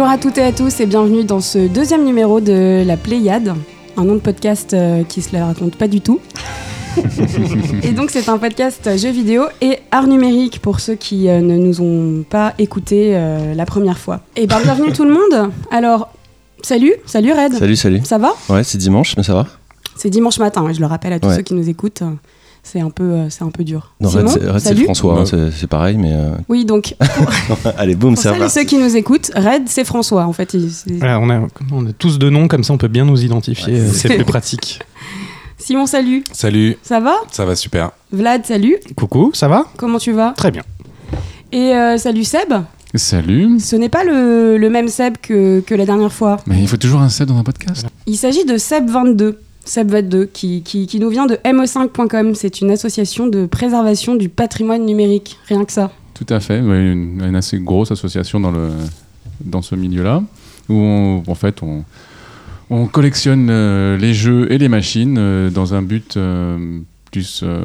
Bonjour à toutes et à tous et bienvenue dans ce deuxième numéro de La Pléiade, un nom de podcast euh, qui se la raconte pas du tout. et donc c'est un podcast jeux vidéo et art numérique pour ceux qui euh, ne nous ont pas écoutés euh, la première fois. Et ben bienvenue tout le monde. Alors salut, salut Red. Salut, salut. Ça va? Ouais, c'est dimanche, mais ça va C'est dimanche matin, je le rappelle à tous Ouais. ceux qui nous écoutent. C'est un peu, euh, c'est un peu dur. Non, Simon, Red, c'est-. François, hein, c'est c'est pareil, mais. euh, Oui, donc Allez, boum, et reparti. ceux qui nous écoutent, Red c'est François en fait. il- c'est- Voilà, on, a, on a tous deux noms, comme ça on peut bien nous identifier, Ouais. euh, c'est plus pratique. Simon, salut. Salut, Ça va? Ça va super. Vlad, salut. Coucou, ça va? Comment tu vas? Très bien. Et euh, salut Seb. Salut. Ce n'est pas le, le même Seb que, que la dernière fois. Mais il faut toujours un set dans un podcast. Il s'agit de Seb22. Seb22, qui, qui, qui nous vient de ME5.com. C'est une association de préservation du patrimoine numérique. Rien que ça. Tout à fait. Une, une assez grosse association dans, le, dans ce milieu-là, où on- en fait on, on collectionne euh, les jeux et les machines euh, dans un but euh, plus euh,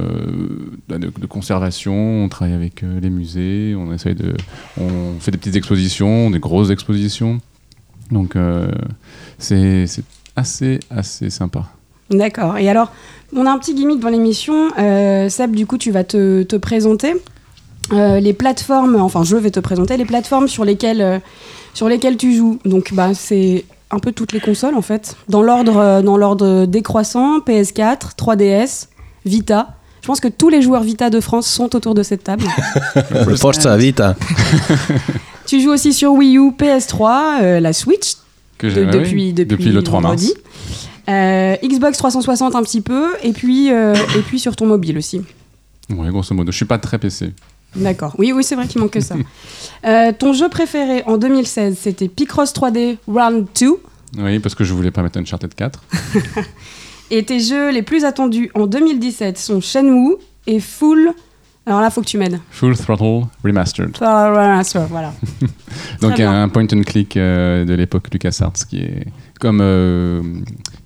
de, conservation. On travaille avec les musées, on essaye de, on fait des petites expositions, des grosses expositions. Donc c'est assez assez sympa. D'accord. Et alors, on a un petit gimmick dans l'émission. Euh, Seb, du coup, tu vas te, te présenter. Euh, les plateformes, enfin, je vais te présenter les plateformes sur lesquelles, euh, sur lesquelles tu joues. Donc, bah, c'est un peu toutes les consoles, en fait. Dans l'ordre, euh, dans l'ordre décroissant, PS4, 3DS, Vita. Je pense que tous les joueurs Vita de France sont autour de cette table. Le Forza Vita. tu joues aussi sur Wii U, PS3, euh, la Switch, Que de- depuis, depuis, le 3 mars. vendredi. Euh, Xbox 360 un petit peu, et puis, euh, et puis sur ton mobile aussi. Ouais, grosso modo. Je suis pas très PC. D'accord. Oui, oui, c'est vrai qu'il manque que ça. Euh, ton jeu préféré en 2016, c'était Picross 3D Round 2. Oui, parce que je voulais pas mettre Uncharted 4. Et tes jeux les plus attendus en 2017 sont Shenmue et Full. Alors là, faut que tu m'aides. Full Throttle Remastered. Voilà. Donc un point and click euh, de l'époque LucasArts qui est comme euh,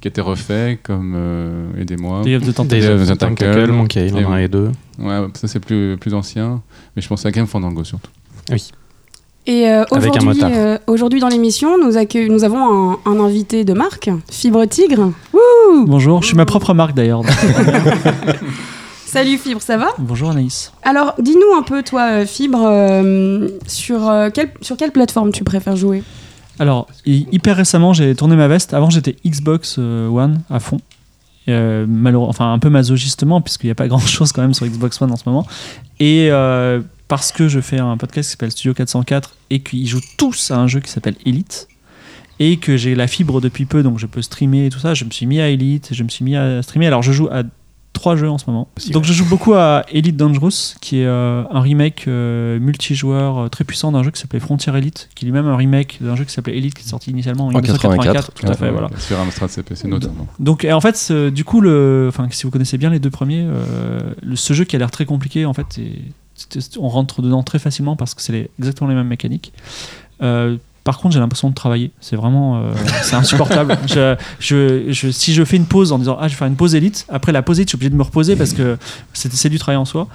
qui a été refait comme euh, aidez-moi. Day of the Tentacle. Day of the Tentacle. Monkey Island Et 1 oui. et 2. Ouais, ça c'est plus plus ancien, mais je pense à Game Fandango surtout. Oui. Et euh, Avec un aujourd'hui, motard. euh, aujourd'hui dans l'émission, nous, nous avons un, un invité de marque, Fibre Tigre. Wouh Bonjour, je suis ma propre marque d'ailleurs. Salut Fibre, ça va? Bonjour Anaïs. Alors, dis-nous un peu, toi, euh, Fibre, euh, sur, euh, quelle, sur quelle plateforme tu préfères jouer? Alors, hy- hyper récemment, j'ai tourné ma veste. Avant, j'étais Xbox euh, One à fond. Euh, malheureux- enfin, un peu masochistement, puisqu'il n'y a pas grand chose quand même sur Xbox One en ce moment. Et euh, parce que je fais un podcast qui s'appelle Studio 404 et qu'ils jouent tous à un jeu qui s'appelle Elite. Et que j'ai la fibre depuis peu, donc je peux streamer et tout ça. Je me suis mis à Elite, je me suis mis à streamer. Alors, je joue à trois jeux en ce moment. Donc, je joue beaucoup à Elite Dangerous, qui est euh, un remake euh, multijoueur euh, très puissant d'un jeu qui s'appelait Frontier Elite, qui est lui-même un remake d'un jeu qui s'appelait Elite, qui est sorti initialement en, En 1984. Tout à fait, voilà. Sur Amstrad CPC notamment. Donc, et en fait, du coup, le, enfin, si vous connaissez bien les deux premiers, euh, le- ce jeu qui a l'air très compliqué, en fait, on rentre dedans très facilement parce que c'est exactement les mêmes mécaniques. Euh, par contre, j'ai l'impression de travailler. C'est vraiment, euh, c'est insupportable. si je fais une pause en disant ah je vais faire une pause élite, après la pause élite, je suis obligé de me reposer parce que c'est, du travail en soi.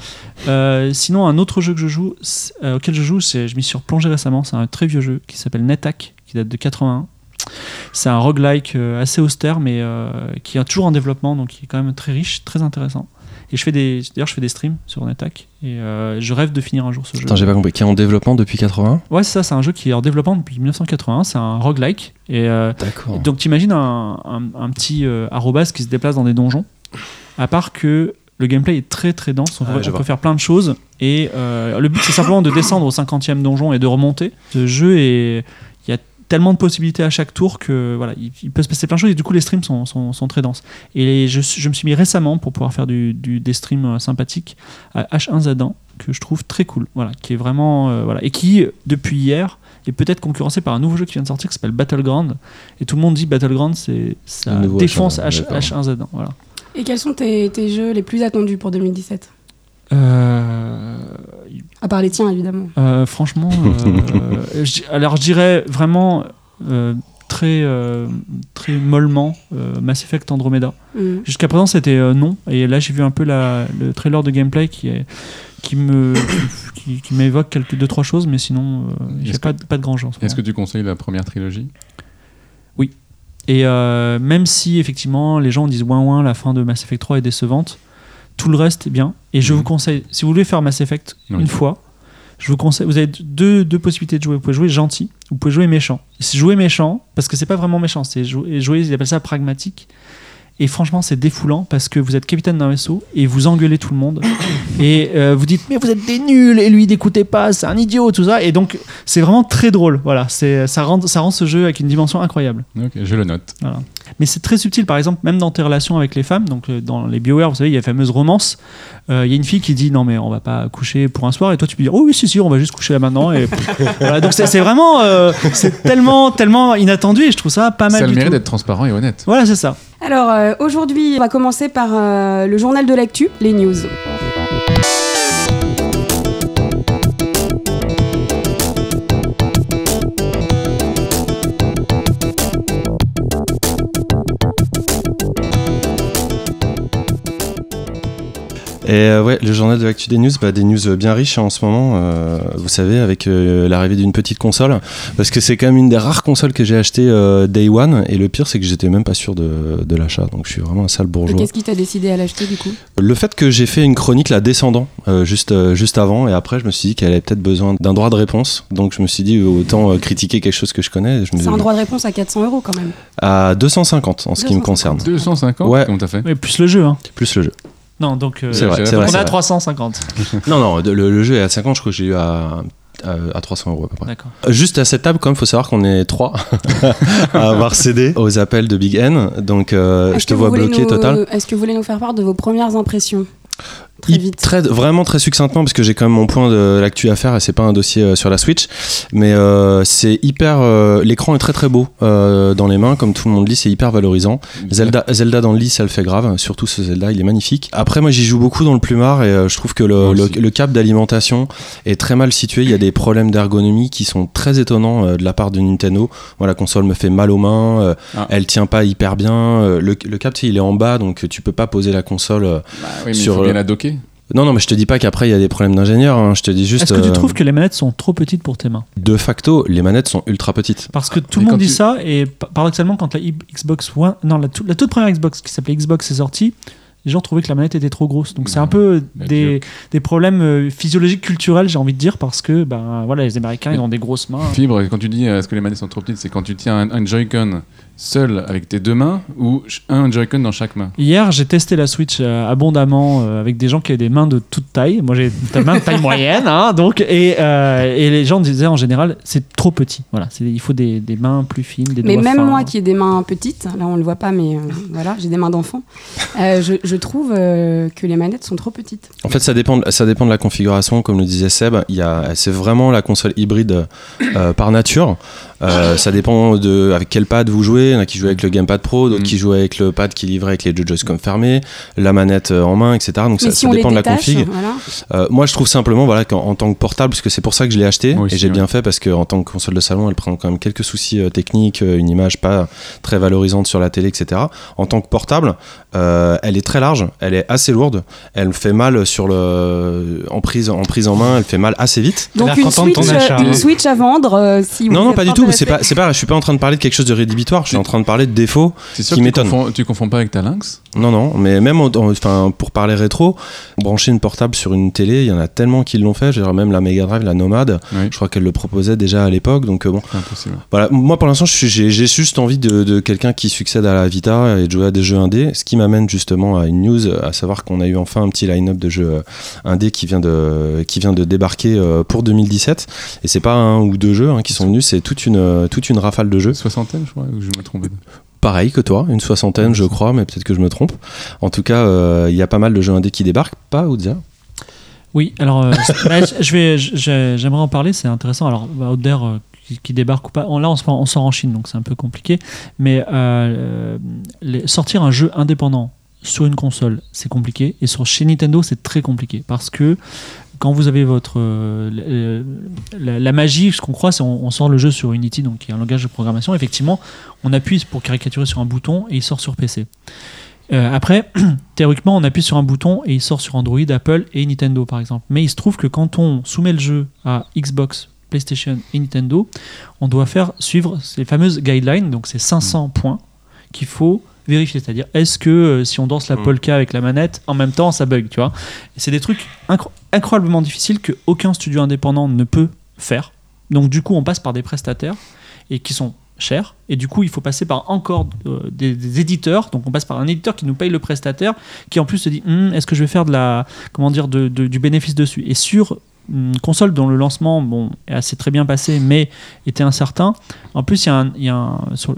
Euh, sinon, un autre jeu que je joue, euh, auquel je joue, je m'y suis replongé récemment. C'est un très vieux jeu qui s'appelle NetHack, qui date de 81. C'est un roguelike assez austère, mais qui est toujours en développement, donc qui est quand même très riche, très intéressant. Et je fais des, d'ailleurs, je fais des streams sur NetHack et euh, je rêve de finir un jour ce jeu. Attends, j'ai pas compris. Qui est en développement depuis 80 Ouais, c'est ça, c'est un jeu qui est en développement depuis 1981. C'est un roguelike. Et euh, D'accord. donc, t'imagines un, un, un petit euh, arrobas qui se déplace dans des donjons. À part que le gameplay est très très dense. On, Ah, on peut faire plein de choses. Et euh, le but, c'est simplement de descendre au 50e donjon et de remonter. Ce jeu est. Tellement de possibilités à chaque tour que voilà, il, il peut se passer plein de choses et du coup les streams sont, sont, sont très denses. Et je, je me suis mis récemment pour pouvoir faire du, du- des streams euh, sympathiques à H1Z1 que je trouve très cool, voilà, qui est vraiment euh, voilà et qui depuis hier est peut-être concurrencé par un nouveau jeu qui vient de sortir qui s'appelle Battleground et tout le monde dit Battleground c'est défonce H1Z1, H, d'accord. H1Z1 voilà. Et quels sont tes, tes jeux les plus attendus pour 2017 Euh, À part les tiens, évidemment. Euh, franchement, euh, je- alors je dirais vraiment euh, très, euh, très mollement euh, Mass Effect Andromeda. Mhm. Jusqu'à présent, c'était euh, non. Et là, j'ai vu un peu la, le trailer de gameplay qui est, qui me qui, qui m'évoque quelques deux trois choses, mais sinon euh, j'ai pas, de- pas de grand ce Est-ce que tu conseilles la première trilogie? Et euh, même si effectivement les gens disent ouin ouin, la fin de Mass Effect 3 est décevante, tout le reste est bien. Et je Mhm. vous conseille, si vous voulez faire Mass Effect Oui. une fois, je vous conseille, vous avez deux, deux possibilités de jouer. Vous pouvez jouer gentil, vous pouvez jouer méchant. Jouer méchant, parce que c'est pas vraiment méchant, c'est jouer, jouer, ils appellent ça pragmatique. Et franchement, c'est défoulant parce que vous êtes capitaine d'un vaisseau et vous engueulez tout le monde. et euh, vous dites, mais vous êtes des nuls et lui, n'écoutez pas, c'est un idiot, tout ça. Et donc, c'est vraiment très drôle. Voilà, ça, rend, ça rend ce jeu avec une dimension incroyable. Ok, je le note. Voilà. Mais c'est très subtil, par exemple, même dans tes relations avec les femmes. Donc, euh, dans les BioWare, vous savez, il y a la fameuse romance. Euh, Il y a une fille qui dit Non, mais on va pas coucher pour un soir. Et toi, tu peux dire Oh, oui, si, si, on va juste coucher là maintenant. Et voilà, donc, c'est vraiment. euh, c'est tellement, tellement inattendu et je trouve ça pas mal Ça a le mérite d'être transparent et honnête. Voilà, c'est ça. Alors euh, aujourd'hui, on va commencer par euh, le journal de l'actu, les news. Et euh, ouais, le journal de l'actu des news, bah, des news bien riches hein, en ce moment, euh, vous savez, avec euh, l'arrivée d'une petite console. Parce que c'est quand même une des rares consoles que j'ai acheté euh, Day One. Et le pire, c'est que j'étais même pas sûr de, de l'achat. Donc je suis vraiment un sale Et bourgeois. qu'est-ce qui t'a décidé à l'acheter du coup? Le fait que j'ai fait une chronique la descendant euh, juste, euh, juste avant. Et après, je me suis dit qu'elle avait peut-être besoin d'un droit de réponse. Donc je me suis dit, autant euh, critiquer quelque chose que je connais. Je me C'est un droit de réponse à 400 euros quand même. À 250 en ce qui me 250. concerne. 250 Ouais. Comment t'as fait? Oui, plus le jeu. Hein. Plus le jeu. Non, donc. euh, vrai, vrai. on est à vrai. 350. Non, non, le, le jeu est à 50, je crois que j'ai eu à, à, à 300 euros à peu près. D'accord. Juste à cette table, quand même, faut savoir qu'on est trois à avoir cédé aux appels de Big N. Donc, euh, je te vois bloqué nous- total. Est-ce que vous voulez nous faire part de vos premières impressions? Très Il- vite. très- vraiment très succinctement parce que j'ai quand même mon point de l'actu à faire et c'est pas un dossier euh, sur la Switch mais euh, c'est hyper euh, l'écran est très très beau euh, dans les mains comme tout le monde dit c'est hyper valorisant Zelda, Zelda dans le lit ça le fait grave surtout ce Zelda il est magnifique après moi j'y joue beaucoup dans le plumard et euh, je trouve que le, le, le câble d'alimentation est très mal situé il y a des problèmes d'ergonomie qui sont très étonnants euh, de la part de Nintendo moi la console me fait mal aux mains euh, Ah. elle tient pas hyper bien euh, le, le sais, il est en bas donc tu peux pas poser la console euh, Bah oui, mais Sur, il faut bien la docker. Non, non, mais je te dis pas qu'après il y a des problèmes d'ingénieur. hein. Je te dis juste. Est-ce que tu euh, trouves que les manettes sont trop petites pour tes mains? de facto, les manettes sont ultra petites. Parce que tout le monde dit tu- ça, et pa- paradoxalement, quand la Xbox One, non, la, tout- la toute première Xbox qui s'appelait Xbox est sortie, les gens trouvaient que la manette était trop grosse. Donc c'est un peu mais des, des problèmes euh, physiologiques, culturels, j'ai envie de dire, parce que ben, voilà, les Américains, ils ont des grosses mains. Fibre, quand tu dis euh, est-ce que les manettes sont trop petites, c'est quand tu tiens un, un Joy-Con seul avec tes deux mains ou un Joy-Con dans chaque main? Hier, j'ai testé la Switch euh, abondamment euh, avec des gens qui avaient des mains de toute taille. Moi, j'ai des mains de taille moyenne, hein, donc et, euh, et les gens disaient en général, c'est trop petit. Voilà, il faut des, des mains plus fines, des Mais doigts même fins. moi qui ai des mains petites, là on le voit pas, mais euh, voilà, j'ai des mains d'enfant, euh, je, je trouve euh, que les manettes sont trop petites. En fait, ça dépend, de- ça dépend de la configuration, comme le disait Seb. Il c'est vraiment la console hybride euh, par nature. Euh, ça dépend de avec quel pad vous jouez. Il y en a qui jouent avec le Gamepad Pro, d'autres Mm. qui jouent avec le pad qui est livré avec les deux Joy-Con fermés, la manette euh, en main, etc. Donc ça, si dépend de la config. voilà. Euh, moi, je trouve simplement, voilà, qu'en en tant que portable, parce que c'est pour ça que je l'ai acheté, et j'ai ouais. bien fait parce qu'en tant que console de salon, elle prend quand même quelques soucis euh, techniques, une image pas très valorisante sur la télé, etc. En tant que portable, euh, elle est très large, elle est assez lourde, elle fait mal sur le, en prise, en prise en main, elle fait mal assez vite. Donc une de ton Switch, achat, une hein. Switch à vendre euh, si vous Non, non, pas du tout. C'est pas, c'est pas. Je suis pas en train de parler de quelque chose de rédhibitoire. Je suis en train de parler de défauts. Qui que tu m'étonne. confonds, tu confonds pas avec ta Lynx? Non, non. Mais même, en- en- enfin, pour parler rétro, brancher une portable sur une télé, il y en a tellement qui l'ont fait. Je veux dire, même la Mega Drive, la Nomade, Oui, je crois qu'elle le proposait déjà à l'époque. Donc euh, bon, impossible. voilà. Moi, pour l'instant, j'ai juste envie de, de quelqu'un qui succède à la Vita et de jouer à des jeux indés. Ce qui m'amène justement à une news, à savoir qu'on a eu enfin un petit line-up de jeux euh, indés qui vient de qui vient de débarquer euh, pour 2017. Et c'est pas un ou deux jeux hein, qui sont venus, c'est toute une toute une rafale de jeux. Soixantaine, je crois, ou je me trompe. Pareil que toi, une soixantaine, je crois, mais peut-être que je me trompe. En tout cas, euh, il y a pas mal de jeux indés qui débarquent, pas Oudia Oui, alors euh, bah, je vais, j'aimerais en parler, c'est intéressant. Alors, bah, euh, qui, débarque ou pas, on, là on, se- on sort en Chine, donc c'est un peu compliqué. Mais euh, les- sortir un jeu indépendant sur une console, c'est compliqué. Et sur, chez Nintendo, c'est très compliqué. Parce que quand vous avez votre. euh, la, la magie, ce qu'on croit, c'est on, on sort le jeu sur Unity, donc qui est un langage de programmation. Effectivement, on appuie pour caricaturer sur un bouton et il sort sur PC. Euh, après, théoriquement, on appuie sur un bouton et il sort sur Android, Apple et Nintendo par exemple. Mais il se trouve que quand on soumet le jeu à Xbox, PlayStation et Nintendo, on doit faire suivre ces fameuses guidelines, donc ces 500 points qu'il faut vérifier. C'est-à-dire, est-ce que euh, si on danse la Mm. polka avec la manette, en même temps, ça bug, tu vois? Et C'est des trucs incro- incroyablement difficiles que aucun studio indépendant ne peut faire. Donc du coup, on passe par des prestataires et qui sont chers. Et du coup, il faut passer par encore euh, des, des éditeurs. Donc on passe par un éditeur qui nous paye le prestataire, qui en plus se dit, Hum, est-ce que je vais faire de la, comment dire, de- de- du bénéfice dessus? Et sur une console dont le lancement bon, est assez très bien passé, mais était incertain. En plus,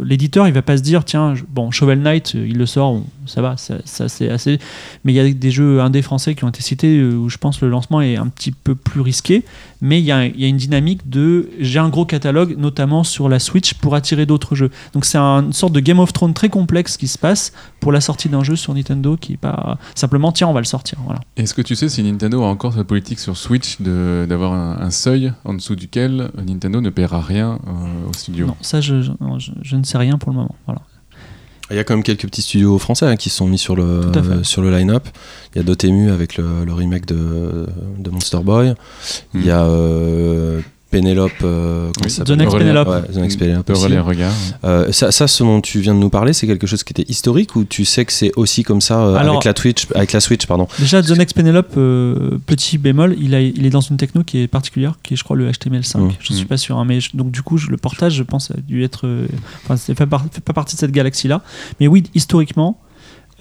l'éditeur, il va pas se dire tiens, bon, Shovel Knight, euh, il le sort, ça va, ça, c'est assez. Mais il y a des jeux indés français qui ont été cités euh, où je pense le lancement est un petit peu plus risqué. Mais il y a, y a une dynamique de j'ai un gros catalogue, notamment sur la Switch, pour attirer d'autres jeux. Donc c'est un- une sorte de Game of Thrones très complexe qui se passe pour la sortie d'un jeu sur Nintendo qui est pas simplement tiens, on va le sortir. Voilà. Est-ce que tu sais si Nintendo a encore sa politique sur Switch d'avoir un, un seuil en dessous duquel Nintendo ne paiera rien euh, au studio Non, ça, je, je- non, je- je ne sais rien pour le moment. Voilà. Il y a quand même quelques petits studios français hein, qui se sont mis sur le, euh, sur le line-up. Il y a Dotemu avec le, le remake de, de Monster Boy. Il y a euh, Penelope. euh, Oui, The Next Penelope. Ouais, The Next regard. Euh, ça, ça, ce dont tu viens de nous parler, c'est quelque chose qui était historique ou tu sais que c'est aussi comme ça euh, Alors- avec la Twitch, avec la Switch, pardon? Déjà, The Next Penelope, euh, petit bémol, il, a, il est dans une techno qui est particulière, qui est, je crois, le HTML5. Mm. Je ne suis Mm. pas sûr. hein, mais je- donc, du coup, je- le portage, je pense, a dû être. Enfin, c'est fait, par- fait pas partie de cette galaxie-là. Mais oui, historiquement,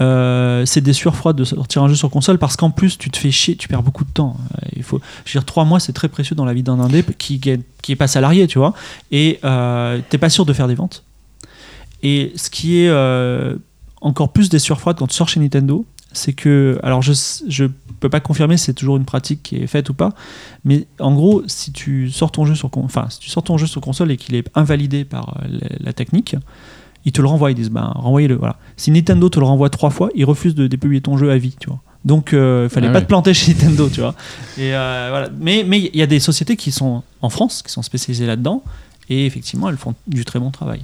euh, c'est des sueurs froides de sortir un jeu sur console parce qu'en plus, tu te fais chier, tu perds beaucoup de temps. Euh, il faut, je veux dire, trois mois, c'est très précieux dans la vie d'un indé qui, qui, est, qui est pas salarié, tu vois. Et euh, t'es pas sûr de faire des ventes. Et ce qui est euh, encore plus des sueurs froides quand tu sors chez Nintendo, c'est que, alors je je peux pas confirmer si c'est toujours une pratique qui est faite ou pas, mais en gros, si tu sors ton jeu sur, enfin, si tu sors ton jeu sur console et qu'il est invalidé par la technique, ils te le renvoient, ils disent, ben renvoyez-le, voilà. Si Nintendo te le renvoie trois fois, ils refusent de dépublier ton jeu à vie, tu vois. Donc, il fallait Ah pas ouais. te planter chez Nintendo, tu vois. Et euh, voilà. Mais mais il y a des sociétés qui sont en France, qui sont spécialisées là-dedans, et effectivement, elles font du très bon travail.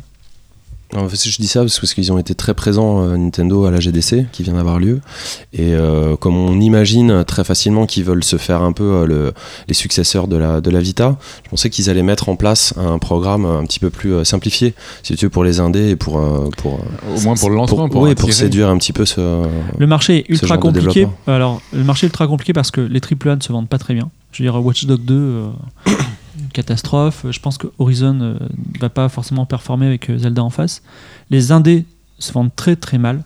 En fait, je dis ça parce parce qu'ils ont été très présents euh, Nintendo à la GDC qui vient d'avoir lieu et euh, comme on imagine très facilement qu'ils veulent se faire un peu euh, le- les successeurs de la, de la Vita, je pensais qu'ils allaient mettre en place un programme un petit peu plus euh, simplifié si tu veux pour les indés et pour euh, pour euh, Au moins pour le lancement, pour, oui, pour séduire un petit peu ce Le marché est ultra compliqué. Alors, le marché est ultra compliqué parce que les AAA ne se vendent pas très bien. Je veux dire, Watch Dogs 2, euh, une catastrophe. Je pense que Horizon euh, ne va pas forcément performer avec euh, Zelda en face. Les indés se vendent très très mal.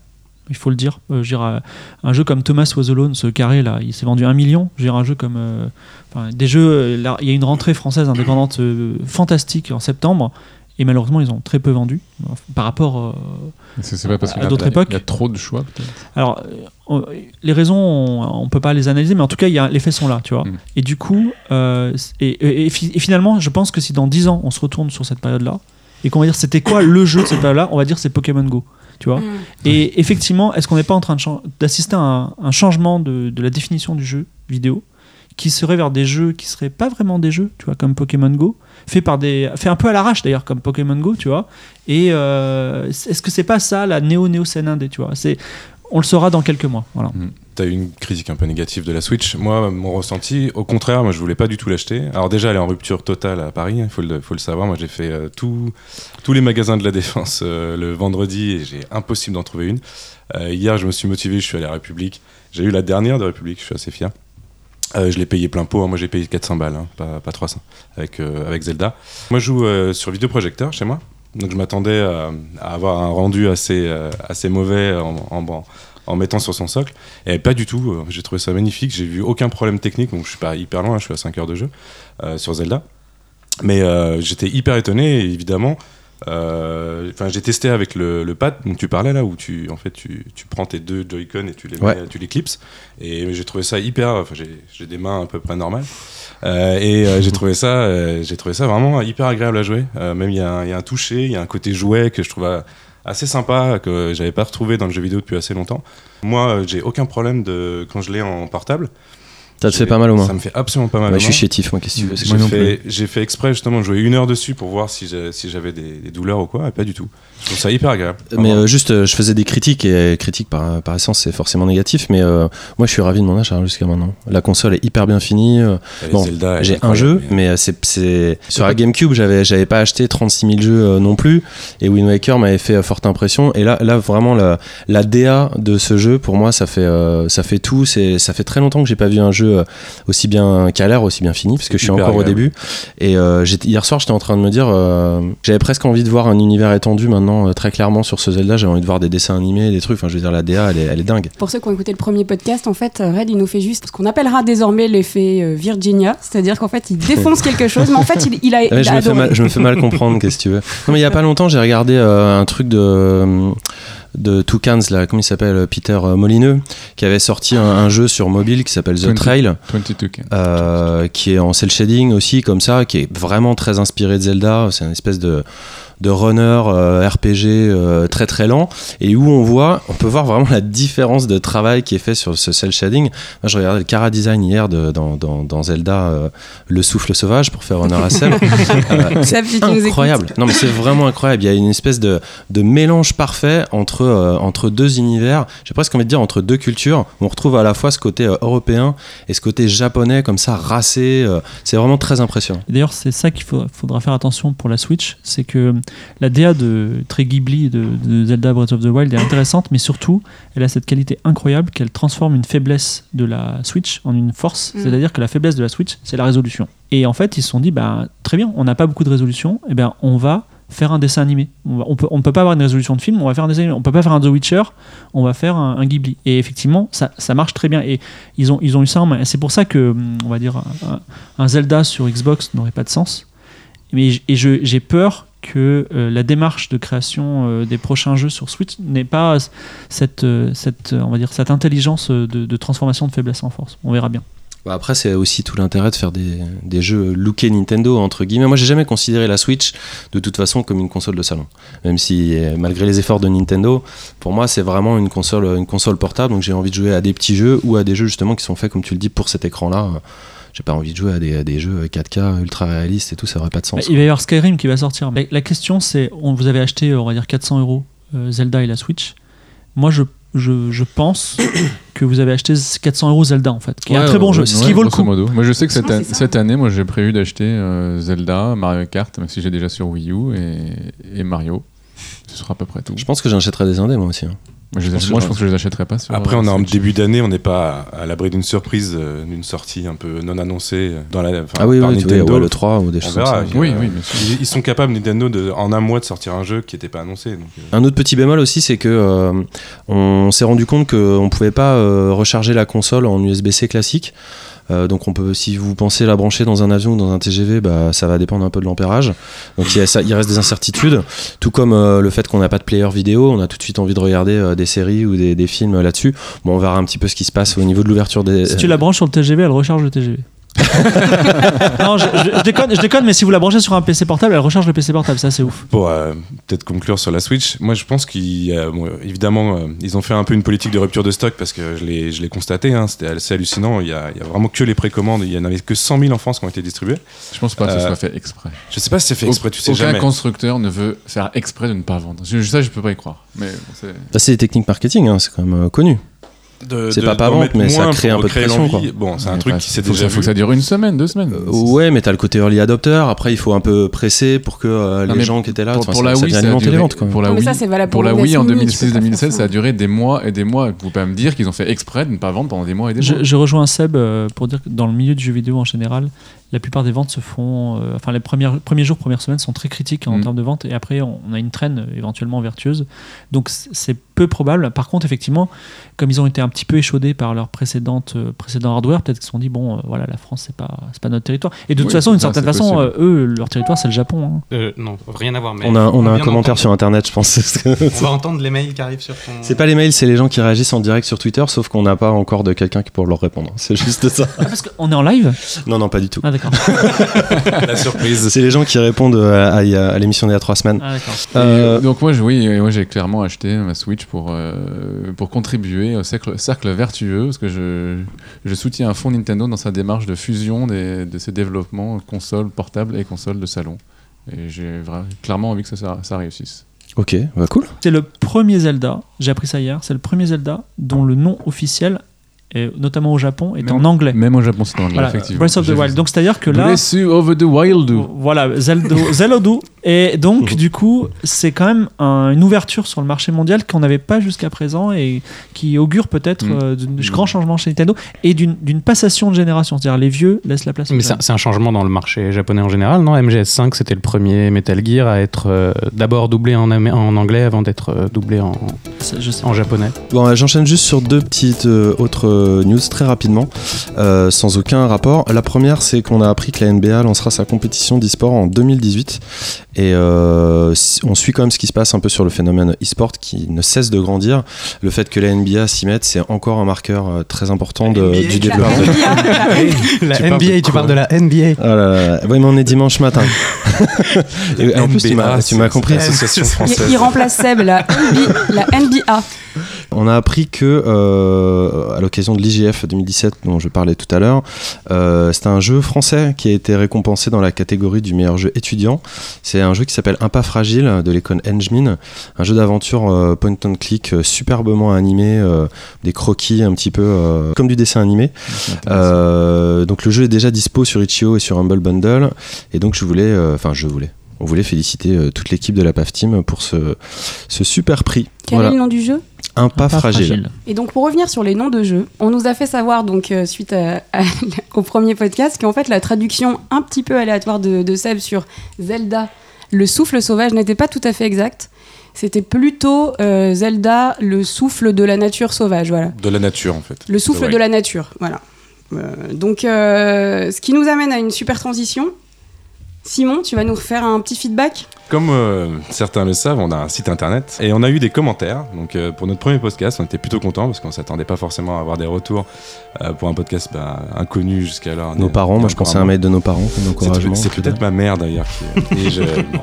Il faut le dire. Euh, dire, un jeu comme Thomas Was Alone, ce carré là, il s'est vendu un million. Dire, un jeu comme. des jeux. il y a une rentrée française indépendante fantastique en septembre. Et malheureusement, ils ont très peu vendu euh, par rapport euh, C'est c'est pas parce à d'autres époques. Il y a trop de choix, peut-être. alors, euh, on- les raisons, on, on peut pas les analyser, mais en tout cas, il y a, les faits sont là, tu vois. Mm. Et du coup, euh, et, et- et fi- et finalement, je pense que si dans 10 ans, on se retourne sur cette période-là, et qu'on va dire c'était quoi le jeu de cette période-là, on va dire c'est Pokémon Go, tu vois. Et effectivement, est-ce qu'on n'est pas en train d'assister à un, un changement de, de la définition du jeu vidéo qui serait vers des jeux qui seraient pas vraiment des jeux, tu vois, comme Pokémon Go, fait par des, fait un peu à l'arrache d'ailleurs, comme Pokémon Go, tu vois. Et euh, est-ce que c'est pas ça la néo néo scène indé, tu vois? C'est, on le saura dans quelques mois, voilà. T'as eu une critique un peu négative de la Switch. Moi, mon ressenti, au contraire, moi je voulais pas du tout l'acheter. Alors déjà, elle est en rupture totale à Paris, il faut le, faut le savoir. Moi j'ai fait euh, tous les magasins de la Défense euh, le vendredi et j'ai impossible d'en trouver une. Euh, hier, je me suis motivé, je suis allé à République. J'ai eu la dernière de République, je suis assez fier. Euh, je l'ai payé plein pot, hein. moi j'ai payé 400 balles, hein, pas, pas 300, avec, euh, avec Zelda. Moi je joue euh, sur vidéoprojecteur chez moi, donc je m'attendais à, avoir un rendu assez, assez mauvais en, en, mettant sur son socle. Et pas du tout, j'ai trouvé ça magnifique, j'ai vu aucun problème technique, donc je suis pas hyper loin, je suis à 5 heures de jeu sur Zelda. Mais j'étais hyper étonné, évidemment. Euh, Enfin, j'ai testé avec le, le pad dont tu parlais là, où tu, en fait, tu, tu prends tes deux Joy-Con et tu les, Ouais. tu les clipses. Et j'ai trouvé ça hyper. Enfin, j'ai- des mains à peu près normales. Euh, et euh, j'ai trouvé ça, euh, j'ai trouvé ça vraiment hyper agréable à jouer. Même il y, a un- il y a un toucher, il y a un côté jouet que je trouve assez sympa que j'avais pas retrouvé dans le jeu vidéo depuis assez longtemps. Moi, j'ai aucun problème de quand je l'ai en portable. Ça te fait pas mal aux mains. Ça me fait absolument pas mal aux je suis chétif, moi, qu'est-ce que tu veux J'ai fait, j'ai fait exprès justement de jouer une heure dessus pour voir si j'avais des, des douleurs ou quoi, et pas du tout. Je trouve ça hyper agréable. Mais Vraiment. euh, juste, euh, je faisais des critiques et critiques par, par essence c'est forcément négatif. Mais euh, moi, je suis ravi de mon achat jusqu'à maintenant. La console est hyper bien finie. euh, bon, J'ai un jeu, mais- mais euh, c'est sur la GameCube, j'avais j'avais pas acheté 36 000 jeux euh, non plus. Et Wind Waker m'avait fait euh, forte impression. Et là, là vraiment la, la DA de ce jeu, pour moi, ça fait euh, ça fait tout. C'est ça fait très longtemps que j'ai pas vu un jeu euh, aussi bien qu'à l'air, aussi bien fini, parce que je suis encore au début. Et euh, hier soir, j'étais en train de me dire, euh, j'avais presque envie de voir un univers étendu maintenant, euh, très clairement sur ce Zelda. J'avais envie de voir des dessins animés, des trucs. Enfin, je veux dire, la DA, elle est, elle est dingue. Pour ceux qui ont écouté le premier podcast, en fait, Red, il nous fait juste ce qu'on appellera désormais l'effet Virginia, c'est-à-dire qu'en fait, il défonce quelque chose, mais en fait, il, il a, Ouais, il je, a me fais adoré. mal, je me fais mal comprendre, qu'est-ce que tu veux. Non, mais il y a pas longtemps, j'ai regardé euh, un truc de de Toucans, là, comment il s'appelle, Peter euh, Molineux, qui avait sorti un, un jeu sur mobile qui s'appelle The 20. Trail, 22 K. euh, qui est en cel shading aussi, comme ça, qui est vraiment très inspiré de Zelda. C'est une espèce de de runner euh, RPG euh, très très lent et où on voit on peut voir vraiment la différence de travail qui est fait sur ce cel shading moi je regardais le Cara Design hier de, dans, dans, dans Zelda euh, le souffle sauvage pour faire honneur à Seb Euh, écoutes. incroyable. Non mais c'est vraiment incroyable. Il y a une espèce de, de mélange parfait entre, euh, entre deux univers. J'ai presque envie de dire entre deux cultures. On retrouve à la fois ce côté euh, européen et ce côté japonais comme ça racé. euh, c'est vraiment très impressionnant. D'ailleurs, c'est ça qu'il faudra faire attention pour la Switch, c'est que la DA de très Ghibli de, de Zelda Breath of the Wild est intéressante, mais surtout, elle a cette qualité incroyable qu'elle transforme une faiblesse de la Switch en une force. Mm. C'est-à-dire que la faiblesse de la Switch, c'est la résolution. Et en fait, ils se sont dit, bah, très bien, on n'a pas beaucoup de résolution, et ben on va faire un dessin animé. On, va- on peut, on ne peut pas avoir une résolution de film, on va faire un dessin animé. On peut pas faire un The Witcher, on va faire un, un Ghibli. Et effectivement, ça, ça marche très bien. Et ils ont, ils ont eu ça en main. C'est pour ça que, on va dire, un, un Zelda sur Xbox n'aurait pas de sens. Mais et j'ai peur que euh, la démarche de création euh, des prochains jeux sur Switch n'ait pas cette, euh, cette, on va dire, cette intelligence de, transformation de faiblesse en force. On verra bien. Bah, Après, c'est aussi tout l'intérêt de faire des, des jeux lookés Nintendo, entre guillemets. Moi, j'ai jamais considéré la Switch, de toute façon, comme une console de salon. Même si, malgré les efforts de Nintendo, pour moi, c'est vraiment une console, une console portable. Donc, j'ai envie de jouer à des petits jeux ou à des jeux, justement, qui sont faits, comme tu le dis, pour cet écran-là. J'ai pas envie de jouer à des, à des jeux 4K ultra réalistes et tout, ça aurait pas de Bah, sens. il va y avoir Skyrim qui va sortir. Mais la question, c'est on vous avez acheté, on va dire, 400 euros euh, Zelda et la Switch. Moi, je, je, je pense que vous avez acheté 400 euros Zelda, en fait, qui est un très bon ouais, jeu, ouais, ce qui vaut le coup. modo. Moi, je sais que cette, an- c'est cette année, moi, j'ai prévu d'acheter euh, Zelda, Mario Kart, même si j'ai déjà sur Wii U, et, et Mario. Ce sera à peu près tout. Je pense que j'achèterai des indés, moi aussi. hein. Moi, je, les pense ach- que moi, je j'en- pense que je les achèterai pas sur Après, euh, on est en début d'année, on n'est pas à, à l'abri d'une surprise, euh, d'une sortie un peu non annoncée euh, dans la, enfin, Ah oui, par oui, Nintendo. ouais, le 3 ou des On choses verra. comme ça. Oui, oui, bien sûr. Ils, ils sont capables, Nintendo, de, en un mois de sortir un jeu qui n'était pas annoncé. donc, euh, Un autre petit bémol aussi, c'est que euh, on s'est rendu compte qu'on pouvait pas euh, recharger la console en USB-C classique. Euh, donc on peut, si vous pensez la brancher dans un avion ou dans un TGV, bah, ça va dépendre un peu de l'ampérage. Donc il, ça- il reste des incertitudes, tout comme euh, le fait qu'on n'a pas de player vidéo, on a tout de suite envie de regarder euh, des séries ou des, des films là-dessus. Bon, on verra un petit peu ce qui se passe au niveau de l'ouverture des. Si tu la branches sur le TGV, elle recharge le TGV. non, je, je- je déconne, je déconne, mais si vous la branchez sur un PC portable, elle recharge le PC portable, ça c'est ouf. Pour euh, peut-être conclure sur la Switch, moi je pense qu'évidemment ils ont fait un peu une politique de rupture de stock parce que je l'ai je l'ai constaté, hein, c'était assez hallucinant. Il y, a, il y a vraiment que les précommandes, il y en avait que 100 000 en France qui ont été distribués. Je pense pas que ce Euh, soit fait exprès. Je sais pas si c'est fait exprès, tu sais Aucun jamais. constructeur ne veut faire exprès de ne pas vendre. Je, ça, je peux pas y croire. Mais bon, c'est. Ça, c'est des techniques marketing, hein, c'est quand même euh, connu. C'est pas pas d'en vente, mais ça crée un peu de pression. Bon, c'est un truc qui s'est faut que déjà ça, faut vu. que ça dure une semaine, deux semaines. Euh, ouais, mais t'as le côté early adopter. Après, il faut un peu presser pour que euh, Non, les gens qui étaient là, pour, pour ça, la ça Wii, ça a duré- les ventes. Quoi. Pour la Non, Wii, ça, c'est valable pour la Wii en Destiny, tu peux pas 2016-2017, faire ça a duré des mois et des mois. Vous pouvez pas me dire qu'ils ont fait exprès de ne pas vendre pendant des mois et des mois. Je, je rejoins Seb euh, pour dire que dans le milieu du jeu vidéo en général, la plupart des ventes se font. euh, enfin, les premières, premiers jours, premières semaines sont très critiques en Mm. termes de vente et après, on, on a une traîne éventuellement vertueuse. Donc, c'est peu probable. Par contre, effectivement, comme ils ont été un petit peu échaudés par leur précédente, euh, précédent hardware, peut-être qu'ils se sont dit, bon, euh, voilà, la France, c'est pas, c'est pas notre territoire. Et de toute façon, d'une certaine façon, euh, eux, leur territoire, c'est le Japon. hein. Euh, non, rien à voir. Mais On a, on a un commentaire sur internet, je pense. On va entendre les mails qui arrivent sur ton. C'est pas les mails, c'est les gens qui réagissent en direct sur Twitter, sauf qu'on n'a pas encore de quelqu'un qui pour leur répondre. C'est juste ça. Ah, parce qu'on est en live? Non, non, pas du tout. Ah, d'accord. La surprise. C'est les gens qui répondent à, à- à l'émission d'il y a trois semaines. Ah. Euh, Et donc moi, je- oui, euh, moi j'ai clairement acheté ma Switch pour, euh, pour contribuer au cercle, cercle vertueux, parce que je, je soutiens à fond Nintendo dans sa démarche de fusion des- de ses développements consoles portables et consoles de salon. Et j'ai clairement envie que ça, ça, ça réussisse. Ok, bah cool. C'est le premier Zelda, j'ai appris ça hier, c'est le premier Zelda dont le nom officiel, est, notamment au Japon, est Même- en anglais. Même au Japon, c'est en anglais, Voilà, effectivement. Breath of the Wild. Donc c'est-à-dire que là, Breath of the Wild. voilà, Zelda, Zelda. Et donc, du coup, c'est quand même un- une ouverture sur le marché mondial qu'on n'avait pas jusqu'à présent et qui augure peut-être Mm. euh, d'un grand changement chez Nintendo et d'une d'une passation de génération. C'est-à-dire les vieux laissent la place Mais c'est un changement dans le marché japonais en général, non? MGS5, c'était le premier Metal Gear à être euh, d'abord doublé en, en anglais avant d'être euh, doublé en, en japonais. Bon, euh, j'enchaîne juste sur deux petites euh, autres euh, news très rapidement, euh, sans aucun rapport. La première, c'est qu'on a appris que la NBA lancera sa compétition d'e-sport en 2018. Et euh, on suit quand même ce qui se passe un peu sur le phénomène e-sport qui ne cesse de grandir. Le fait que la NBA s'y mette, c'est encore un marqueur euh, très important de- NBA, du La développement. NBA. La Tu parles de NBA, tu parles de la NBA. Ah là là. Oui, mais on est dimanche matin. Et en plus, tu m'as compris. c'est L'association Il, française. il remplace Seb, la, NB la NBA. On a appris que, euh, à l'occasion de l'IGF 2017 dont je parlais tout à l'heure, euh, c'est un jeu français qui a été récompensé dans la catégorie du meilleur jeu étudiant. C'est un jeu qui s'appelle Un pas fragile de l'école Engmin, un jeu d'aventure euh, point and click superbement animé, des croquis un petit peu comme du dessin animé. Donc le jeu est déjà dispo sur Itch.io et sur Humble Bundle, et donc je voulais, enfin je voulais. On voulait féliciter euh, toute l'équipe de la PAF Team pour ce, ce super prix. Quel Voilà. est le nom du jeu? Un pas, Pas fragile. Et donc pour revenir sur les noms de jeux, on nous a fait savoir donc euh, suite à- à- au premier podcast qu'en fait la traduction un petit peu aléatoire de, de Seb sur Zelda, le souffle sauvage n'était pas tout à fait exact. C'était plutôt euh, Zelda, le souffle de la nature sauvage, voilà. De la nature, en fait. Le souffle de la nature, voilà. Euh, donc euh, ce qui nous amène à une super transition. Simon, tu vas nous faire un petit feedback? Comme euh, certains le savent, on a un site internet et on a eu des commentaires. Donc euh, pour notre premier podcast, on était plutôt contents parce qu'on s'attendait pas forcément à avoir des retours euh, pour un podcast bah, inconnu jusqu'alors. Nos parents, moi je pensais à un mail de nos parents comme C'est encouragement. c'est peut-être ma mère d'ailleurs. qui- et je- bon.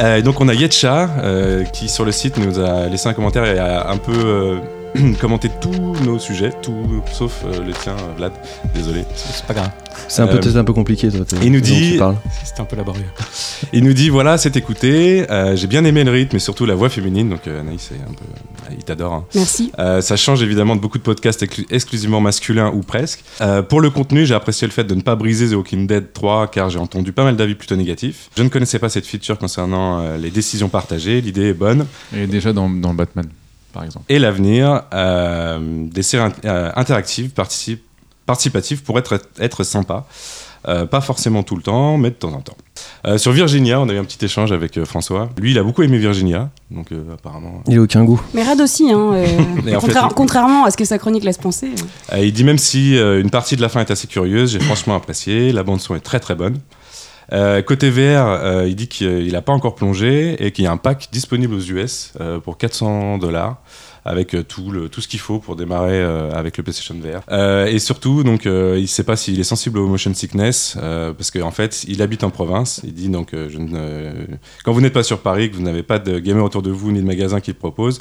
Euh, et donc on a Yetcha euh, qui sur le site nous a laissé un commentaire et a un peu euh, commenté tous nos sujets, tout sauf euh, le tien, Vlad. Désolé. C'est pas grave, C'est un peu Euh, peut-être un peu compliqué toi. il nous dit- c'était un peu laborieux. Il nous dit voilà, c'est écouté. euh, J'ai bien aimé le rythme et surtout la voix féminine. Donc euh, Anaïs, un peu, il t'adore. hein. Merci. Euh, ça change évidemment de beaucoup de podcasts exclu- exclusivement masculins ou presque. Euh, pour le contenu, j'ai apprécié le fait de ne pas briser The Walking Dead 3 car j'ai entendu pas mal d'avis plutôt négatifs. Je ne connaissais pas cette feature concernant euh, les décisions partagées. L'idée est bonne. Et déjà dans, dans Batman, par exemple. Et l'avenir, euh, des séries euh, interactives, particip- participatives pour être, être sympa. Euh, pas forcément tout le temps, mais de temps en temps. Euh, sur Virginia, on a eu un petit échange avec euh, François. Lui, il a beaucoup aimé Virginia, donc euh, apparemment. Il a aucun goût. Mais Rad aussi, hein, euh, en fait, contrairement à ce que sa chronique laisse penser. euh. Euh, il dit même si euh, une partie de la fin est assez curieuse, j'ai franchement apprécié. La bande son est très très bonne. Euh, côté VR, euh, il dit qu'il n'a pas encore plongé et qu'il y a un pack disponible aux US euh, pour 400 dollars avec euh, tout, tout ce qu'il faut pour démarrer euh, avec le PlayStation VR. Euh, et surtout, donc, euh, il ne sait pas s'il est sensible au motion sickness euh, parce qu'en fait, il habite en province. Il dit donc, euh, euh, quand vous n'êtes pas sur Paris, que vous n'avez pas de gamer autour de vous ni de magasin qui le propose,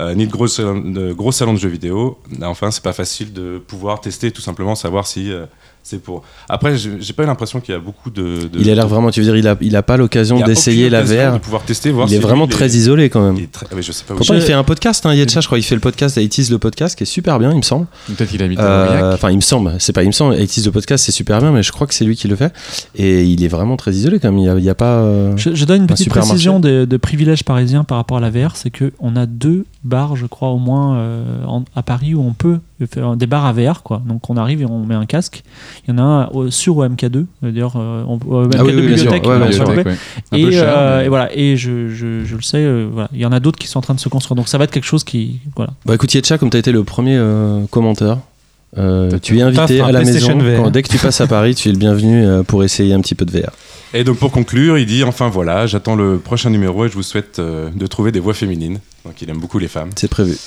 euh, ni de gros, salons, de gros salons de jeux vidéo, enfin, c'est pas facile de pouvoir tester, tout simplement savoir si euh, c'est pour. Après, j'ai pas eu l'impression qu'il y a beaucoup de. de- Il a l'air vraiment, tu veux dire, il a, il a pas l'occasion a d'essayer la VR. De pouvoir tester, voir Il est si vraiment lui, très est- isolé quand même. il très- ah je sais pas Pourtant, il fait un podcast, hein, Yetcha, je crois. Il fait le podcast, 80 le podcast, qui est super bien, il me semble. Peut-être qu'il habite à Euh. Enfin, il me semble, c'est pas il me semble, 80 le podcast, c'est super bien, mais je crois que c'est lui qui le fait. Et il est vraiment très isolé quand même. Il y a, il y a pas. euh, Je, je donne une Un petite précision de, de privilèges parisiens par rapport à la VR, c'est qu'on a deux bars, je crois au moins euh, en- à Paris où on peut des bars à VR, quoi. Donc on arrive et on met un casque. Il y en a un au- sur au MK2, d'ailleurs, euh, on- au MK2 Ah oui, oui, bibliothèque. Ouais, sûr. Et, cher, euh, mais- et voilà, et je, je, je le sais, euh, voilà. il y en a d'autres qui sont en train de se construire. Donc ça va être quelque chose qui, voilà. Bah écoute, Yetcha, comme tu as été le premier euh, commenteur, euh, tu es invité à la maison. VR. Quand- dès que tu passes à Paris, tu es le bienvenu euh, pour essayer un petit peu de VR. Et donc pour conclure, il dit enfin voilà, j'attends le prochain numéro et je vous souhaite euh, de trouver des voix féminines. Donc il aime beaucoup les femmes. C'est prévu.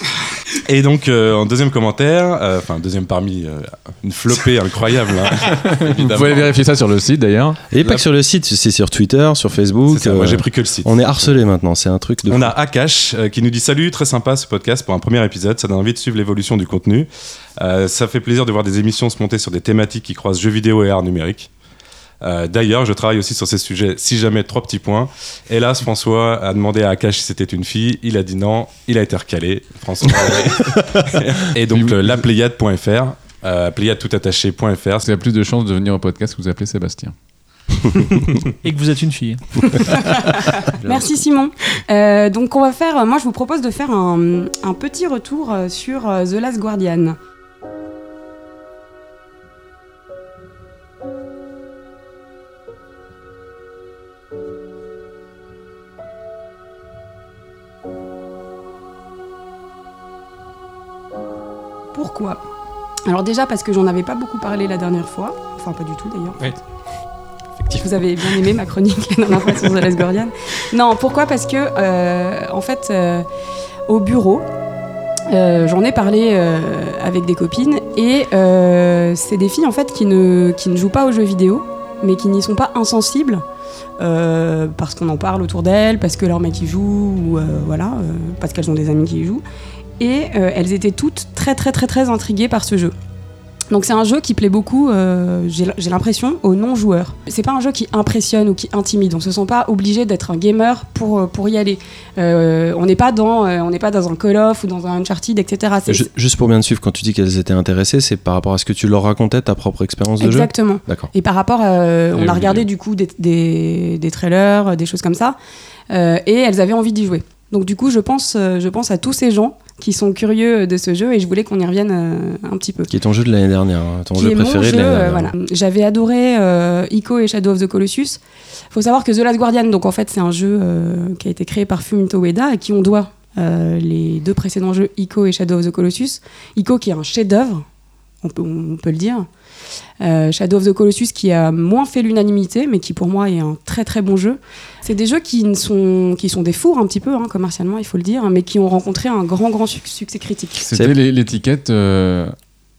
Et donc, euh, en deuxième commentaire, euh, enfin, deuxième parmi euh, une flopée incroyable, hein, Vous pouvez vérifier ça sur le site d'ailleurs. Et pas que sur le site, c'est sur Twitter, sur Facebook. C'est ça, moi j'ai pris que le site. On est harcelé maintenant, c'est un truc de. On fou. a Akash euh, qui nous dit salut, très sympa ce podcast pour un premier épisode, ça donne envie de suivre l'évolution du contenu. Euh, ça fait plaisir de voir des émissions se monter sur des thématiques qui croisent jeux vidéo et art numérique. Euh, D'ailleurs, je travaille aussi sur ces sujets. Si jamais trois petits points. Hélas, François a demandé à Akash si c'était une fille. Il a dit non. Il a été recalé. François. et donc le lapléiade.fr, euh, pléiade tout attaché.fr. Parce qu'il y a plus de chances de venir au podcast que vous appelez Sébastien. Et que vous êtes une fille. Merci Simon. Euh, donc on va faire, moi je vous propose de faire un, un petit retour euh, sur euh, The Last Guardian. Pourquoi? Alors déjà parce que j'en avais pas beaucoup parlé la dernière fois, enfin pas du tout d'ailleurs. Ouais. Vous avez bien aimé ma chronique la dernière fois sur Guardian. Non, pourquoi? Parce que, euh, en fait, euh, au bureau, euh, j'en ai parlé euh, avec des copines et euh, c'est des filles en fait qui ne, jouent pas aux jeux vidéo, mais qui n'y sont pas insensibles. parce qu'on en parle autour d'elles, parce que leur mec y joue, ou voilà, parce qu'elles ont des amis qui y jouent. Et elles étaient toutes très très très intriguées par ce jeu. Donc c'est un jeu qui plaît beaucoup, euh, j'ai l'impression, aux non-joueurs. C'est pas un jeu qui impressionne ou qui intimide. On se sent pas obligé d'être un gamer pour, euh, pour y aller. Euh, on n'est pas dans euh, on n'est pas dans un Call of ou dans un Uncharted, etc. Juste pour bien te suivre, quand tu dis qu'elles étaient intéressées, c'est par rapport à ce que tu leur racontais, ta propre expérience de jeu? Exactement. D'accord. Et par rapport, euh, on a regardé du coup des, des, des trailers, des choses comme ça, euh, et elles avaient envie d'y jouer. Donc du coup, je pense, je pense à tous ces gens qui sont curieux de ce jeu, et je voulais qu'on y revienne euh, un petit peu. Qui est ton jeu de l'année dernière, hein, ton qui jeu est mon préféré jeu, de l'année euh, dernière. voilà. J'avais adoré euh, Ico et Shadow of the Colossus. faut savoir que The Last Guardian, donc en fait, c'est un jeu euh, qui a été créé par Fumito Ueda, à qui on doit les deux précédents jeux Ico et Shadow of the Colossus. Ico qui est un chef-d'œuvre, on peut, on peut le dire. Euh, Shadow of the Colossus qui a moins fait l'unanimité, mais qui pour moi est un très très bon jeu. C'est des jeux qui, sont, qui sont des fours un petit peu, hein, commercialement, il faut le dire, mais qui ont rencontré un grand grand suc- succès critique. C'était l'é- l'étiquette euh,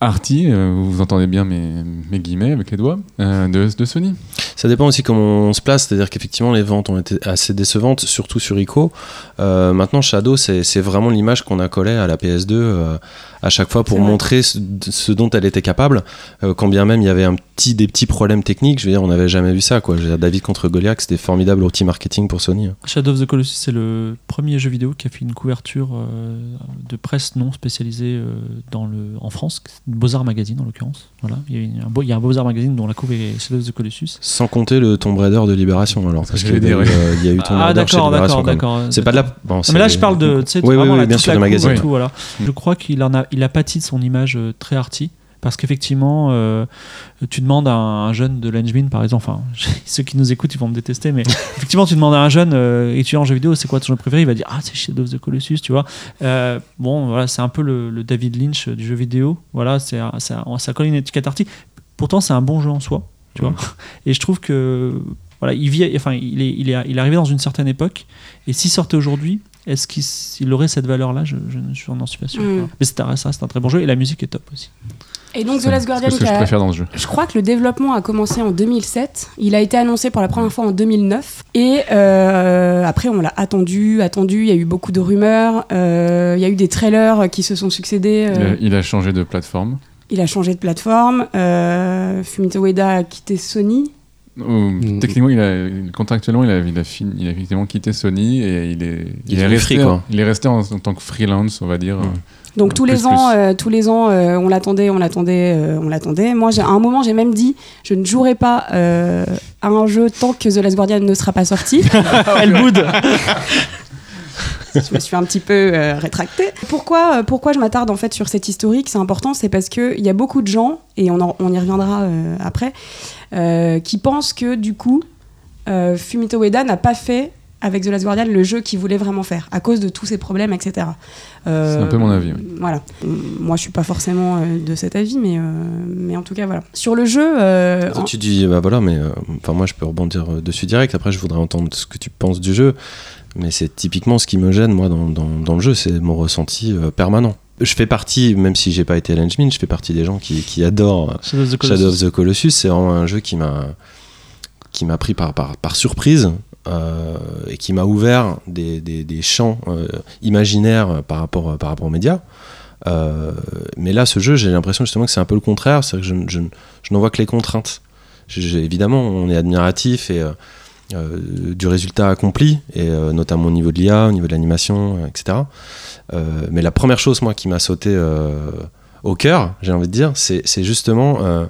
Arty, euh, vous entendez bien mes, mes guillemets avec les doigts, euh, de, de Sony. Ça dépend aussi comment on se place, c'est-à-dire qu'effectivement les ventes ont été assez décevantes, surtout sur ICO. Euh, maintenant Shadow, c'est vraiment l'image qu'on a collée à la PS2 euh, à chaque fois pour montrer ce, ce dont elle était capable, euh, quand bien même il y avait un petit, des petits problèmes techniques, je veux dire, on n'avait jamais vu ça. Quoi. Je veux dire, David contre Goliath, c'était formidable outil marketing pour Sony. hein. Shadow of the Colossus, c'est le premier jeu vidéo qui a fait une couverture euh, de presse non spécialisée euh, dans le, en France, Beaux-Arts Magazine en l'occurrence. Voilà. Il y a, un beau- il y a un Beaux-Arts Magazine dont la couve est Shadow of the Colossus. Sans compter le Tomb Raider de Libération, alors. Parce qu'il y, a eu, dire, euh, il y a eu Tomb Ah Raider chez d'accord, Libération. d'accord. C'est pas de la. bon, mais là, je parle de, tu sais, Oui, oui, vraiment oui, la, bien sûr, de magazine. et tout, voilà. Je crois qu'il en a, il a pâti de son image euh, très arty. Parce qu'effectivement, euh, tu demandes à un jeune de l'Engmin, par exemple, enfin, ceux qui nous écoutent, ils vont me détester, mais effectivement, tu demandes à un jeune euh, étudiant en jeu vidéo, c'est quoi ton jeu préféré? Il va dire, ah, c'est Shadow of the Colossus, tu vois. Euh, bon, voilà, c'est un peu le, le David Lynch du jeu vidéo. Voilà, c'est ça, colle une étiquette arty. Pourtant, c'est un bon jeu en soi, tu vois. Et je trouve que, voilà, il vit, enfin, il est, il est, il est arrivé dans une certaine époque, et s'il sortait aujourd'hui, est-ce qu'il il aurait cette valeur-là? Je, je, je n'en suis pas sûr. Mm. Voilà. Mais c'est un- ça reste un très bon jeu et la musique est top aussi. Et donc The Last Guardian que je a- préfère dans ce jeu. Je crois que le développement a commencé en 2007. Il a été annoncé pour la première fois en 2009. Et euh, après, on l'a attendu, attendu. Il y a eu beaucoup de rumeurs. euh, il y a eu des trailers qui se sont succédés. Il, euh, a, il a changé de plateforme. il a changé de plateforme. euh, Fumito Ueda a quitté Sony. Ou, Techniquement, il a, contractuellement, il a, il, a fini- il a effectivement quitté Sony et il est, Il est est resté, free, quoi. il est resté en, en tant que freelance, on va dire. Donc Euh, tous plus, les ans, euh, tous les ans, euh, on l'attendait, on l'attendait, euh, on l'attendait. Moi, à un moment, j'ai même dit, je ne jouerai pas euh, à un jeu tant que The Last Guardian ne sera pas sorti. Elle boude je me suis un petit peu rétractée. Pourquoi, pourquoi je m'attarde en fait sur cette historique C'est important, c'est parce qu'il y a beaucoup de gens, et on, en- on y reviendra après, qui pensent que du coup, Fumito Ueda n'a pas fait avec The Last Guardian le jeu qu'il voulait vraiment faire, à cause de tous ces problèmes, etc. Euh, C'est un peu mon avis, oui. Voilà. Moi, je suis pas forcément euh, de cet avis, mais, euh, mais en tout cas, voilà. Sur le jeu, euh, en- Tu dis, bah voilà, mais euh, enfin moi je peux rebondir euh, dessus direct. Après, je voudrais entendre ce que tu penses du jeu. Mais c'est typiquement ce qui me gêne, moi, dans, dans, dans le jeu, c'est mon ressenti euh, permanent. je fais partie, même si j'ai pas été Schmidt, je fais partie des gens qui, qui adorent Shadow of the Colossus. C'est vraiment un jeu qui m'a qui m'a pris par, par, par surprise euh, et qui m'a ouvert des, des, champs euh, imaginaires par rapport, par rapport aux médias. Euh, mais là, ce jeu, j'ai l'impression justement que c'est un peu le contraire. C'est que je, je, n'en vois que les contraintes. Évidemment, on est admiratif et euh, euh, du résultat accompli, et euh, notamment au niveau de l'IA, au niveau de l'animation, euh, etc. Euh, mais la première chose, moi, qui m'a sauté euh, au cœur, j'ai envie de dire, c'est justement euh,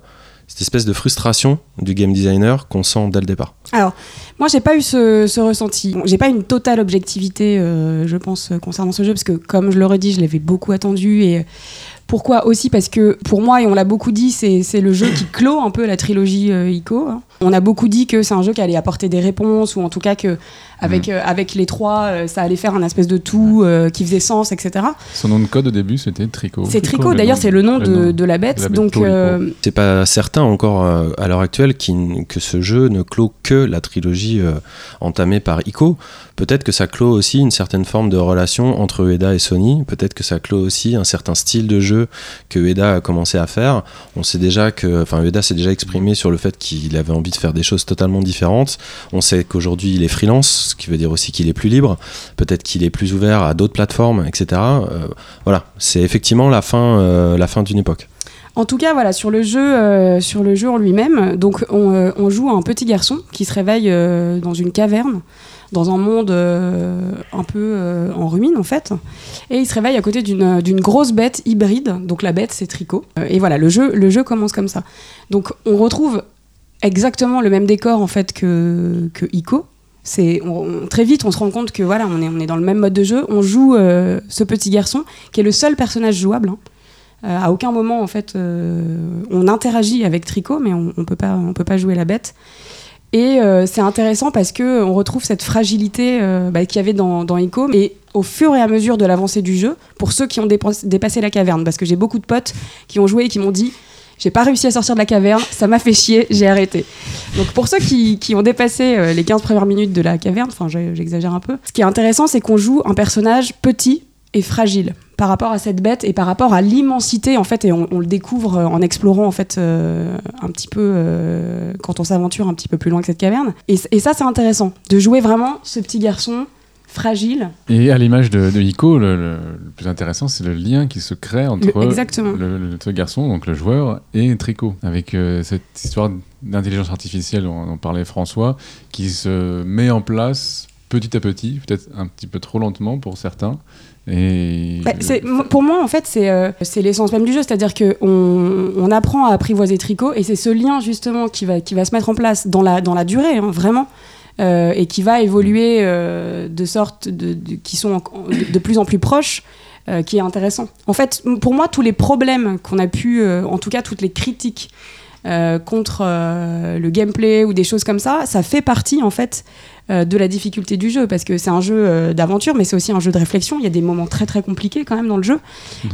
espèce de frustration du game designer qu'on sent dès le départ. Alors, moi, j'ai pas eu ce, ressenti. Bon, j'ai pas une totale objectivité, euh, je pense, euh, concernant ce jeu, parce que, comme je le redis, je l'avais beaucoup attendu. Et pourquoi aussi? Parce que, pour moi, et on l'a beaucoup dit, c'est le jeu qui clôt un peu la trilogie euh, ICO. hein. On a beaucoup dit que c'est un jeu qui allait apporter des réponses, ou en tout cas que avec, euh, avec les trois, euh, ça allait faire un espèce de tout euh, qui faisait sens, etc. Son nom de code au début, c'était Tricot. C'est Tricot, d'ailleurs, c'est le nom le de, nom de la bête. de la bête donc, euh, C'est pas certain encore euh, à l'heure actuelle que ce jeu ne clôt que la trilogie euh, entamée par Ico. Peut-être que ça clôt aussi une certaine forme de relation entre Ueda et Sony. Peut-être que ça clôt aussi un certain style de jeu que Ueda a commencé à faire. On sait déjà que, enfin, Ueda s'est déjà exprimé sur le fait qu'il avait envie de faire des choses totalement différentes. On sait qu'aujourd'hui il est freelance, ce qui veut dire aussi qu'il est plus libre. Peut-être qu'il est plus ouvert à d'autres plateformes, etc. Euh, voilà, c'est effectivement la fin, euh, fin d'une époque. En tout cas, voilà, sur le jeu, euh, sur le jeu en lui-même, donc on, joue un petit garçon qui se réveille dans une caverne, dans un monde un peu en ruine en fait, et il se réveille à côté d'une grosse bête hybride. Donc la bête, c'est Tricot. Et voilà, le jeu, le jeu commence comme ça. Donc on retrouve exactement le même décor en fait que que Ico. C'est très vite, on se rend compte que voilà, on est on est dans le même mode de jeu. On joue euh, ce petit garçon qui est le seul personnage jouable. hein. Euh, à aucun moment, en fait, euh, on interagit avec Tricot, mais on, on peut pas, on peut pas jouer la bête. Et c'est intéressant parce que on retrouve cette fragilité bah, qu'il y avait dans, dans Ico, et au fur et à mesure de l'avancée du jeu, pour ceux qui ont dépas- dépassé la caverne, parce que j'ai beaucoup de potes qui ont joué et qui m'ont dit j'ai pas réussi à sortir de la caverne, ça m'a fait chier, j'ai arrêté. Donc pour ceux qui, qui ont dépassé euh, les 15 premières minutes de la caverne, enfin j'exagère un peu, ce qui est intéressant c'est qu'on joue un personnage petit et fragile par rapport à cette bête et par rapport à l'immensité en fait et on, le découvre euh, en explorant en fait euh, un petit peu quand on s'aventure un petit peu plus loin que cette caverne et ça c'est intéressant de jouer vraiment ce petit garçon fragile Et à l'image de, de Ico, le, le- le plus intéressant, c'est le lien qui se crée entre Le- exactement. le, garçon, donc le joueur, et Tricot. Avec euh, cette histoire d'intelligence artificielle, on en parlait François, qui se met en place petit à petit, peut-être un petit peu trop lentement pour certains. Et Bah, pour moi, en fait, c'est euh, c'est l'essence même du jeu. C'est-à-dire qu'on on apprend à apprivoiser Tricot et c'est ce lien, justement, qui va, qui va se mettre en place dans la, dans la durée, hein, vraiment. Euh, et qui va évoluer euh, de sorte de, qui sont de, plus en plus proches, euh, qui est intéressant. En fait, pour moi, tous les problèmes qu'on a pu, en tout cas toutes les critiques contre le gameplay ou des choses comme ça, ça fait partie en fait euh, de la difficulté du jeu parce que c'est un jeu euh, d'aventure, mais c'est aussi un jeu de réflexion. Il y a des moments très très compliqués quand même dans le jeu.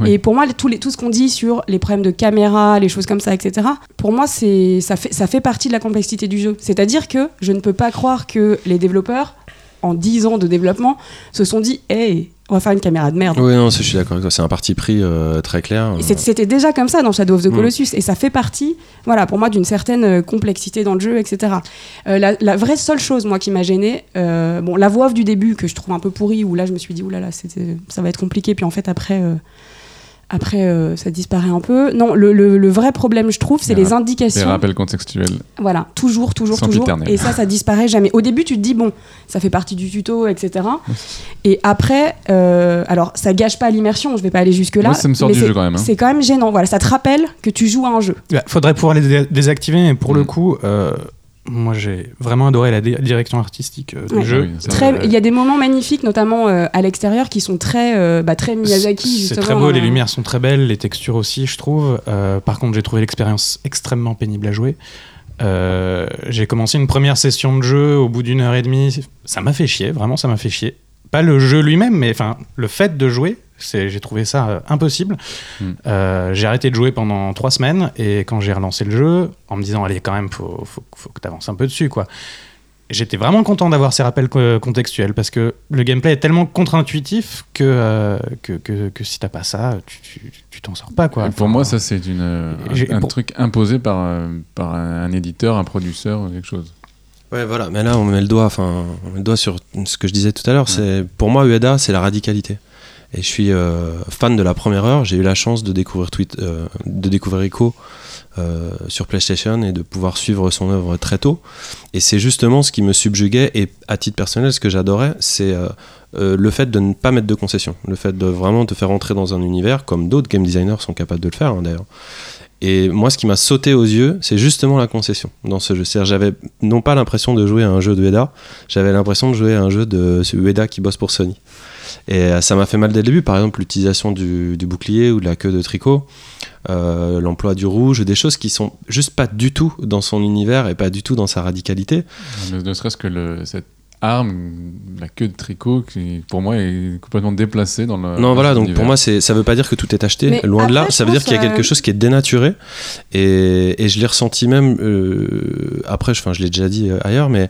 Oui. Et pour moi, tout, les, tout ce qu'on dit sur les problèmes de caméra, les choses comme ça, etc. Pour moi, c'est ça fait ça fait partie de la complexité du jeu. C'est-à-dire que je ne peux pas croire que les développeurs en 10 ans de développement se sont dit hey on va faire une caméra de merde Oui, non, je suis d'accord avec toi. C'est un parti pris euh, très clair. C'était déjà comme ça dans Shadow of the Mm. Colossus, et ça fait partie, voilà, pour moi, d'une certaine euh, complexité dans le jeu, etc. Euh, la, la vraie seule chose, moi, qui m'a gêné, euh, bon, la voix off du début que je trouve un peu pourrie, où là, je me suis dit, oulala, ça va être compliqué, puis en fait, après, après, euh, ça disparaît un peu. Non, le, le- le vrai problème, je trouve, c'est Les les indications. les rappels contextuels. Voilà, toujours, toujours, toujours. Et ça, ça disparaît jamais. Au début, tu te dis, bon, ça fait partie du tuto, etc. Et après, euh, alors, ça gâche pas l'immersion, je vais pas aller jusque-là. Ça me sort mais du jeu quand même, hein. C'est quand même gênant. Voilà, ça te rappelle que tu joues à un jeu. Bah, faudrait pouvoir les dé- désactiver, mais pour le Mm. coup, euh, moi j'ai vraiment adoré la direction artistique euh, du Ouais. jeu. Oui, ça, Très, Euh, il y a des moments magnifiques, notamment euh, à l'extérieur, qui sont très, euh, bah, très Miyazaki. C'est très beau, les euh, lumières sont très belles, les textures aussi, je trouve. Euh, par contre, j'ai trouvé l'expérience extrêmement pénible à jouer. Euh, j'ai commencé une première session de jeu au bout d'une heure et demie. Ça m'a fait chier, vraiment, ça m'a fait chier. Pas le jeu lui-même, mais enfin le fait de jouer, c'est, j'ai trouvé ça euh, impossible. Mm. Euh, j'ai arrêté de jouer pendant trois semaines et quand j'ai relancé le jeu, en me disant allez quand même, faut, faut, faut que tu avances un peu dessus, quoi. j'étais vraiment content d'avoir ces rappels co- contextuels parce que le gameplay est tellement contre-intuitif que, euh, que, que, que si t'as pas ça, tu t'en sors pas quoi. Pour moi, ça, c'est euh, un, un truc imposé par, par un, éditeur, un producteur, quelque chose. Ouais, voilà, mais là on met le doigt, enfin, on met le doigt sur ce que je disais tout à l'heure. C'est pour moi Ueda, c'est la radicalité. Et je suis euh, fan de la première heure. J'ai eu la chance de découvrir Tweet, euh, de découvrir Ico euh, sur PlayStation et de pouvoir suivre son œuvre très tôt. Et c'est justement ce qui me subjuguait et à titre personnel, ce que j'adorais, c'est euh, le fait de ne pas mettre de concessions, le fait de vraiment te faire entrer dans un univers comme d'autres game designers sont capables de le faire hein, d'ailleurs. Et moi, ce qui m'a sauté aux yeux, c'est justement la concession dans ce jeu. C'est-à-dire, j'avais non pas l'impression de jouer à un jeu de Ueda, j'avais l'impression de jouer à un jeu de Ueda qui bosse pour Sony. Et euh, ça m'a fait mal dès le début. Par exemple, l'utilisation du, bouclier ou de la queue de tricot, euh, l'emploi du rouge, des choses qui sont juste pas du tout dans son univers et pas du tout dans sa radicalité. Ne serait-ce que le, cette arme, la queue de tricot, qui pour moi est complètement déplacée dans le. Non, voilà, donc univers. pour moi, ça veut pas dire que tout est acheté, Mais loin de là. Ça veut dire qu'il y a quelque chose qui est dénaturé. Et, et je l'ai ressenti même, euh, après, je- enfin, je l'ai déjà dit euh, ailleurs, mais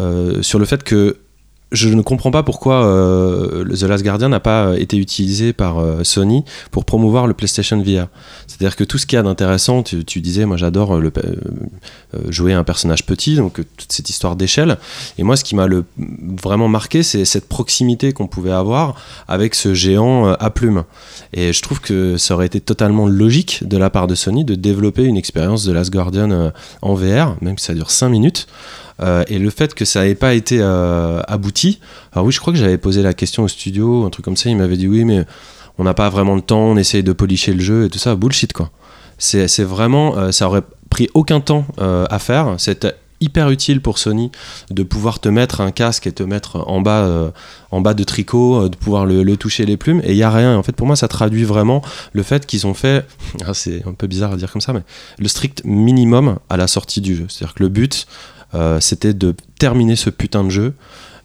euh, sur le fait que je ne comprends pas pourquoi euh, The Last Guardian n'a pas été utilisé par euh, Sony pour promouvoir le PlayStation VR. C'est-à-dire que tout ce qu'il y a d'intéressant, tu, disais, moi j'adore euh, euh, euh, jouer un personnage petit, donc euh, toute cette histoire d'échelle. Et moi, ce qui m'a vraiment marqué, c'est cette proximité qu'on pouvait avoir avec ce géant euh, à plumes. Et je trouve que ça aurait été totalement logique de la part de Sony de développer une expérience de Last Guardian euh, en VR, même si ça dure 5 minutes. Euh, et le fait que ça n'ait pas été euh, abouti, alors oui, je crois que j'avais posé la question au studio, un truc comme ça, il m'avait dit oui, mais on n'a pas vraiment le temps, on essaye de policher le jeu et tout ça, bullshit quoi. C'est vraiment, euh, ça aurait pris aucun temps à faire, c'était hyper utile pour Sony de pouvoir te mettre un casque et te mettre en bas, en bas de tricot, de pouvoir le, toucher les plumes, et il y a rien. En fait, pour moi, ça traduit vraiment le fait qu'ils ont fait, ah, c'est un peu bizarre à dire comme ça, mais le strict minimum à la sortie du jeu. C'est-à-dire que le but, c'était de terminer ce putain de jeu,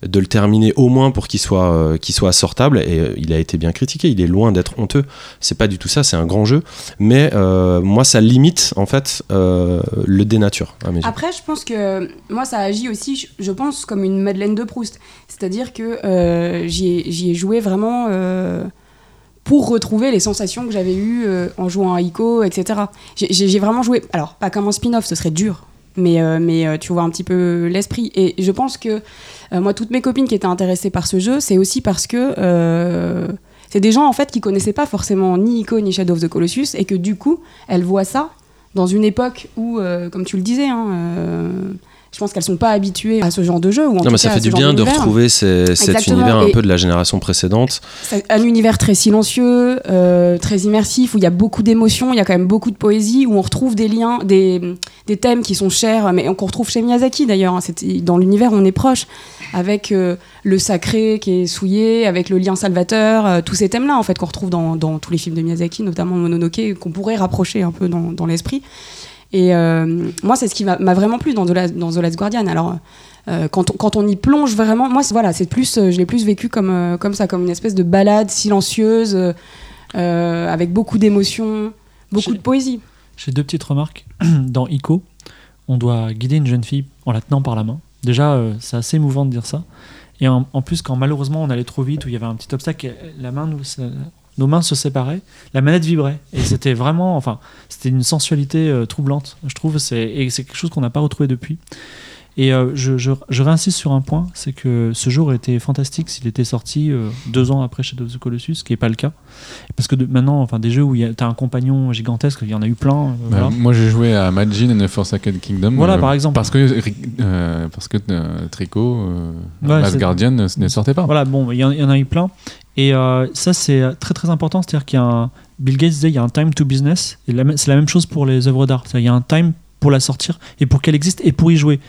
de le terminer au moins pour qu'il soit, euh, qu'il soit sortable. Et euh, il a été bien critiqué, il est loin d'être honteux. C'est pas du tout ça, c'est un grand jeu. Mais euh, moi, ça limite en fait euh, le dénature. Après, je pense que moi, ça agit aussi, je- pense, comme une Madeleine de Proust. C'est-à-dire que euh, j'y ai, joué vraiment euh, pour retrouver les sensations que j'avais eues euh, en jouant à Ico, etc. J'ai vraiment joué, alors pas comme un spin-off, ce serait dur, mais, euh, mais euh, tu vois un petit peu l'esprit. Et je pense que euh, moi, toutes mes copines qui étaient intéressées par ce jeu, c'est aussi parce que c'est des gens en fait qui connaissaient pas forcément ni Ico ni Shadow of the Colossus et que du coup, elles voient ça dans une époque où, comme tu le disais, hein, je pense qu'elles sont pas habituées à ce genre de jeu. Ou en Non, tout mais ça cas fait du bien de retrouver ces- cet univers un peu de la génération précédente. Un univers très silencieux, euh, très immersif, où il y a beaucoup d'émotions, il y a quand même beaucoup de poésie, où on retrouve des liens, des, des thèmes qui sont chers, mais qu'on retrouve chez Miyazaki d'ailleurs. hein. Dans l'univers, on est proche, avec euh, le sacré qui est souillé, avec le lien salvateur, euh, tous ces thèmes-là en fait qu'on retrouve dans, dans tous les films de Miyazaki, notamment Mononoke, qu'on pourrait rapprocher un peu dans, dans l'esprit. Et euh, moi, c'est ce qui m'a vraiment plu dans The Last, dans The Last Guardian. Alors, euh, quand, on, quand on y plonge vraiment, moi, voilà, c'est plus, euh, je l'ai plus vécu comme, comme ça, comme une espèce de balade silencieuse, euh, avec beaucoup d'émotions, beaucoup de poésie. J'ai deux petites remarques. Dans Ico, on doit guider une jeune fille en la tenant par la main. Déjà, c'est assez émouvant de dire ça. Et en, en plus, quand malheureusement on allait trop vite, où il y avait un petit obstacle, la main nous, ça- nos mains se séparaient, la manette vibrait. Et c'était vraiment, enfin, c'était une sensualité euh, troublante, je trouve. C'est, et c'est quelque chose qu'on n'a pas retrouvé depuis. Et euh, je, je, je réinsiste sur un point, c'est que ce aurait été fantastique s'il était sorti euh, deux ans après Shadow of the Colossus, ce qui n'est pas le cas. Parce que de- maintenant, enfin, des jeux où tu as un compagnon gigantesque, il y en a eu plein. euh, Bah, voilà. Moi, j'ai joué à Majin and the Forsaken Kingdom. Voilà, par exemple. Parce que, parce que Tricot, Ouais, Last Guardian ne sortait pas. Voilà, bon, il y, en- il y en a eu plein. Et euh, ça, c'est très très important. C'est-à-dire qu'il y a un. Bill Gates disait il y a un time to business. C'est la même chose pour les œuvres d'art. Il y a un time pour la sortir et pour qu'elle existe et pour y jouer.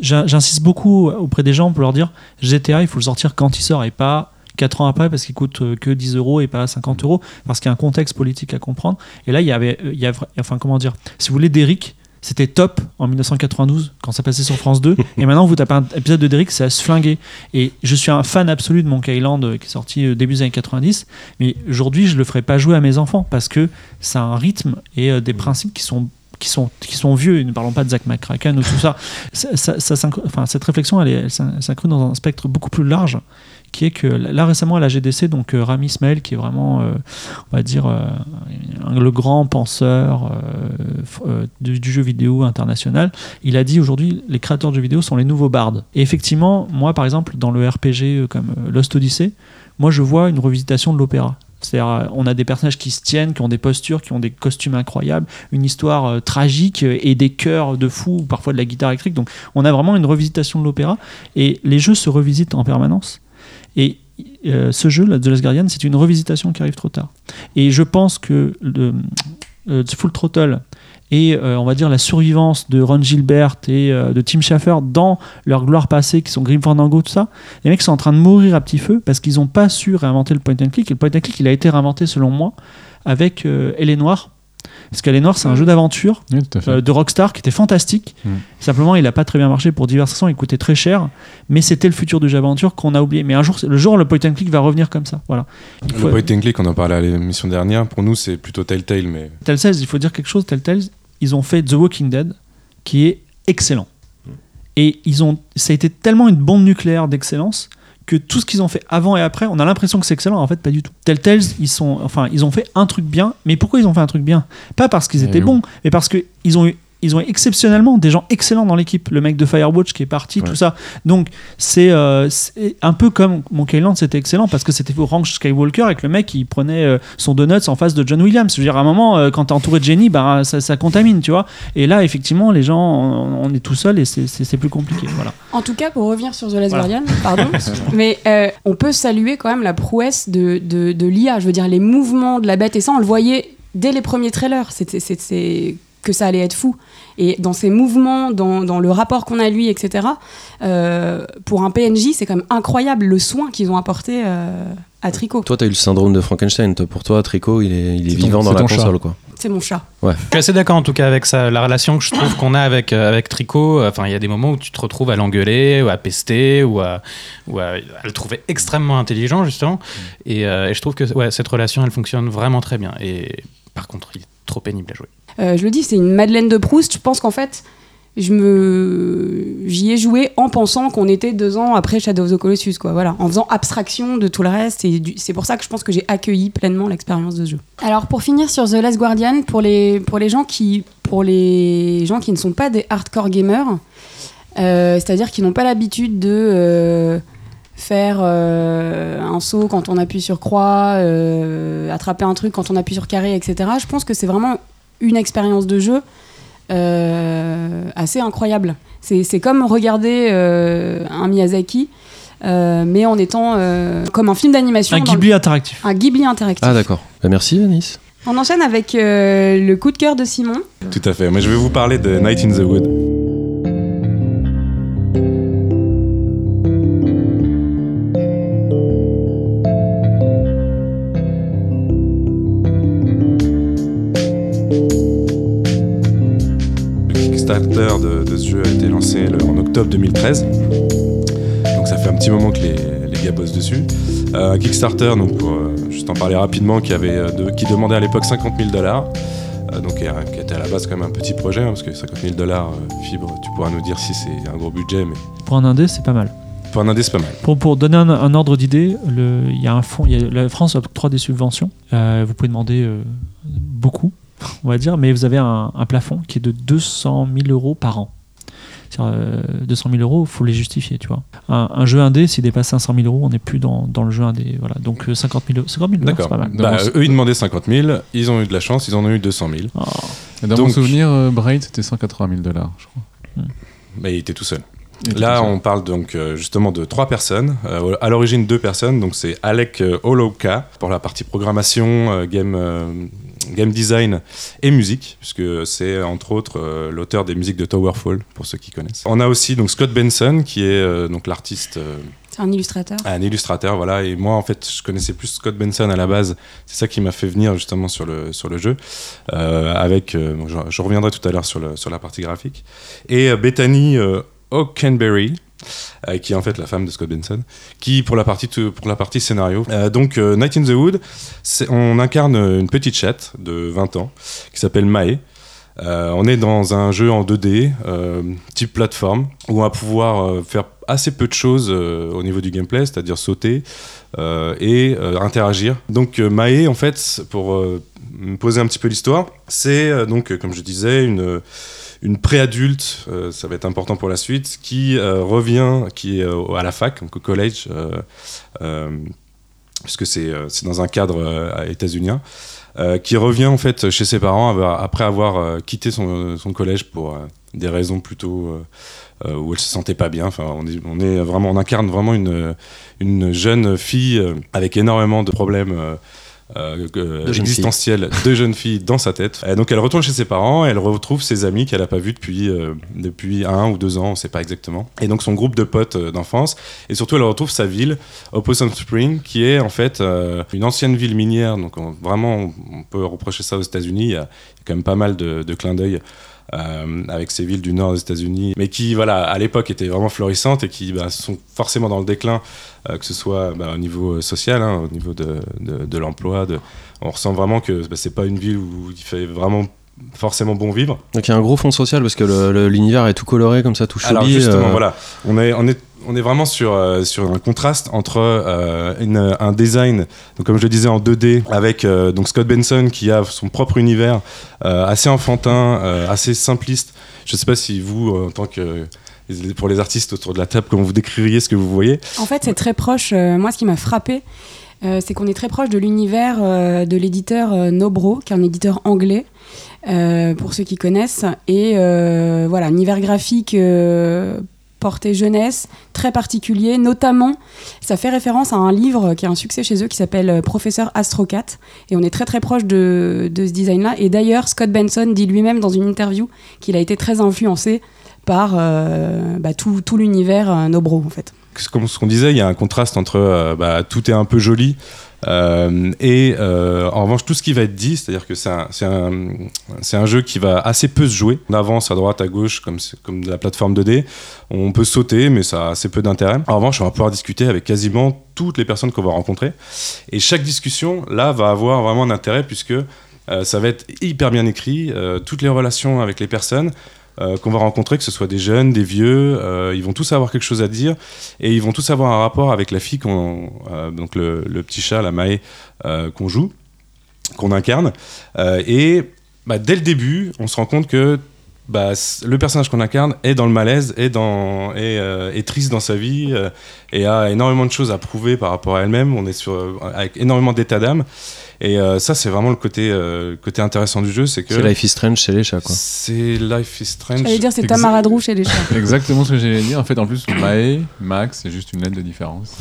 J'in- J'insiste beaucoup auprès des gens pour leur dire GTA, il faut le sortir quand il sort et pas 4 ans après parce qu'il coûte euh, que 10 euros et pas 50 euros parce qu'il y a un contexte politique à comprendre. Et là, il y avait. euh, Il y a, enfin, comment dire Si vous voulez, Derrick. C'était top en 1992 quand ça passait sur France 2 et maintenant vous tapez un épisode de Derrick c'est à se flinguer. Et je suis un fan absolu de Monkey Island euh, qui est sorti euh, début des années 90 mais aujourd'hui je le ferai pas jouer à mes enfants parce que ça a un rythme et euh, des principes qui sont qui sont, qui sont vieux, ne parlons pas de Zach McCracken ou tout ça, ça, ça- ça enfin, cette réflexion, elle, est- elle s'in- s'inclut dans un spectre beaucoup plus large, qui est que là récemment à la GDC, donc euh, Rami Ismail, qui est vraiment, euh, on va dire, euh, le grand penseur du, jeu vidéo international, il a dit aujourd'hui les créateurs de jeux vidéo sont les nouveaux bardes. Et effectivement, moi par exemple, dans le RPG comme Lost Odyssey, moi je vois une revisitation de l'opéra. C'est-à-dire, on a des personnages qui se tiennent, qui ont des postures, qui ont des costumes incroyables, une histoire tragique et des chœurs de fous, ou parfois de la guitare électrique. Donc, on a vraiment une revisitation de l'opéra. Et les jeux se revisitent en permanence. Et euh, ce jeu, The Last Guardian, c'est une revisitation qui arrive trop tard. Et je pense que le, euh, Full Throttle et euh, on va dire la survivance de Ron Gilbert et de Tim Schafer dans leur gloire passée, qui sont Grim Fandango, tout ça, les mecs sont en train de mourir à petit feu parce qu'ils n'ont pas su réinventer le point and click. Et le point and click, il a été réinventé selon moi avec Elle est Noire. Parce est Noire, c'est un jeu d'aventure Oui, euh, de Rockstar qui était fantastique. Mm. Simplement, il n'a pas très bien marché pour diverses raisons. Il coûtait très cher, mais c'était le futur du jeu d'aventure qu'on a oublié. Mais un jour, le jour, le point and click va revenir comme ça. Voilà. Il faut- Le point and click, on en parlait à l'émission dernière. Pour nous, c'est plutôt Telltale, mais Telltale, il faut dire quelque chose. Telltale, ils ont fait The Walking Dead, qui est excellent. Et ils ont, ça a été tellement une bombe nucléaire d'excellence que tout ce qu'ils ont fait avant et après, on a l'impression que c'est excellent. En fait, pas du tout. Telltale, ils sont, enfin, ils ont fait un truc bien. Mais pourquoi ils ont fait un truc bien? Pas parce qu'ils étaient bons, mais parce que ils ont eu ils ont exceptionnellement des gens excellents dans l'équipe. Le mec de Firewatch qui est parti, Ouais. tout ça. Donc, c'est euh, c'est un peu comme Monkey Island, c'était excellent parce que c'était au Ranch Skywalker et que le mec il prenait euh, son donuts en face de John Williams. Je veux dire, à un moment, euh, quand t'es entouré de génie, bah, ça, ça contamine, tu vois. Et là, effectivement, les gens, on, on est tout seul et c'est- plus compliqué. Voilà. En tout cas, pour revenir sur The Last Voilà. Guardian, pardon, mais euh, on peut saluer quand même la prouesse de, de, de l'IA. Je veux dire, les mouvements de la bête et ça, on le voyait dès les premiers trailers. C'est que ça allait être fou. Et dans ses mouvements, dans, dans le rapport qu'on a à lui, etc., euh, pour un PNJ, c'est quand même incroyable le soin qu'ils ont apporté euh, à Tricot. Toi, t'as eu le syndrome de Frankenstein. Pour toi, Tricot, il est, il est ton- vivant dans c'est la chat. console, quoi. C'est mon chat. Je suis assez d'accord en tout cas avec ça. La relation que je trouve qu'on a avec, euh, avec Tricot, enfin, il y a des moments où tu te retrouves à l'engueuler, ou à pester, ou à, ou à, à le trouver extrêmement intelligent, justement. Et, euh, et je trouve que ouais, cette relation, elle fonctionne vraiment très bien. Et par contre, il est trop pénible à jouer. Euh, je le dis, c'est une Madeleine de Proust. Je pense qu'en fait, je me, j'y ai joué en pensant qu'on était deux ans après Shadow of the Colossus, quoi. Voilà, en faisant abstraction de tout le reste. Et c'est pour ça que je pense que j'ai accueilli pleinement l'expérience de ce jeu. Alors, pour finir sur The Last Guardian, pour les pour les gens qui pour les gens qui ne sont pas des hardcore gamers, euh, c'est-à-dire qui n'ont pas l'habitude de euh, faire un saut quand on appuie sur croix, attraper un truc quand on appuie sur carré, etc. Je pense que c'est vraiment une expérience de jeu euh, assez incroyable. C'est c'est comme regarder euh, un Miyazaki, euh, mais en étant euh, comme un film d'animation. Un Ghibli interactif. un Ghibli interactif. Ah, d'accord. Bah, merci, Anis. On enchaîne avec euh, le coup de cœur de Simon. tout à fait. Mais je vais vous parler de Night in the Wood. Kickstarter de, de ce jeu a été lancé le- en octobre 2013. Donc ça fait un petit moment que les, les gars bossent dessus. Euh, un Kickstarter, donc pour euh, juste en parler rapidement, qui, avait, euh, de- qui demandait à l'époque 50 000 dollars. donc qui, a- qui était à la base quand même un petit projet, hein, parce que 50 000 dollars, fibre, tu pourras nous dire si c'est un gros budget, mais Pour un indé, c'est pas mal. pour un indé, c'est pas mal. Pour, pour donner un, un ordre d'idée, il y a un fonds, il y a- la France octroie des subventions. Euh, vous pouvez demander euh, beaucoup, on va dire, mais vous avez un, un plafond qui est de 200 000 euros par an. C'est-à-dire, euh, 200 000 euros, il faut les justifier, tu vois. Un, un jeu indé, s'il dépasse 500 000 euros, on n'est plus dans, dans le jeu indé. Voilà. Donc euh, 50 000 euros, 50 000 euros, c'est pas mal. Bah, eux, ils demandaient 50 000, ils ont eu de la chance, ils en ont eu 200 000. Oh. Et Dans Donc- mon souvenir, euh, Braid, c'était 180 000 dollars, je crois. Mais il était tout seul. Là, on parle donc euh, justement de trois personnes. Euh, à l'origine, deux personnes. Donc, c'est Alec euh, Holovka pour la partie programmation, euh, game, euh, game design et musique, puisque c'est entre autres euh, l'auteur des musiques de Towerfall, pour ceux qui connaissent. On a aussi donc Scott Benson, qui est euh, donc l'artiste, euh, C'est un illustrateur. un illustrateur, voilà. Et moi, en fait, je connaissais plus Scott Benson à la base. C'est ça qui m'a fait venir justement sur le sur le jeu. Euh, avec, euh, bon, je, je reviendrai tout à l'heure sur le sur la partie graphique. Et euh, Bethany O'Kenberry. Euh, qui est en fait la femme de Scott Benson, qui pour la partie pour la partie scénario. Euh, donc euh, Night in the Wood, on incarne une petite chatte de 20 ans qui s'appelle Mae. On est dans un jeu en 2D, euh, type plateforme, où on va pouvoir faire assez peu de choses au niveau du gameplay, c'est-à-dire sauter et interagir. Donc Mae, en fait, pour me poser un petit peu l'histoire, c'est donc, comme je disais, une une préadulte, euh, ça va être important pour la suite, qui euh, revient, qui est euh, à la fac, donc au collège, euh, puisque c'est dans un cadre états-unien, qui revient en fait chez ses parents après avoir quitté son, collège pour des raisons plutôt où elle se sentait pas bien. Enfin, on est, vraiment, on incarne vraiment une, une jeune fille avec énormément de problèmes. Euh, euh, De jeune filles dans sa tête. Et donc elle retourne chez ses parents et elle retrouve ses amis qu'elle n'a pas vus depuis, euh, depuis un ou deux ans, on ne sait pas exactement. Et donc son groupe de potes euh, d'enfance. Et surtout elle retrouve sa ville, Opossum Spring, qui est en fait euh, une ancienne ville minière. Donc on- vraiment, on peut reprocher ça aux États-Unis. Il y, y a quand même pas mal de, de clins d'œil. Euh, avec ces villes du nord des États-Unis, mais qui, voilà, à l'époque étaient vraiment florissantes et qui bah, sont forcément dans le déclin, euh, que ce soit bah, au niveau euh, social, hein, au niveau de, de, de l'emploi. De... On ressent vraiment que bah, c'est pas une ville où il fait vraiment forcément bon vivre. Donc il y a un gros fond social parce que l'univers est tout coloré comme ça, tout Alors choubi. justement, euh, voilà, on est, on est, on est vraiment sur, euh, sur un contraste entre euh, un design, donc comme je le disais en 2D, avec euh, donc Scott Benson qui a son propre univers assez enfantin, assez simpliste. Je sais pas si vous, en tant que pour les artistes autour de la table, comment vous décririez ce que vous voyez En fait, c'est très proche. moi, ce qui m'a frappé, c'est qu'on est très proche de l'univers de l'éditeur Nobro, qui est un éditeur anglais, pour ceux qui connaissent. Et voilà, un univers graphique porté jeunesse, très particulier. Notamment, ça fait référence à un livre qui a un succès chez eux qui s'appelle euh, Professeur Astrocat. Et on est très très proche de, ce design-là. Et d'ailleurs, Scott Benson dit lui-même dans une interview qu'il a été très influencé par euh, bah, tout, tout l'univers euh, Nobro, en fait. comme ce qu'on disait, il y a un contraste entre euh, bah, tout est un peu joli euh, et euh, en revanche tout ce qui va être dit, c'est-à-dire que c'est un, un, un jeu qui va assez peu se jouer. On avance à droite, à gauche, comme, comme de la plateforme 2D. On peut sauter, mais ça a assez peu d'intérêt. En revanche, on va pouvoir discuter avec quasiment toutes les personnes qu'on va rencontrer. Et chaque discussion, là, va avoir vraiment un intérêt puisque euh, ça va être hyper bien écrit. toutes les relations avec les personnes euh, qu'on va rencontrer, que ce soit des jeunes, des vieux, euh, ils vont tous avoir quelque chose à dire et ils vont tous avoir un rapport avec la fille, euh, donc le, petit chat, la Mae, qu'on joue, qu'on incarne. Et bah, dès le début, on se rend compte que bah, le personnage qu'on incarne est dans le malaise, est, triste dans sa vie et a énormément de choses à prouver par rapport à elle-même. On est sur, avec énormément d'état d'âme. Et euh, ça, c'est vraiment le côté, euh, côté intéressant du jeu, c'est que C'est Life is Strange chez les chats quoi. c'est Life is Strange. J'allais dire c'est. Tamara Drew chez les chats. Exactement ce que j'allais dire. En fait, en plus, Mae, Max, c'est juste une lettre de différence.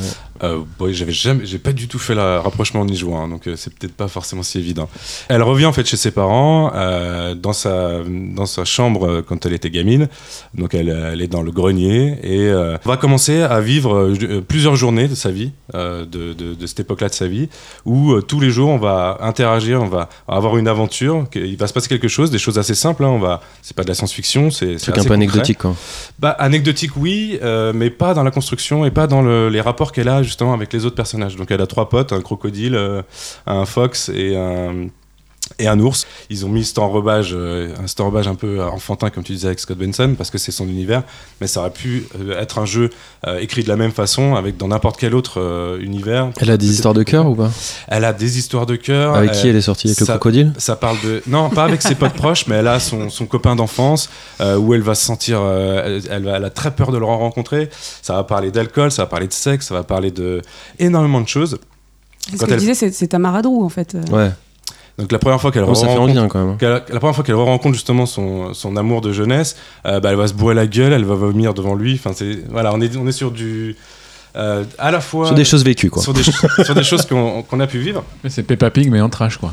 Euh, ouais, j'avais jamais, j'ai pas du tout fait le rapprochement en y jouant, hein, donc euh, c'est peut-être pas forcément si évident. Elle revient en fait chez ses parents euh, dans sa dans sa chambre euh, quand elle était gamine, donc elle, elle est dans le grenier et euh, va commencer à vivre euh, euh, plusieurs journées de sa vie, euh, de, de, de cette époque-là de sa vie, où euh, tous les jours on va interagir, on va avoir une aventure, il va se passer quelque chose, des choses assez simples. Hein, on va, c'est pas de la science-fiction, c'est Truc un peu concret. anecdotique quoi. Bah, anecdotique, oui, euh, mais pas dans la construction et pas dans le- les rapports qu'elle a justement avec les autres personnages. Donc, elle a trois potes un crocodile, euh, un fox et un. Et un ours. Ils ont mis cet enrobage, euh, un cet enrobage un peu enfantin, comme tu disais avec Scott Benson, parce que c'est son univers. Mais ça aurait pu euh, être un jeu euh, écrit de la même façon, avec dans n'importe quel autre euh, univers. Elle a des histoires de cœur ou pas? Elle a des histoires de cœur. Avec euh, qui elle est sortie Avec le crocodile? ça parle de non pas avec ses potes proches mais elle a son, son copain d'enfance euh, où elle va se sentir euh, elle, elle va- elle a très peur de le rencontrer ça va parler d'alcool ça va parler de sexe ça va parler de énormément de choses C'est ce Quand que je elle- disais, c'est- Tamara Drew en fait. euh. Ouais. Donc la première fois qu'elle Bon, ça fait rencontre envie hein, quand même. qu'elle- la première fois qu'elle rencontre justement son, son amour de jeunesse, euh, bah, elle va se bourrer la gueule, elle va vomir devant lui. Enfin, c'est voilà, on est on est sur du euh, à la fois Sur des choses vécues quoi. sur des, ch- sur des choses qu'on a pu vivre. Mais c'est Peppa Pig, mais en trash, quoi.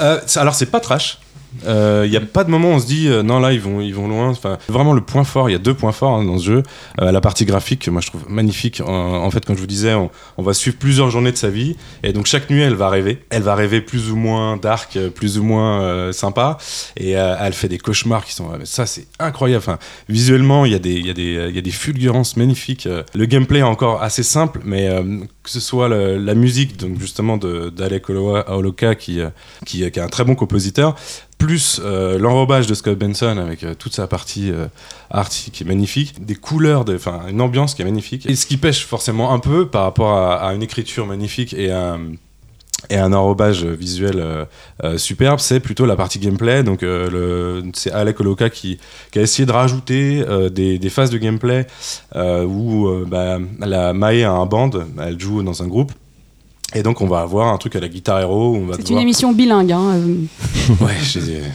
Euh, alors c'est pas trash. Il n'y a pas de moment où on se dit euh, non là ils vont ils vont loin. Enfin vraiment le point fort. Il y a deux points forts hein, dans ce jeu. Euh, la partie graphique que moi je trouve magnifique. En, fait comme je vous disais on, on va suivre plusieurs journées de sa vie et donc chaque nuit elle va rêver. Elle va rêver plus ou moins dark, euh, plus ou moins euh, sympa et euh, elle fait des cauchemars qui sont ça c'est incroyable. Enfin visuellement il y a des il y il y a des fulgurances magnifiques. Euh, Le gameplay est encore assez simple mais euh, que ce soit la musique, donc justement d'Alec Oloa- Oloka, qui, euh, qui, qui est un très bon compositeur, plus euh, l'enrobage de Scott Benson avec euh, toute sa partie euh, qui est magnifique, des couleurs, enfin une ambiance qui est magnifique. Et ce qui pêche forcément un peu par rapport à, à une écriture magnifique et un, et un enrobage visuel euh, euh, superbe, c'est plutôt la partie gameplay. Donc euh, c'est Alec Oloka qui, a essayé de rajouter des, phases de gameplay où bah, la Mae a un band, elle joue dans un groupe. Et donc on va avoir un truc à la guitare héros. C'est une émission bilingue. Hein. euh. Ouais,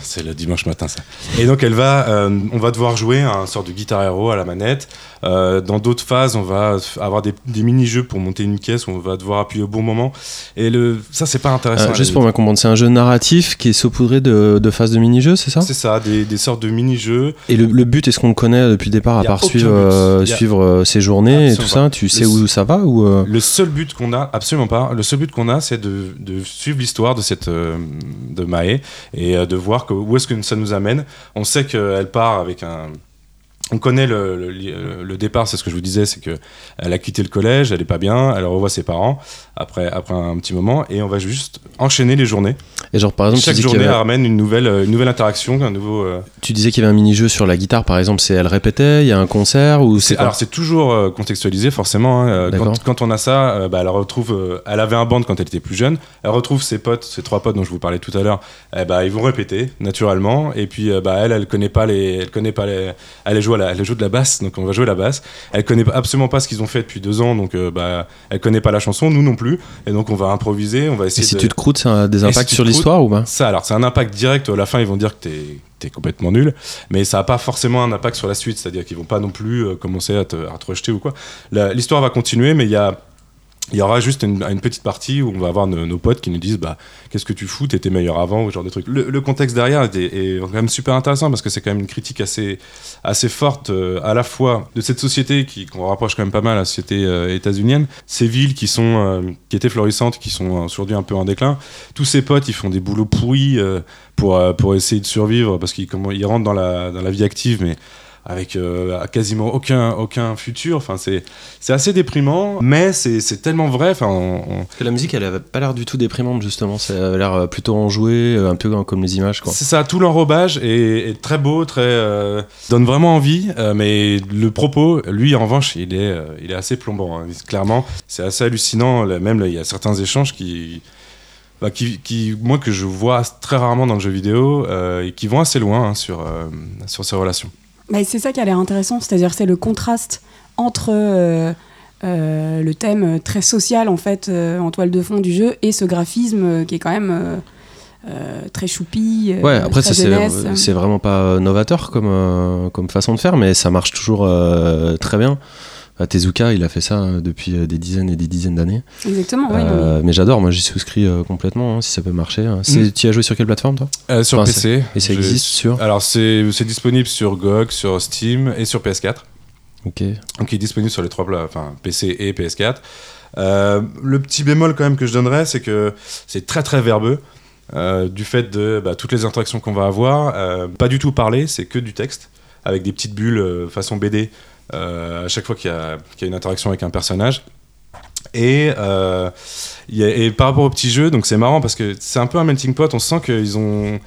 c'est le dimanche matin ça. Et donc elle va, euh, on va devoir jouer un sort de guitare héros à la manette. Euh, dans d'autres phases, on va avoir des, des mini-jeux pour monter une pièce où on va devoir appuyer au bon moment. Et le, ça, c'est pas intéressant. Euh, juste pour me comprendre, c'est un jeu narratif qui est saupoudré de, de phases de mini-jeux, c'est ça? C'est ça, des, des sortes de mini-jeux. Et le, le but, est-ce qu'on le connaît depuis le départ, à part suivre, euh, a- suivre euh, ses journées et tout ça? Tu Le sais où ça va ou euh, Le seul but qu'on a, absolument pas, le seul but qu'on a, c'est de, suivre l'histoire de cette euh, de Mae et euh, de voir que, où est-ce que ça nous amène. On sait qu'elle part avec un. On connaît le- le départ, c'est ce que je vous disais, c'est que elle a quitté le collège, elle est pas bien, elle revoit ses parents après, après un petit moment, et on va juste enchaîner les journées. Et genre, par exemple, Chaque journée avait- ramène une nouvelle, euh, une nouvelle interaction, un nouveau. euh, tu disais qu'il y avait un mini-jeu sur la guitare, par exemple, c'est elle répétait, il y a un concert ou c'est alors c'est toujours euh, contextualisé forcément. hein, quand, quand on a ça, bah, elle retrouve. elle avait un band quand elle était plus jeune. Elle retrouve ses potes, ses trois potes dont je vous parlais tout à l'heure. eh bah, ils vont répéter naturellement. Et puis bah, elle, elle connaît pas les. Elle connaît pas les. Elle joue la, elle joue de la basse, donc on va jouer la basse. Elle connaît absolument pas ce qu'ils ont fait depuis deux ans, donc bah, elle connaît pas la chanson, nous non plus. Et donc on va improviser, on va Et essayer. si de... tu te croûtes, ça a des Et si impacts sur l'histoire ou pas? Ça, alors, c'est un impact direct. À la fin, ils vont dire que t'es es complètement nul, mais ça n'a pas forcément un impact sur la suite. C'est-à-dire qu'ils vont pas non plus euh, commencer à te, à te rejeter ou quoi. L'histoire va continuer, mais il y a. Il y aura juste une, petite partie où on va avoir nos, potes qui nous disent bah qu'est-ce que tu fous? T'étais meilleur avant ou genre de trucs. Le, contexte derrière est, quand même super intéressant parce que c'est quand même une critique assez assez forte euh, à la fois de cette société qui qu'on rapproche quand même pas mal à la société euh, états-unienne, ces villes qui sont euh, qui étaient florissantes, qui sont aujourd'hui un peu en déclin. Tous ces potes ils font des boulots pourris pour pour essayer de survivre parce qu'ils comment ils rentrent dans la dans la vie active mais avec euh, quasiment aucun aucun futur. Enfin c'est c'est assez déprimant, mais c'est c'est tellement vrai. Enfin on- on- Parce que la musique, elle avait pas l'air du tout déprimante, justement. Ça avait l'air euh, plutôt enjoué, euh, un peu comme les images, quoi. C'est ça, tout l'enrobage est, est très beau, très euh, donne vraiment envie, euh, mais le propos, lui en revanche, il est, il est assez plombant. hein. Clairement, c'est assez hallucinant. Même là, il y a certains échanges qui, bah, qui, qui, moi que je vois très rarement dans le jeu vidéo euh, et qui vont assez loin hein, sur euh, sur ces relations. C'est ça qui a l'air intéressant, c'est-à-dire c'est le contraste entre euh, euh, le thème très social en fait euh, en toile de fond du jeu et ce graphisme qui est quand même très choupi. Ouais, après, ça, c'est vraiment pas novateur comme, comme façon de faire, mais ça marche toujours très bien. Bah, Tezuka, il a fait ça euh, depuis euh, des dizaines et des dizaines d'années. Exactement, oui. Euh, mais j'adore, moi j'y souscris euh, complètement, hein, si ça peut marcher. hein. C'est- Mm. Tu as joué sur quelle plateforme, toi? Euh, sur Enfin, PC. Et ça existe sur Alors c'est disponible sur GOG, sur Steam et sur PS4. Ok. donc il est disponible sur les trois plats, enfin PC et PS4. Euh, le petit bémol quand même que je donnerais, c'est que c'est très très verbeux. euh, du fait de bah, toutes les interactions qu'on va avoir, euh, pas du tout parler, c'est que du texte, avec des petites bulles euh, façon BD euh, à chaque fois qu'il y, a qu'il y a une interaction avec un personnage. Et, euh, il y a- et par rapport au petit jeu, donc c'est marrant parce que c'est un peu un melting pot. On sent qu'ils ont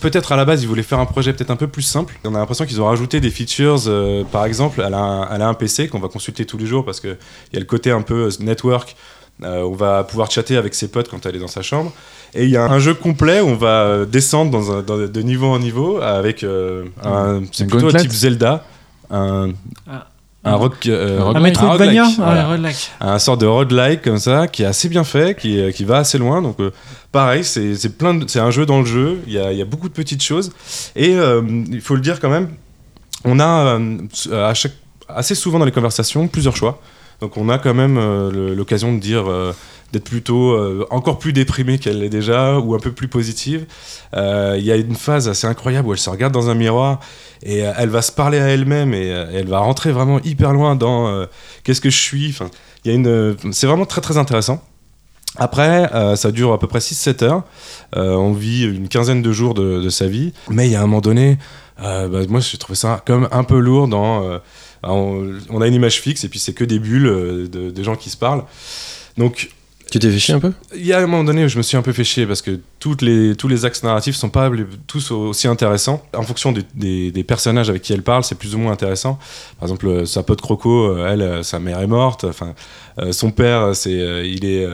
peut-être à la base ils voulaient faire un projet peut-être un peu plus simple. On a l'impression qu'ils ont rajouté des features. euh, par exemple, elle a, un, elle a un PC qu'on va consulter tous les jours parce que il y a le côté un peu euh, network. euh, on va pouvoir chatter avec ses potes quand elle est dans sa chambre. Et il y a un jeu complet où on va euh, descendre dans un- dans- de niveau en niveau avec un, c'est plutôt un type Zelda, un, Ah. un rock, euh, Un roguelike. Un Metroidvania roguelike, voilà Ouais, roguelike. un sort de roguelike comme ça qui est assez bien fait qui, qui va assez loin donc euh, pareil c'est c'est plein de- c'est un jeu dans le jeu il y a, il y a beaucoup de petites choses et euh, il faut le dire quand même on a euh, à chaque, assez souvent dans les conversations plusieurs choix donc on a quand même euh, l'occasion de dire euh, d'être plutôt euh, encore plus déprimée qu'elle l'est déjà ou un peu plus positive Euh, il y a une phase assez incroyable où elle se regarde dans un miroir et euh, elle va se parler à elle-même et, elle va rentrer vraiment hyper loin dans qu'est-ce que je suis enfin y c'est vraiment très très intéressant après, ça dure à peu près 6-7 heures. On vit une quinzaine de jours de, sa vie. Mais il y a un moment donné, euh, bah, moi j'ai trouvé ça comme un peu lourd dans. on, a une image fixe et puis c'est que des bulles de gens qui se parlent. Donc Tu t'es fait chier un peu il y a un moment donné où je me suis un peu fait chier parce que toutes les, tous les axes narratifs sont pas tous aussi intéressants. En fonction des, des- personnages avec qui elle parle, c'est plus ou moins intéressant. Par exemple, euh, sa pote Croco, euh, elle, euh, sa mère est morte. Enfin, son père, c'est, il, est,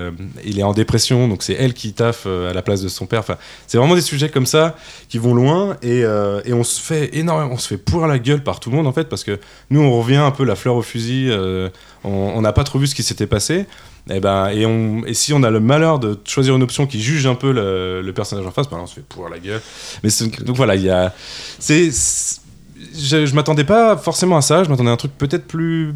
il est en dépression, donc c'est elle qui taffe à la place de son père. Enfin, c'est vraiment des sujets comme ça qui vont loin et, et on se fait énormément, on se fait pourrir la gueule par tout le monde en fait parce que nous on revient un peu la fleur au fusil. on n'a pas trop vu ce qui s'était passé. Et, ben, et, on, et si on a le malheur de choisir une option qui juge un peu le, le personnage en face, ben on se fait pourrir la gueule. Mais donc voilà, il y a. C'est, je, je m'attendais pas forcément à ça, je m'attendais à un truc peut-être plus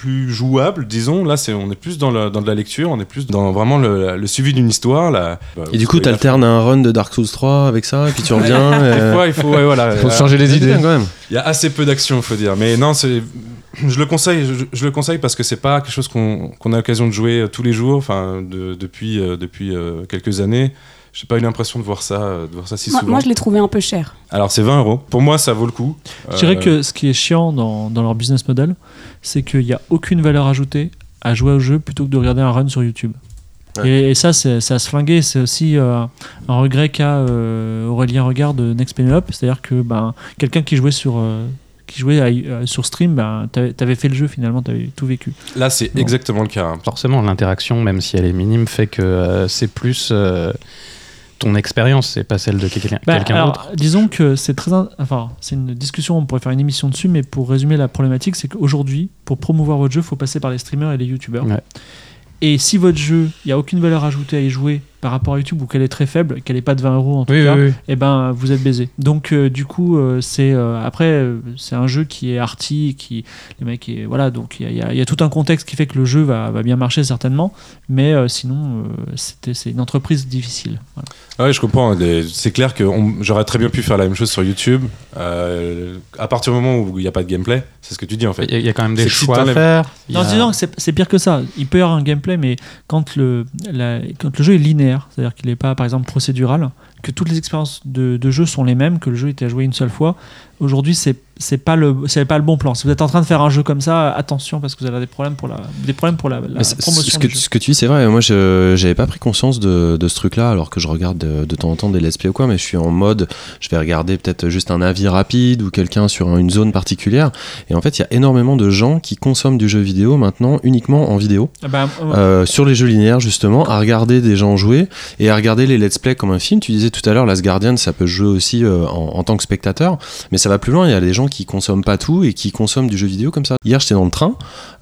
plus jouable disons là c'est on est plus dans, le- dans de la lecture on est plus dans vraiment le, le suivi d'une histoire là Et du coup, t'alternes un run de Dark Souls 3 avec ça, et puis tu reviens. des fois il faut ouais, voilà Faut changer les idées. quand même. il y a assez peu d'action, faut dire. Mais non, c'est. Je le conseille, je, je le conseille parce que c'est pas quelque chose qu'on a l'occasion de jouer euh, tous les jours, enfin de- depuis euh, depuis euh, quelques années. J'ai pas eu l'impression de voir ça, de voir ça si Moi, souvent. moi, je l'ai trouvé un peu cher. Alors c'est 20 euros. Pour moi, ça vaut le coup. Je dirais Euh, que ce qui est chiant dans, dans leur business model, c'est qu'il n'y a aucune valeur ajoutée à jouer au jeu plutôt que de regarder un run sur YouTube. Ouais. Et, et ça, c'est à se flinguer. C'est aussi euh, un regret qu'a euh, Aurélien Regard de Next Penelope. C'est-à-dire que ben, quelqu'un qui jouait sur. Qui jouait à- euh, sur stream, ben, t'avais t'avais fait le jeu finalement, t'avais tout vécu. Là, c'est exactement le cas. hein. Forcément, l'interaction, même si elle est minime, fait que euh, c'est plus euh, ton expérience, c'est pas celle de quelqu'un Bah, d'autre. Disons que c'est très. in- Enfin, c'est une discussion, on pourrait faire une émission dessus, mais pour résumer la problématique, c'est qu'aujourd'hui, pour promouvoir votre jeu, il faut passer par les streamers et les youtubeurs. Ouais. Et si votre jeu, il n'y a aucune valeur ajoutée à y jouer par rapport à YouTube ou qu'elle est très faible, qu'elle n'est pas de 20 euros en tout Oui, cas, oui, oui. eh ben vous êtes baisé. Donc euh, du coup, euh, c'est euh, après euh, c'est un jeu qui est arty, qui les mecs et voilà donc il y a, il y a- il y a tout un contexte qui fait que le jeu va, va bien marcher certainement, mais euh, sinon euh, c'était c'est une entreprise difficile. Voilà. Ouais, je comprends. C'est clair que j'aurais très bien pu faire la même chose sur YouTube. Euh, à partir du moment où il n'y a pas de gameplay, c'est ce que tu dis en fait. Il y, a- il y a quand même C'est des choix à faire. Non, a- disons que c'est c'est pire que ça. Il peut y avoir un gameplay, mais quand le, la- quand le jeu est linéaire, c'est-à-dire qu'il n'est pas, par exemple, procédural, que toutes les expériences de, jeu sont les mêmes, que le jeu était à jouer une seule fois, aujourd'hui, c'est c'est pas le c'est pas le bon plan. Si vous êtes en train de faire un jeu comme ça, attention parce que vous avoir des problèmes pour la des problèmes pour la, promotion ce, que, ce tu dis, c'est vrai. Moi, je j'avais pas pris conscience de, de ce truc-là, alors que je regarde de, de temps en temps des let's play ou quoi, mais je suis en mode, je vais regarder peut-être juste un avis rapide ou quelqu'un sur un- une zone particulière. Et en fait, il y a énormément de gens qui consomment du jeu vidéo maintenant uniquement en vidéo, Ah bah, euh, euh, sur les jeux linéaires justement, à regarder des gens jouer et à regarder les let's play comme un film. Tu disais tout à l'heure, Last Guardian, ça peut jouer aussi euh, en, en tant que spectateur, mais ça va plus loin. Il y a des gens qui consomment pas tout et qui consomment du jeu vidéo comme ça. Hier, j'étais dans le train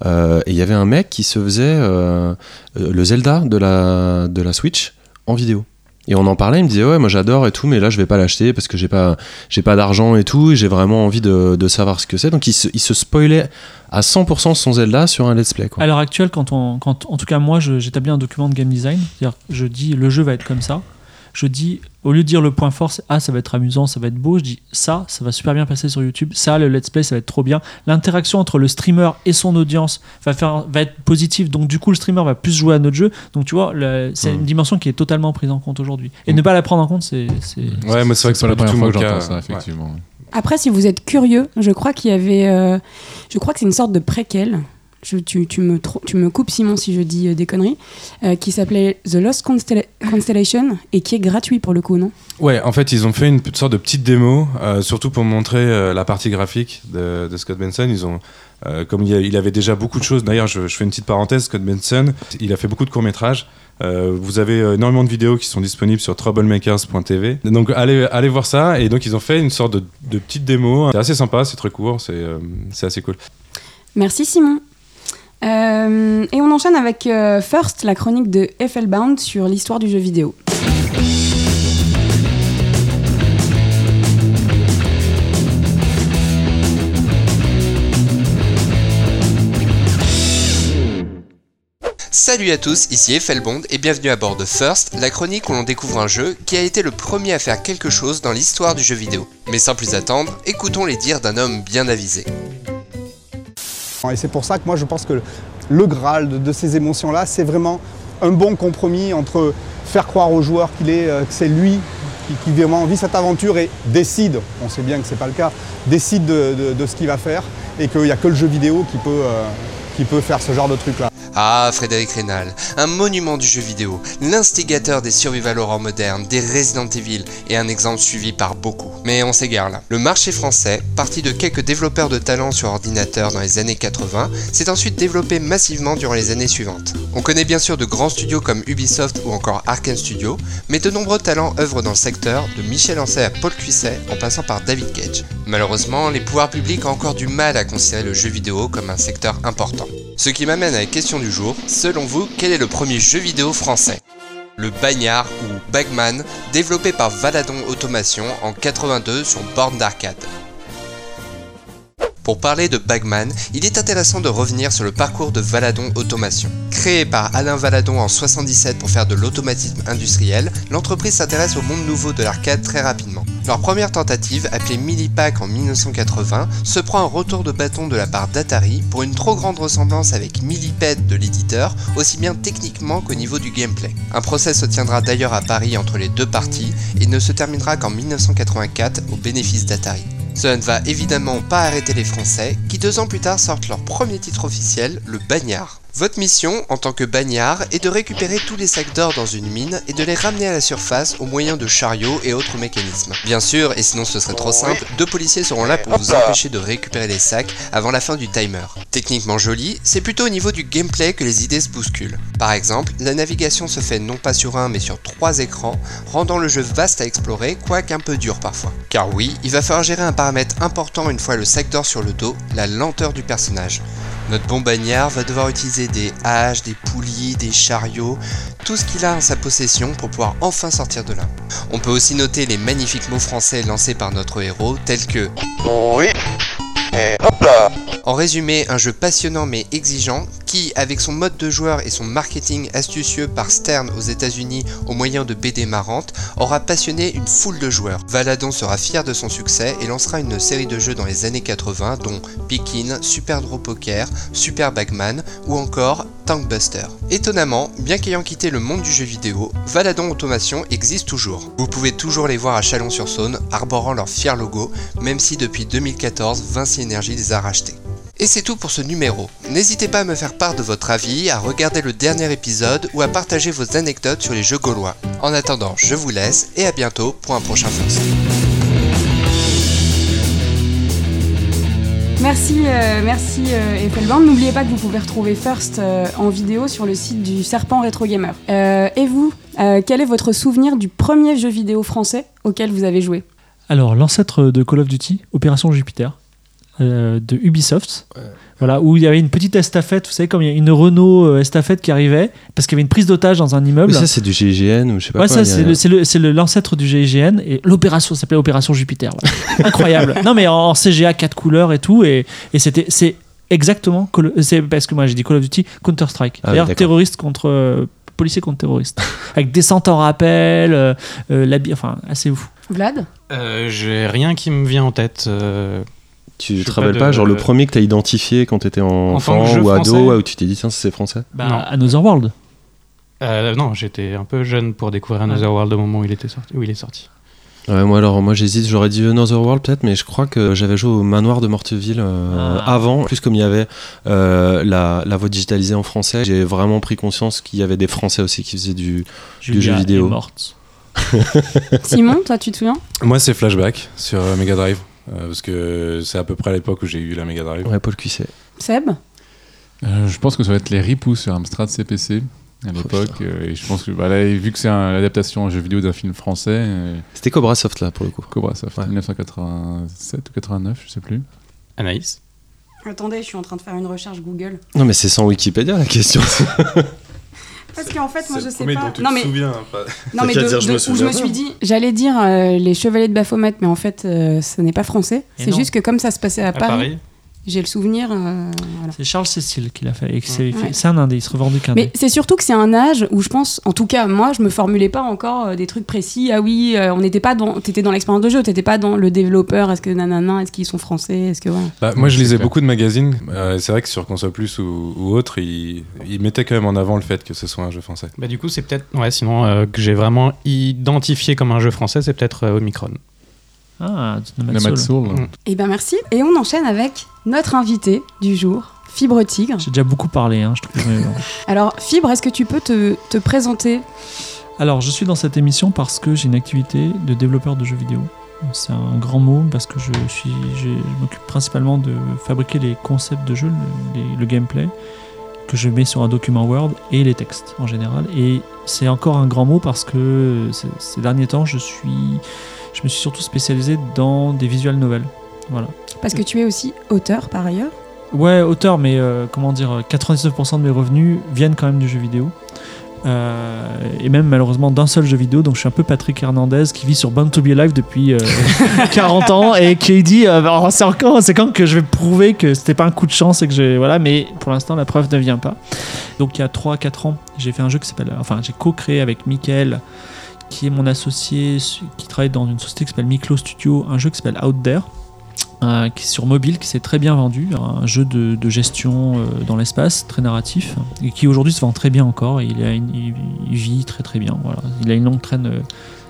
euh, et il y avait un mec qui se faisait euh, euh, le Zelda de la, de la Switch en vidéo. Et on en parlait, il me disait ouais moi j'adore et tout, mais là je vais pas l'acheter parce que j'ai pas j'ai pas d'argent et tout, et j'ai vraiment envie de, de savoir ce que c'est. Donc il se, il se spoilait à 100% son Zelda sur un let's play. Quoi. À l'heure actuelle, quand on, en tout cas moi, j'établis un document de game design, c'est-à-dire je dis le jeu va être comme ça. Je dis, au lieu de dire le point fort, c'est ah ça va être amusant, ça va être beau, je dis ça, ça va super bien passer sur YouTube. Ça, le let's play, ça va être trop bien. L'interaction entre le streamer et son audience va faire, va être positive. Donc du coup, le streamer va plus jouer à notre jeu. Donc tu vois, le- c'est Mm. une dimension qui est totalement prise en compte aujourd'hui. Et ne pas la prendre en compte, c'est, c'est- Ouais, mais c'est vrai que C'est pas la première tout fois mon que j'entends cas. ça, effectivement. ouais. Après, si vous êtes curieux, je crois qu'il y avait. euh, je crois que c'est une sorte de préquel. Je- tu, tu me tro- tu me coupes, Simon, si je dis euh, des conneries. euh, qui s'appelait The Lost Constella- Constellation et qui est gratuit pour le coup, non? Ouais, en fait, ils ont fait une sorte de petite démo, euh, surtout pour montrer la partie graphique de, de Scott Benson. Ils ont, comme il, y a- il avait déjà beaucoup de choses. D'ailleurs, je, je fais une petite parenthèse. Scott Benson, il a fait beaucoup de courts métrages. Euh, vous avez énormément de vidéos qui sont disponibles sur troublemakers.tv. Donc allez, allez voir ça. Et donc ils ont fait une sorte de, de petite démo. C'est assez sympa, c'est très court, c'est c'est assez cool. Merci, Simon. Euh, et on enchaîne avec euh, First, la chronique de FL-Bound sur l'histoire du jeu vidéo. Salut à tous, ici Effelbond et bienvenue à bord de First, la chronique où l'on découvre un jeu qui a été le premier à faire quelque chose dans l'histoire du jeu vidéo. Mais sans plus attendre, écoutons les dires d'un homme bien avisé. Et c'est pour ça que moi je pense que le Graal de, ces émotions-là, c'est vraiment un bon compromis entre faire croire au joueur qu'il est, euh, que c'est lui qui, vraiment vit cette aventure et décide, on sait bien que c'est pas le cas, décide de, ce qu'il va faire et qu'il n'y a que le jeu vidéo qui peut, euh, qui peut faire ce genre de truc-là. Ah, Frédéric Rénal, un monument du jeu vidéo, l'instigateur des survival horror modernes, des Resident Evil et un exemple suivi par beaucoup. Mais on s'égare là. Le marché français, parti de quelques développeurs de talent sur ordinateur dans les années 80, s'est ensuite développé massivement durant les années suivantes. On connaît bien sûr de grands studios comme Ubisoft ou encore Arkane Studio, mais de nombreux talents œuvrent dans le secteur, de Michel Ancet à Paul Cuisset en passant par David Cage. Malheureusement, les pouvoirs publics ont encore du mal à considérer le jeu vidéo comme un secteur important. Ce qui m'amène à la question jour, selon vous, quel est le premier jeu vidéo français? Le Bagnard ou Bagman, développé par Valadon Automation en 82 sur borne d'arcade. Pour parler de Bagman, il est intéressant de revenir sur le parcours de Valadon Automation. Créé par Alain Valadon en 77 pour faire de l'automatisme industriel, l'entreprise s'intéresse au monde nouveau de l'arcade très rapidement. Leur première tentative, appelée Millipack en 1980, se prend un retour de bâton de la part d'Atari pour une trop grande ressemblance avec Millipede de l'éditeur, aussi bien techniquement qu'au niveau du gameplay. Un procès se tiendra d'ailleurs à Paris entre les deux parties et ne se terminera qu'en 1984 au bénéfice d'Atari. Cela ne va évidemment pas arrêter les Français, qui deux ans plus tard sortent leur premier titre officiel, le Bagnard. Votre mission, en tant que bagnard, est de récupérer tous les sacs d'or dans une mine et de les ramener à la surface au moyen de chariots et autres mécanismes. Bien sûr, et sinon ce serait trop simple, deux policiers seront là pour vous empêcher de récupérer les sacs avant la fin du timer. Techniquement joli, c'est plutôt au niveau du gameplay que les idées se bousculent. Par exemple, la navigation se fait non pas sur un mais sur trois écrans, rendant le jeu vaste à explorer, quoique un peu dur parfois. Car oui, il va falloir gérer un paramètre important une fois le sac d'or sur le dos, la lenteur du personnage. Notre bon bagnard va devoir utiliser des haches, des poulies, des chariots, tout ce qu'il a en sa possession pour pouvoir enfin sortir de là. On peut aussi noter les magnifiques mots français lancés par notre héros, tels que Oui. En résumé, un jeu passionnant mais exigeant qui, avec son mode de joueur et son marketing astucieux par Stern aux États-Unis au moyen de BD marrantes, aura passionné une foule de joueurs. Valadon sera fier de son succès et lancera une série de jeux dans les années 80 dont Pikin, Super Draw Poker, Super Bagman ou encore Tankbuster. Étonnamment, bien qu'ayant quitté le monde du jeu vidéo, Valadon Automation existe toujours. Vous pouvez toujours les voir à Chalon-sur-Saône, arborant leur fier logo, même si depuis 2014, Vinci Energy les a rachetés. Et c'est tout pour ce numéro. N'hésitez pas à me faire part de votre avis, à regarder le dernier épisode ou à partager vos anecdotes sur les jeux gaulois. En attendant, je vous laisse et à bientôt pour un prochain First. Merci, euh, merci euh, Effelband. N'oubliez pas que vous pouvez retrouver First euh, en vidéo sur le site du Serpent Retro Gamer. Euh, et vous, euh, quel est votre souvenir du premier jeu vidéo français auquel vous avez joué? Alors, l'ancêtre de Call of Duty, Opération Jupiter, euh, de Ubisoft. Voilà, où il y avait une petite estafette, vous savez, comme il y a une Renault euh, estafette qui arrivait, parce qu'il y avait une prise d'otage dans un immeuble. Mais ça, c'est du GIGN ou je sais pas Ouais, quoi. ça, c'est le- c'est le- c'est le- l'ancêtre du GIGN et l'opération s'appelait Opération Jupiter. voilà. Incroyable. non, mais en, en CGA, quatre couleurs et tout. Et, et c'était, c'est exactement. Call- C'est parce que moi j'ai dit Call of Duty, Counter-Strike. Ah D'ailleurs, terroriste contre. euh, policier contre terroriste. Avec descente en rappel, euh, euh, enfin, assez ouf. Vlad? Euh, J'ai rien qui me vient en tête. Tu Je te rappelles pas pas, de- genre le premier que t'as identifié quand t'étais En enfant ou ado, français ouais, où tu t'es dit tiens c'est français Bah, Non. Another World. euh, non, j'étais un peu jeune pour découvrir Another World au moment où il était sorti. Où il est sorti. Ouais, moi alors moi j'hésite, j'aurais dit Another World peut-être, mais je crois que j'avais joué au manoir de Morteville euh, Ah. avant. Plus comme il y avait euh, la, la voix digitalisée en français, j'ai vraiment pris conscience qu'il y avait des Français aussi qui faisaient du. Jeu vidéo. est morte. Simon, toi tu te souviens? Moi, c'est Flashback sur Mega Drive. Euh, parce que c'est à peu près à l'époque où j'ai eu la Mega Drive. Ouais, Paul Cuisset. Seb Euh, je pense que ça va être les ripoux sur Amstrad CPC à l'époque. euh, et je pense que bah, là, vu que c'est l'adaptation en jeu vidéo d'un film français, euh, C'était Cobra Soft là pour le coup. Cobra Soft, Ouais. 1987 ou 89, je sais plus. Anaïs? Attendez, je suis en train de faire une recherche Google. Non mais c'est sans Wikipédia la question. Parce qu'en fait, moi je sais pas. dont tu non te mais, souviens, pas- non, mais qu'à de- dire, je de- me où je me suis dit, j'allais dire euh, les Chevaliers de Baphomet, mais en fait, euh, ce n'est pas français. C'est juste que comme ça se passait à, à Paris, Paris. J'ai le souvenir. euh, voilà. C'est Charles Cécile qui l'a fait. fait- Ouais. C'est un indé, il se revendique un Mais c'est surtout que c'est un âge où je pense, en tout cas, moi, je me formulais pas encore euh, des trucs précis. Ah oui, euh, on n'était pas dans, t'étais dans l'expérience de jeu, t'étais pas dans le développeur. Est-ce que nanana, est-ce qu'ils sont français, est-ce que ouais. Bah, moi, je c'est lisais clair. beaucoup de magazines. Euh, c'est vrai que sur Console Plus ou, ou autre, ils, ils mettaient quand même en avant le fait que ce soit un jeu français. Bah, du coup, c'est peut-être. Ouais, sinon, euh, que j'ai vraiment identifié comme un jeu français, c'est peut-être euh, Omicron. Ah, Nomad Nomad Soul. Soul. Mm. Eh ben merci. Et on enchaîne avec notre invité du jour, Fibre Tigre. J'ai déjà beaucoup parlé, hein, je trouve. Alors Fibre, est-ce que tu peux te, te présenter? Alors, je suis dans cette émission parce que j'ai une activité de développeur de jeux vidéo. C'est un grand mot parce que je, suis, je, je m'occupe principalement de fabriquer les concepts de jeu, le, les- le gameplay, que je mets sur un document Word et les textes en général. Et c'est encore un grand mot parce que ces derniers temps, je, suis, je me suis surtout spécialisé dans des visual novels. Voilà. Parce que tu es aussi auteur par ailleurs. Ouais, auteur, mais euh, comment dire, 99% de mes revenus viennent quand même du jeu vidéo. Euh, et même malheureusement d'un seul jeu vidéo, donc je suis un peu Patrick Hernandez qui vit sur Bound to Be Alive depuis euh, 40 ans et qui dit euh, c'est quand, c'est quand que je vais prouver que c'était pas un coup de chance et que j'ai voilà, mais pour l'instant la preuve ne vient pas. Donc il y a 3-4 ans, j'ai fait un jeu qui s'appelle, enfin j'ai co-créé avec Michael qui est mon associé qui travaille dans une société qui s'appelle Miklo Studio, un jeu qui s'appelle Out There euh, qui est sur mobile, qui s'est très bien vendu, un jeu de, de gestion euh, dans l'espace, très narratif, et qui aujourd'hui se vend très bien encore, et il, a une- il- il vit très très bien. Voilà. Il a une longue traîne. euh.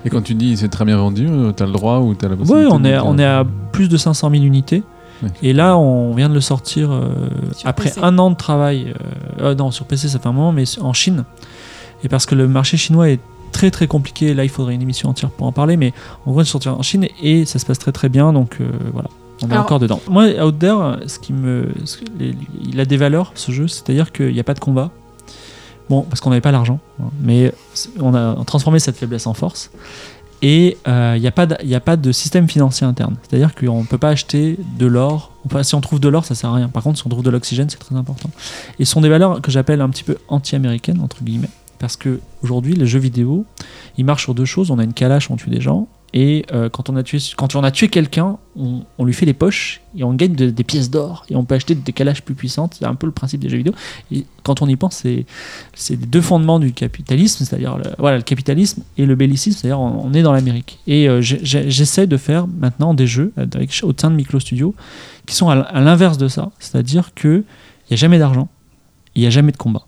Et quand tu dis c'est très bien vendu, euh, t'as le droit ou t'as la Ouais, possibilité on de est, on est à plus de 500 000 unités. Ouais. Et là, on vient de le sortir euh, après PC. un an de travail. euh, euh, non, sur PC, ça fait un moment, mais en Chine. Et parce que le marché chinois est très très compliqué. Là, il faudrait une émission entière pour en parler, mais on va le sortir en Chine et ça se passe très très bien. Donc euh, voilà, on est Alors- encore dedans. Moi, Out There, ce qui me, ce que- les- il a des valeurs ce jeu, c'est-à-dire qu'il n'y a pas de combat. Bon, parce qu'on n'avait pas l'argent, hein, mais on a transformé cette faiblesse en force. Et euh, il n'y a, pas de- il y a pas de système financier interne. C'est-à-dire qu'on ne peut pas acheter de l'or. Enfin, si on trouve de l'or, ça sert à rien. Par contre, si on trouve de l'oxygène, c'est très important. Et ce sont des valeurs que j'appelle un petit peu anti-américaines, entre guillemets. Parce que aujourd'hui, les jeux vidéo, ils marchent sur deux choses. On a une calache, on tue des gens. Et euh, quand on a tué, quand on a tué quelqu'un, on, lui fait les poches et on gagne de- des pièces d'or. Et on peut acheter des calaches plus puissantes. C'est un peu le principe des jeux vidéo. Et quand on y pense, c'est c'est les deux fondements du capitalisme, c'est-à-dire le, voilà, le capitalisme et le bellicisme, c'est-à-dire on, est dans l'Amérique. Et euh, j'essaie de faire maintenant des jeux au sein de Micro Studio qui sont à, l'inverse de ça, c'est-à-dire que il n'y a jamais d'argent, il n'y a jamais de combat.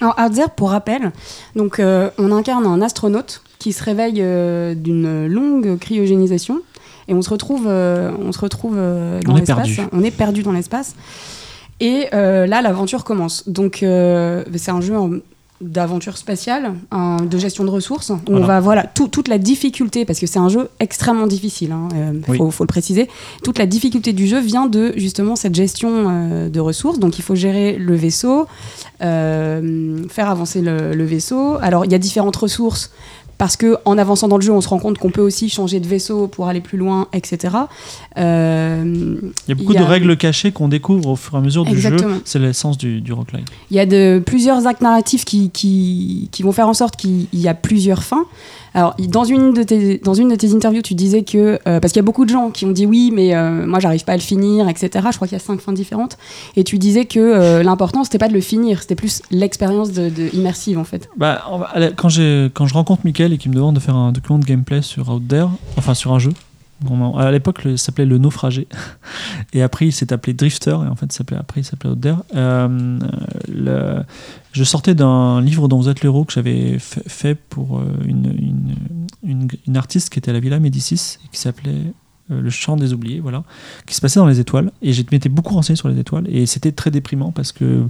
Alors, There, pour rappel, donc, euh, on incarne un astronaute qui se réveille euh, d'une longue cryogénisation et on se retrouve, euh, on se retrouve euh, dans l'espace. On est perdu dans l'espace. Et euh, là, l'aventure commence. Donc, euh, c'est un jeu en- d'aventure spatiale, un- de gestion de ressources, où on va, voilà, tout- toute la difficulté, parce que c'est un jeu extrêmement difficile, il Oui. faut, faut le préciser, toute la difficulté du jeu vient de justement cette gestion euh, de ressources. Donc, il faut gérer le vaisseau, euh, faire avancer le, le vaisseau. Alors, il y a différentes ressources. Parce que en avançant dans le jeu, on se rend compte qu'on peut aussi changer de vaisseau pour aller plus loin, etc. Euh, Il y a beaucoup Il y a- de règles cachées qu'on découvre au fur et à mesure du Exactement. jeu. C'est l'essence du, du roguelike. Il y a de, plusieurs actes narratifs qui, qui, qui vont faire en sorte qu'il y a plusieurs fins. Alors, dans une de tes, dans une de tes interviews, tu disais que. euh, parce qu'il y a beaucoup de gens qui ont dit oui, mais euh, moi, j'arrive pas à le finir, etc. Je crois qu'il y a cinq fins différentes. Et tu disais que euh, l'important, c'était pas de le finir, c'était plus l'expérience de, de immersive, en fait. Bah, va- quand je rencontre Mickaël et qu'il me demande de faire un document de gameplay sur Out There, enfin sur un jeu, à l'époque ça s'appelait Le Naufragé, et après il s'est appelé Drifter, et en fait ça après il s'appelait Out There. Euh, je sortais d'un livre dont vous êtes l'héros que j'avais fait, pour euh, une, une, une- une artiste qui était à la Villa Médicis, et qui s'appelait euh, Le Chant des Oubliés, voilà, qui se passait dans les étoiles, et je m'étais beaucoup renseigné sur les étoiles, et c'était très déprimant parce que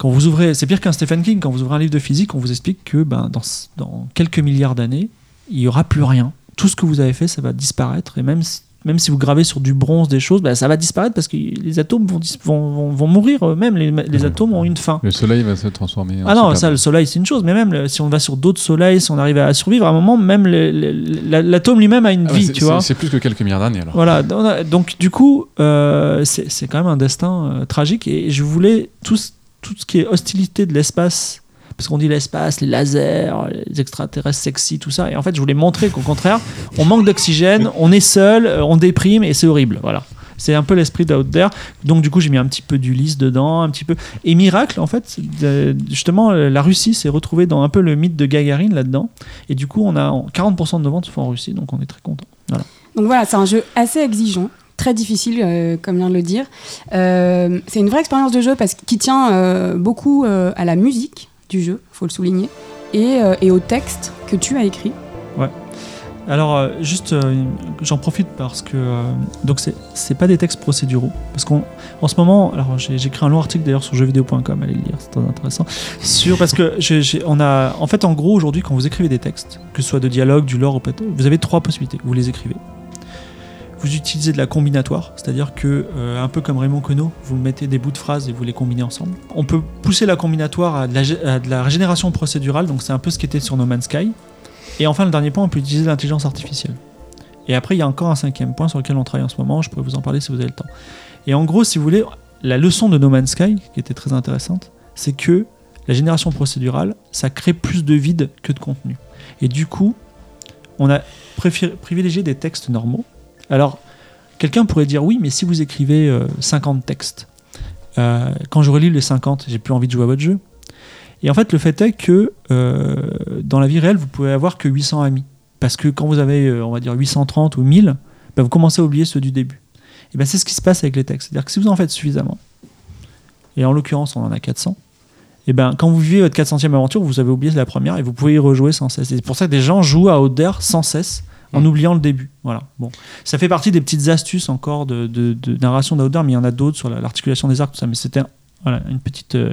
quand vous ouvrez, c'est pire qu'un Stephen King, quand vous ouvrez un livre de physique, on vous explique que ben, dans, dans quelques milliards d'années, il n'y aura plus rien. Tout ce que vous avez fait, ça va disparaître. Et même si, même si vous gravez sur du bronze des choses, ben, ça va disparaître parce que les atomes vont, vont, vont, vont mourir eux-mêmes. Les, les atomes ont une fin. Le soleil va se transformer en Ah non, ça, le soleil, c'est une chose, mais même le- si on va sur d'autres soleils, si on arrive à survivre, à un moment, même l'atome lui-même a une Ah ouais, vie, c'est- tu vois. c'est- plus que quelques milliards d'années alors. Voilà, donc du coup, euh, c'est quand même un destin euh, tragique et je voulais tout, ce- tout ce qui est hostilité de l'espace, parce qu'on dit l'espace, les lasers, les extraterrestres sexy, tout ça, et en fait je voulais montrer qu'au contraire, on manque d'oxygène, on est seul, euh, on déprime et c'est horrible, voilà. C'est un peu l'esprit d'Out There. Donc, du coup, j'ai mis un petit peu d'Ulysse dedans, un petit peu. Et miracle, en fait, euh, justement, euh, la Russie s'est retrouvée dans un peu le mythe de Gagarine là-dedans. Et du coup, on a 40% de nos ventes se font en Russie, donc on est très content. Voilà. Donc voilà, c'est un jeu assez exigeant, très difficile, euh, comme vient de le dire. Euh, c'est une vraie expérience de jeu parce qu'il tient euh, beaucoup euh, à la musique du jeu, faut le souligner, et, et au texte que tu as écrit. Alors, euh, juste, j'en profite parce que. donc, c'est- pas des textes procéduraux. Parce qu'en en ce moment, alors j'ai écrit un long article d'ailleurs sur jeuxvideo.com, allez le lire, c'est très intéressant. Sur, parce que j'ai- on a. En fait, en gros, aujourd'hui, quand vous écrivez des textes, que ce soit de dialogue, du lore, vous avez trois possibilités. Vous les écrivez. Vous utilisez de la combinatoire, c'est-à-dire que, euh, un peu comme Raymond Queneau, vous mettez des bouts de phrases et vous les combinez ensemble. On peut pousser la combinatoire à de la, à de la régénération procédurale, donc c'est un peu ce qui était sur No Man's Sky. Et enfin, le dernier point, on peut utiliser l'intelligence artificielle. Et après, il y a encore un cinquième point sur lequel on travaille en ce moment. Je pourrais vous en parler si vous avez le temps. Et en gros, si vous voulez, la leçon de No Man's Sky, qui était très intéressante, c'est que la génération procédurale, ça crée plus de vide que de contenu. Et du coup, on a privilégié des textes normaux. Alors, quelqu'un pourrait dire oui, mais si vous écrivez euh, 50 textes, euh, quand je relis les 50, j'ai plus envie de jouer à votre jeu. Et en fait, le fait est que euh, dans la vie réelle, vous pouvez avoir que 800 amis. Parce que quand vous avez, euh, on va dire, 830 ou 1000, bah, vous commencez à oublier ceux du début. Et ben c'est ce qui se passe avec les textes. C'est-à-dire que si vous en faites suffisamment, et en l'occurrence, on en a 400, et ben quand vous vivez votre 400e aventure, vous avez oublié la première et vous pouvez y rejouer sans cesse. Et c'est pour ça que des gens jouent à d'air sans cesse en oubliant le début. Voilà. Bon, ça fait partie des petites astuces encore de, de, de narration d'Outdoor, mais il y en a d'autres sur la- l'articulation des arcs, tout ça. Mais c'était voilà, une petite, euh,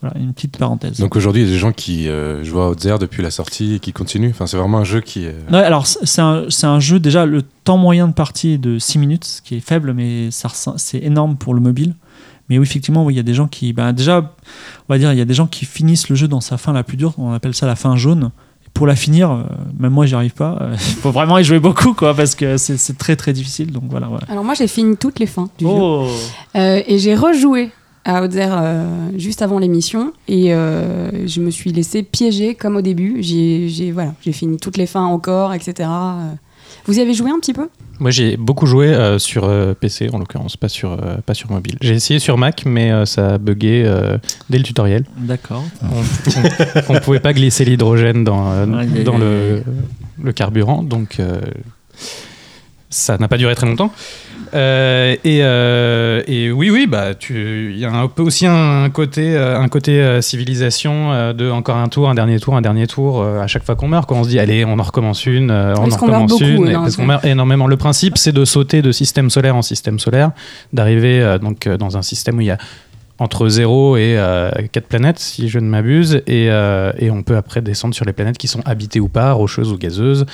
voilà, une petite parenthèse. Donc aujourd'hui, il y a des gens qui euh, jouent à Outzer depuis la sortie et qui continuent. Enfin, c'est vraiment un jeu qui. Ouais, alors c'est un, un jeu déjà le temps moyen de partie est de 6 minutes, ce qui est faible, mais c'est énorme pour le mobile. Mais oui, effectivement, oui, il y a des gens qui, ben, déjà, on va dire, il y a des gens qui finissent le jeu dans sa fin la plus dure. On appelle ça la fin jaune. Pour la finir, euh, même moi, j'y arrive pas. Euh, Il faut vraiment y jouer beaucoup, quoi, parce que c'est très très difficile. Donc voilà. Alors moi j'ai fini toutes les fins du jeu. Oh. Euh, et j'ai rejoué à Outzer euh, juste avant l'émission et euh, je me suis laissé piéger comme au début. J'ai- voilà, j'ai fini toutes les fins encore, etc. Vous y avez joué un petit peu Moi, j'ai beaucoup joué euh, sur euh, PC, en l'occurrence, pas sur, euh, pas sur mobile. J'ai essayé sur Mac, mais euh, ça a bugué euh, dès le tutoriel. D'accord. On ne pouvait pas glisser l'hydrogène dans, euh, dans le, le carburant, donc euh, ça n'a pas duré très longtemps. Euh, et, euh, et oui, oui, bah, tu- il y a un peu aussi un côté, un côté euh, civilisation de encore un tour, un dernier tour, un dernier tour. à chaque fois qu'on meurt, quand on se dit allez, on en recommence une, on en recommence beaucoup, une, et parce qu'on meurt énormément. Le principe, c'est de sauter de système solaire en système solaire, d'arriver donc dans un système où il y a entre 0 et 4 planètes, si je ne m'abuse, et, euh, et on peut après descendre sur les planètes qui sont habitées ou pas, rocheuses ou gazeuses,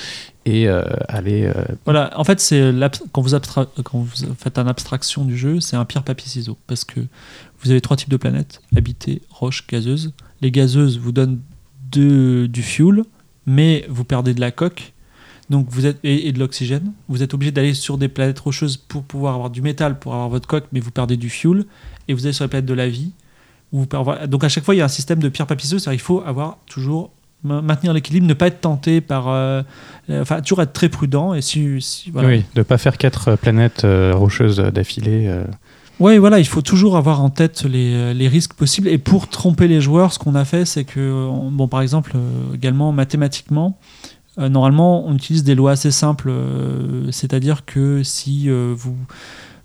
et euh, aller. euh, Voilà, en fait, c'est quand vous, faites une abstraction du jeu, c'est un pierre papier ciseau parce que vous avez trois types de planètes habitées, roches, gazeuses. Les gazeuses vous donnent du fuel, mais vous perdez de la coque. Donc vous êtes et, de l'oxygène. Vous êtes obligé d'aller sur des planètes rocheuses pour pouvoir avoir du métal, pour avoir votre coque, mais vous perdez du fuel. Et vous allez sur la planète de la vie. Donc à chaque fois, il y a un système de pierre papier ciseaux. C'est-à-dire qu'il faut avoir toujours maintenir l'équilibre, ne pas être tenté par, euh, euh, enfin toujours être très prudent. Et si, si- voilà. Oui, de pas faire quatre planètes euh, rocheuses d'affilée. euh. Ouais, voilà, il faut toujours avoir en tête les, les risques possibles. Et pour tromper les joueurs, ce qu'on a fait, c'est que, on- bon, par exemple, également mathématiquement, normalement, on utilise des lois assez simples. C'est-à-dire que si vous,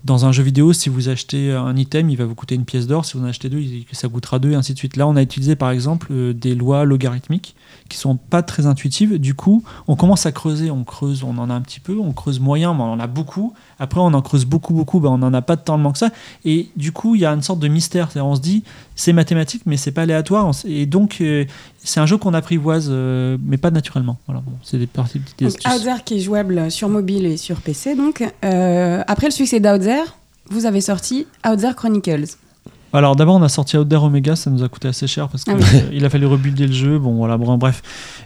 dans un jeu vidéo, si vous achetez un item, il va vous coûter une pièce d'or. Si vous en achetez deux, ça coûtera deux, et ainsi de suite. Là, on a utilisé, par exemple, euh, des lois logarithmiques qui sont pas très intuitives. Du coup, on commence à creuser, on creuse, on en a un petit peu, on creuse moyen, mais on en a beaucoup. Après, on en creuse beaucoup, beaucoup, ben, on n'en a pas tant que ça. Et du coup, il y a une sorte de mystère. On se dit, c'est mathématique, mais c'est pas aléatoire. Et donc, euh, c'est un jeu qu'on apprivoise, euh, mais pas naturellement. Voilà, bon, c'est des parties petites Donc, astuces. Outzer qui est jouable sur mobile et sur PC. Donc, Euh, après le succès d'Outzer, vous avez sorti Outzer Chronicles. Alors d'abord on a sorti Out There Omega, ça nous a coûté assez cher parce Ah qu'il a fallu rebuilder le jeu. Bon voilà, bon, bref.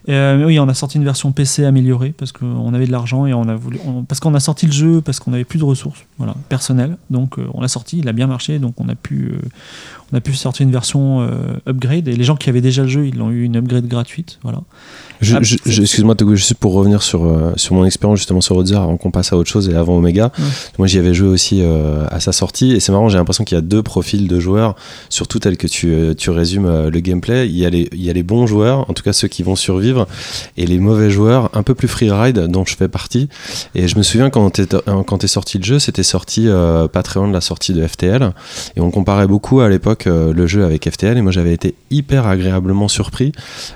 Euh, oui, on a sorti une version PC améliorée parce qu'on avait de l'argent et on a voulu, on- parce qu'on a sorti le jeu parce qu'on avait plus de ressources, voilà, personnelles. Donc euh, on l'a sorti, il a bien marché, donc on a pu, euh, on a pu sortir une version euh, upgrade et les gens qui avaient déjà le jeu, ils l'ont eu une upgrade gratuite, voilà. Je- Ah, je- c'est- je- Excuse-moi, juste pour revenir sur, euh, sur mon expérience justement sur Outzer avant qu'on passe à autre chose et avant Omega. Ouais. Moi, j'y avais joué aussi euh, à sa sortie et c'est marrant, j'ai l'impression qu'il y a deux profils de joueurs surtout tel que tu, tu résumes le gameplay. Il y, a les, il y a les bons joueurs, en tout cas ceux qui vont survivre, et les mauvais joueurs, un peu plus freeride, dont je fais partie. Et je me souviens quand est, quand sorti le jeu, c'était sorti pas très loin de la sortie de FTL, et on comparait beaucoup à l'époque le jeu avec FTL, et moi j'avais été hyper agréablement surpris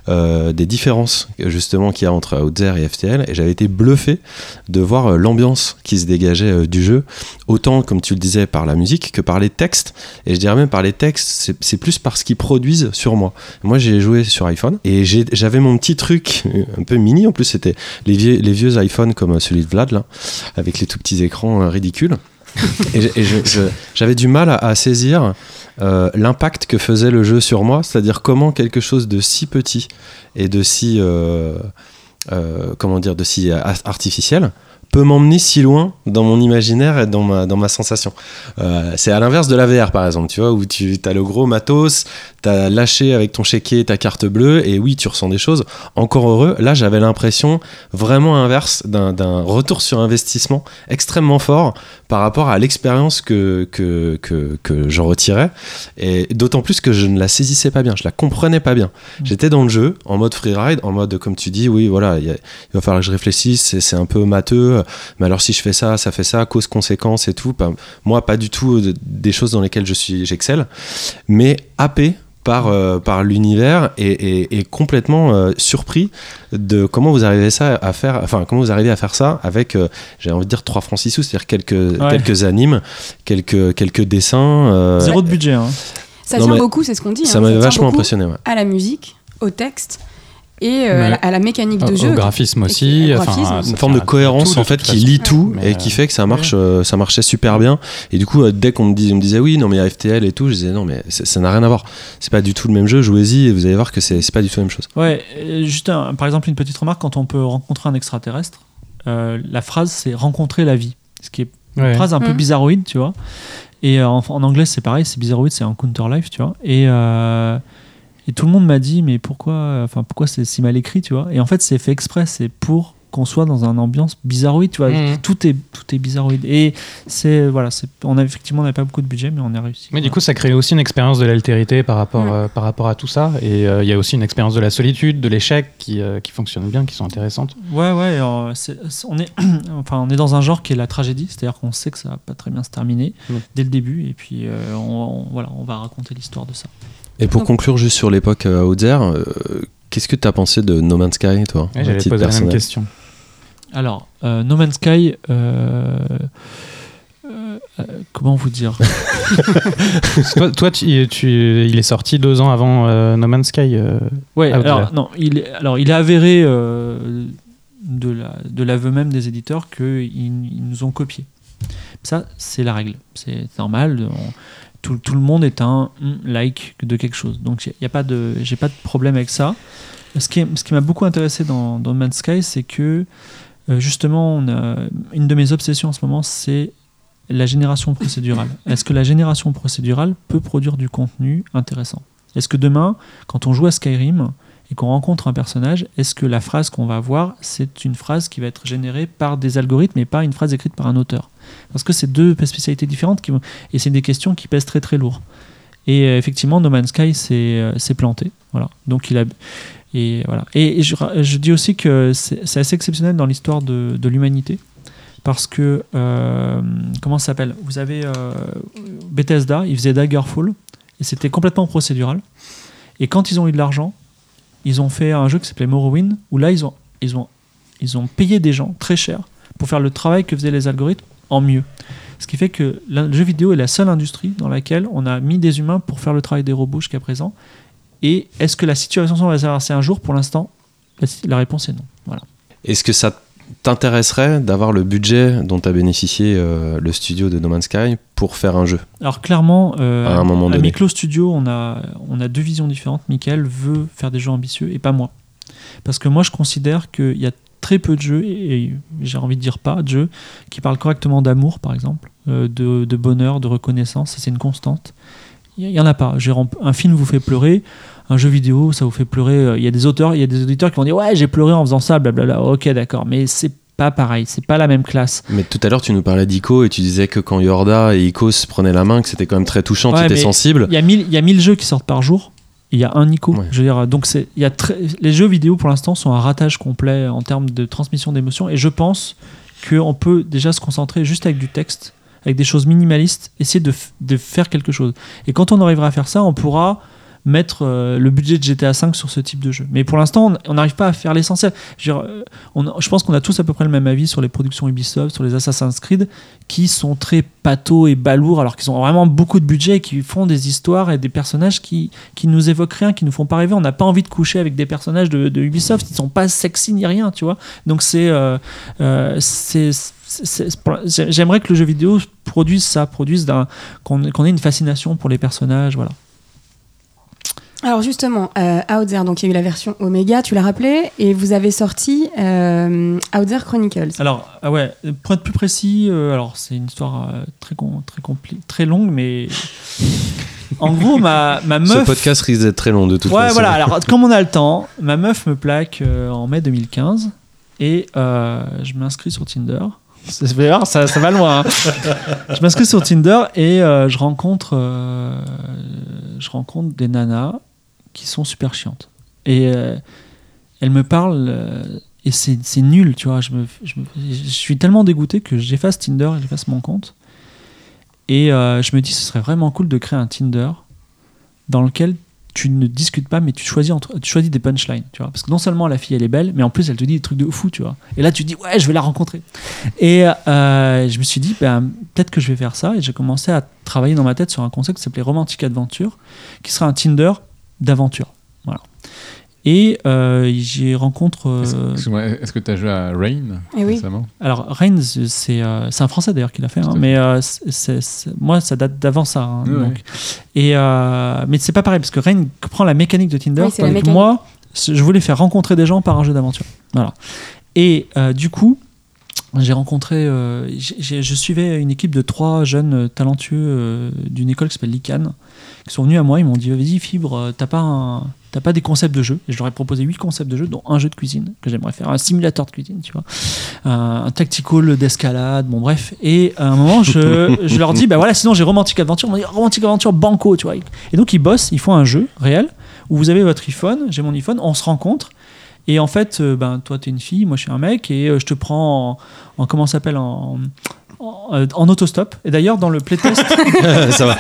euh, des différences justement qu'il y a entre Outzer et FTL, et j'avais été bluffé de voir euh, l'ambiance qui se dégageait euh, du jeu, autant comme tu le disais par la musique que par les textes, et je dirais même par les textes, c'est- plus par ce qu'ils produisent sur moi. Moi j'ai joué sur iPhone, et j'avais mon petit truc, un peu mini en plus, c'était les vieux, les vieux iPhones comme celui de Vlad là, avec les tout petits écrans ridicules. Et j'avais du mal à, saisir euh, l'impact que faisait le jeu sur moi, c'est-à-dire comment quelque chose de si petit et de si euh, euh, artificiel peut m'emmener si loin dans mon imaginaire et dans ma, dans ma sensation. Euh, c'est à l'inverse de la VR par exemple, tu vois, où tu as le gros matos, tu as lâché avec ton chéquier ta carte bleue et oui, tu ressens des choses. Encore heureux, là j'avais l'impression vraiment inverse d'un d'un retour sur investissement extrêmement fort par rapport à l'expérience que, que, que, que j'en retirais. Et d'autant plus que je ne la saisissais pas bien, je la comprenais pas bien. J'étais dans le jeu, en mode freeride, en mode, comme tu dis, oui, voilà, il va falloir que je réfléchisse, c'est c'est un peu matheux, mais alors si je fais ça, ça fait ça, cause-conséquence et tout. Pas- moi, pas du tout de- des choses dans lesquelles je suis, j'excelle, mais happé par, euh, par l'univers et, et- et complètement euh, surpris de comment vous arrivez ça à faire enfin comment vous arrivez à faire ça avec euh, j'ai envie de dire 3 francs 6 sous c'est-à-dire quelques Ouais. quelques animes quelques quelques dessins euh, Zéro de budget. Hein. Ça Non, tient beaucoup, c'est ce qu'on dit. ça hein, m'avait vachement impressionné ouais. À la musique, au texte et euh, à, la, mécanique de Au- jeu. Au graphisme aussi. enfin, graphisme. ça une forme de cohérence tout, en fait qui façon. lit tout Mais, et qui fait que ça marche euh, ça marchait super bien et du coup euh, dès qu'on me, dis- on me disait oui non mais il y a FTL et tout je disais non mais ça n'a rien à voir c'est pas du tout le même jeu jouez-y et vous allez voir que c'est pas du tout la même chose Ouais, juste un- par exemple une petite remarque quand on peut rencontrer un extraterrestre, euh, la phrase c'est rencontrer la vie, ce qui est une Ouais. phrase un peu Mhm. bizarroïde, tu vois. Et euh, en, en anglais c'est pareil, c'est bizarroïde, c'est encounter life, tu vois. Et euh, et tout le monde m'a dit mais pourquoi, enfin pourquoi c'est si mal écrit, tu vois? Et en fait c'est fait exprès, c'est pour qu'on soit dans une ambiance bizarroïde, tu vois. Mhm. Tout est tout est bizarroïde. Et c'est voilà, c'est on a effectivement on n'avait pas beaucoup de budget, mais on a réussi. Mais du coup, ça crée aussi une expérience de l'altérité par rapport, Mm. euh, par rapport à tout ça. Et euh, il y a aussi une expérience de la solitude, de l'échec qui, euh, qui fonctionne bien, qui sont intéressantes. Ouais, ouais, on, est, enfin, on est dans un genre qui est la tragédie, c'est-à-dire qu'on sait que ça va pas très bien se terminer Mm. dès le début, et puis on, on- voilà, on va raconter l'histoire de ça. Et pour Donc- conclure juste sur l'époque euh, Outzer euh, qu'est-ce que tu as pensé de No Man's Sky toi Ouais, à J'allais poser la même question. Alors, euh, No Man's Sky, euh, euh, euh, comment vous dire toi, toi, tu, tu- il est sorti deux ans avant euh, No Man's Sky. euh, Ouais, alors, non, il est, alors il est avéré euh, de la- de l'aveu même des éditeurs qu'ils ils nous ont copié. Ça, c'est la règle. C'est normal. on- tout, le monde est un hum, like de quelque chose. Donc, il y a pas de, j'ai pas de problème avec ça. Ce qui, ce qui m'a beaucoup intéressé dans, dans Man's Sky, c'est que euh, justement, a, une de mes obsessions en ce moment, c'est la génération procédurale. Est-ce que la génération procédurale peut produire du contenu intéressant? Est-ce que demain, quand on joue à Skyrim et qu'on rencontre un personnage, est-ce que la phrase qu'on va avoir, c'est une phrase qui va être générée par des algorithmes et pas une phrase écrite par un auteur? Parce que c'est deux spécialités différentes qui et c'est des questions qui pèsent très très lourd. Et euh, effectivement, No Man's Sky s'est euh, planté. Voilà. Donc il a et voilà. Et je, je dis aussi que c'est assez exceptionnel dans l'histoire de, de l'humanité parce que euh, comment ça s'appelle? Vous avez Bethesda, ils faisaient Daggerfall et c'était complètement procédural. Et quand ils ont eu de l'argent, ils ont fait un jeu qui s'appelait Morrowind où là ils ont ils ont ils ont payé des gens très cher pour faire le travail que faisaient les algorithmes en mieux. Ce qui fait que le jeu vidéo est la seule industrie dans laquelle on a mis des humains pour faire le travail des robots jusqu'à présent. Et est-ce que la situation va s'inverser un jour Pour l'instant, la, réponse est non. Voilà. Est-ce que ça t'intéresserait d'avoir le budget dont a bénéficié euh, le studio de No Man's Sky pour faire un jeu? Alors clairement, euh, À un moment à. Miklo Studio, on a, on a deux visions différentes. Michael veut faire des jeux ambitieux et pas moi. Parce que moi, je considère qu'il y a très peu de jeux, et, et j'ai envie de dire pas de jeux, qui parlent correctement d'amour, par exemple, euh, de, de bonheur, de reconnaissance, c'est une constante. Il n'y en a pas. Un film vous fait pleurer, un jeu vidéo, ça vous fait pleurer. Euh, Il y a des auteurs, il y a des auditeurs qui vont dire Ouais, j'ai pleuré en faisant ça, blablabla. Ok, d'accord. Mais c'est pas pareil, c'est pas la même classe. Mais tout à l'heure, tu nous parlais d'Ico et tu disais que quand Yorda et Ico se prenaient la main, que c'était quand même très touchant, Ouais, tu étais sensible. Il y a 1000 il y a 1000 jeux qui sortent par jour. Il y a un Nico. Ouais. Je veux dire, donc c'est, il y a très- les jeux vidéo pour l'instant sont un ratage complet en termes de transmission d'émotions. Et je pense qu'on peut déjà se concentrer juste avec du texte, avec des choses minimalistes, essayer de, de faire quelque chose. Et quand on arrivera à faire ça, on pourra mettre euh, le budget de GTA V sur ce type de jeu. Mais pour l'instant, on- n'arrive pas à faire l'essentiel. Euh, je pense qu'on a tous à peu près le même avis sur les productions Ubisoft, sur les Assassin's Creed, qui sont très pato et balourds, alors qu'ils ont vraiment beaucoup de budget et qui font des histoires et des personnages qui, qui nous évoquent rien, qui nous font pas rêver. On n'a pas envie de coucher avec des personnages de, de Ubisoft, ils sont pas sexy ni rien, tu vois. Donc c'est, euh, j'aimerais que le jeu vidéo produise ça, produise qu'on ait une fascination pour les personnages, voilà. Alors justement, euh, Out There, donc il y a eu la version Omega, tu l'as rappelé, et vous avez sorti euh, Out There Chronicles. Alors, ah ouais, pour être plus précis, euh, alors c'est une histoire euh, très, très, compli- très longue, mais en gros, ma, ma Ce meuf. podcast risque d'être très long de toute Ouais, façon. voilà. Alors, comme on a le temps, ma meuf me plaque euh, en mai 2015 et euh, je m'inscris sur Tinder. C'est- vous allez voir, ça, ça va loin. hein. je m'inscris sur Tinder et euh, je rencontre, euh, je rencontre des nanas qui sont super chiantes. Et euh, elles me parlent euh, et c'est nul, tu vois. Je, me, je, suis tellement dégoûté que j'efface Tinder et j'efface mon compte. Et euh, je me dis, ce serait vraiment cool de créer un Tinder dans lequel tu ne discutes pas, mais tu choisis, entre, tu choisis des punchlines, tu vois. Parce que non seulement la fille, elle est belle, mais en plus, elle te dit des trucs de fou, tu vois. Et là, tu dis, ouais, je vais la rencontrer. Et je me suis dit, ben, peut-être que je vais faire ça. Et j'ai commencé à travailler dans ma tête sur un concept qui s'appelait Romantic Adventure, qui sera un Tinder d'aventure. Voilà. Et euh, j'y rencontre. euh, Est-ce excuse-moi, est-ce que tu as joué à Rain Eh oui. récemment? Alors, c'est euh, c'est un Français d'ailleurs qui l'a fait, hein, mais euh, moi, ça date d'avant ça. hein, donc. Et, euh, mais c'est pas pareil, parce que Reigns prend la mécanique de Tinder, tandis que moi, je voulais faire rencontrer des gens par un jeu d'aventure. Voilà. Et euh, du coup, j'ai rencontré, euh, je suivais une équipe de trois jeunes talentueux euh, d'une école qui s'appelle l'ICANN, qui sont venus à moi, ils m'ont dit, vas-y Fibre, euh, t'as pas, un- t'as pas des concepts de jeu Et je leur ai proposé huit concepts de jeu, dont un jeu de cuisine, que j'aimerais faire, un simulateur de cuisine, tu vois un, un tactical d'escalade, bon bref. Et à un moment, je, je leur dis, bah voilà, sinon j'ai Romantic Adventure. Ils m'ont dit, Romantic Adventure Banco, tu vois. Et donc ils bossent, ils font un jeu réel où vous avez votre iPhone, j'ai mon iPhone, on se rencontre. Et en fait, euh, ben, toi, t'es une fille, moi, je suis un mec, et euh, je te prends en, en- comment ça s'appelle, en, en, euh, en autostop. Et d'ailleurs, dans le playtest, ça va.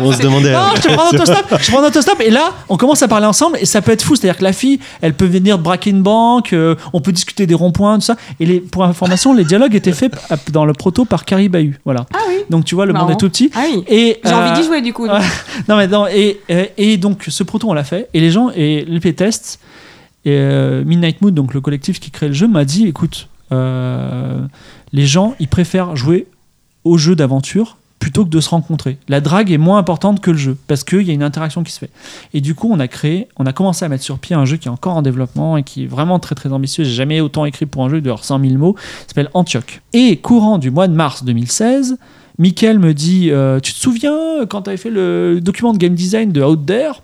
On se demandait. non, je te prends en autostop, je prends en autostop, et là, on commence à parler ensemble, et ça peut être fou. C'est-à-dire que la fille, elle peut venir braquer une banque, euh, on peut discuter des ronds-points, tout ça. Et les, pour information, les dialogues étaient faits dans le proto par Carrie Bahu. Voilà. Ah oui. Donc tu vois, le Marrant. monde est tout petit. Ah oui. Et J'ai envie euh, d'y jouer du coup. non mais non, et, et, et donc ce proto on l'a fait et les gens et le playtest et euh, Midnight Mood donc le collectif qui crée le jeu m'a dit écoute euh, les gens ils préfèrent jouer au jeu d'aventure plutôt que de se rencontrer. La drague est moins importante que le jeu parce qu'il y a une interaction qui se fait. Et du coup, on a créé, on a commencé à mettre sur pied un jeu qui est encore en développement et qui est vraiment très très ambitieux. J'ai jamais autant écrit pour un jeu de 100 000 mots. S'appelle Antioch. Et courant du mois de mars 2016, Mickaël me dit euh, Tu te souviens quand tu avais fait le document de game design de Out There?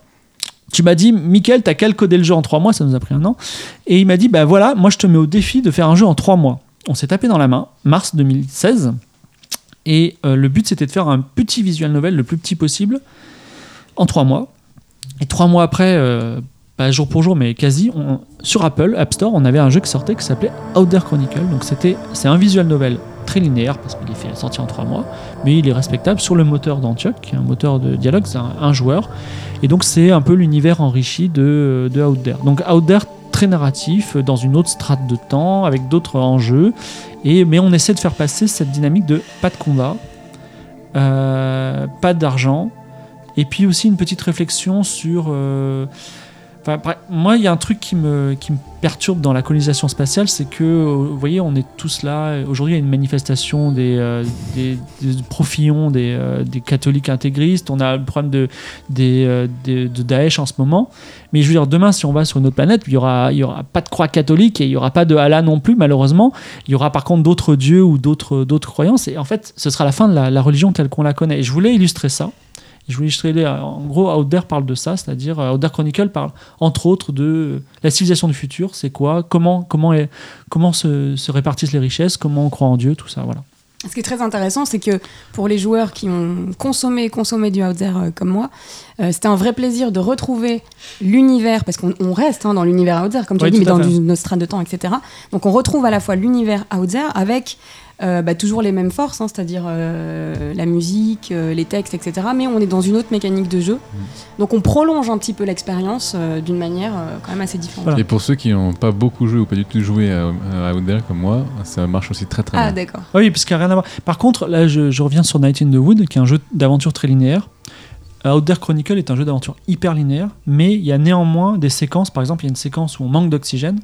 Tu m'as dit, Mickaël, t'as qu'à le jeu en trois mois, ça nous a pris un an. Et il m'a dit, bah voilà, moi je te mets au défi de faire un jeu en trois mois. On s'est tapé dans la main, mars 2016. Et euh, le but, c'était de faire un petit visual novel, le plus petit possible, en trois mois. Et trois mois après, euh, pas jour pour jour, mais quasi, sur Apple, App Store, on avait un jeu qui sortait qui s'appelait Outer Chronicle. Donc c'était, c'est un visual novel très linéaire parce qu'il est sorti en trois mois, mais il est respectable sur le moteur d'Antioch, qui est un moteur de dialogue, c'est un, joueur. Et donc c'est un peu l'univers enrichi de, de. Donc Out très narratif, euh, dans une autre strate de temps, avec d'autres enjeux. Et, mais on essaie de faire passer cette dynamique de pas de combat, euh, pas d'argent, et puis aussi une petite réflexion sur... euh, moi, il y a un truc qui me, qui me perturbe dans la colonisation spatiale, c'est que, euh, vous voyez, on est tous là. Aujourd'hui, il y a une manifestation des, euh, des, des profillons, des, euh, des catholiques intégristes. On a le problème de, des, des- de Daesh en ce moment. Mais je veux dire, demain, si on va sur une autre planète, il y aura, y aura pas de croix catholique et il y aura pas de Allah non plus, malheureusement. Il y aura par contre d'autres dieux ou d'autres, d'autres croyances. Et en fait, ce sera la fin de la, la religion telle qu'on la connaît. Et je voulais illustrer ça. Je illustrer, les- en gros, Out There parle de ça, c'est-à-dire euh, Out There Chronicle parle entre autres de euh, la civilisation du futur, c'est quoi, comment, comment, est- comment se, se répartissent les richesses, comment on croit en Dieu, tout ça, voilà. Ce qui est très intéressant, c'est que pour les joueurs qui ont consommé, consommé du Out There euh, comme moi, euh, c'était un vrai plaisir de retrouver l'univers, parce qu'on on reste hein, dans l'univers Out There, comme tu Oui, as dit, mais dans fait. une autre strate de temps, etc. Donc on retrouve à la fois l'univers Out There avec euh, bah, toujours les mêmes forces, hein, c'est-à-dire euh, la musique, euh, les textes, etc. Mais on est dans une autre mécanique de jeu. Mm. Donc on prolonge un petit peu l'expérience euh, d'une manière euh, quand même assez différente. Voilà. Et pour ceux qui n'ont pas beaucoup joué ou pas du tout joué à, à Out There comme moi, ça marche aussi très très Ah bien. d'accord. Ah oui, parce qu'il n'y a rien à voir. Par contre, là, je, je reviens sur Night in the Wood, qui est un jeu d'aventure très linéaire. Out There Chronicle est un jeu d'aventure hyper linéaire, mais il y a néanmoins des séquences. Par exemple, il y a une séquence où on manque d'oxygène,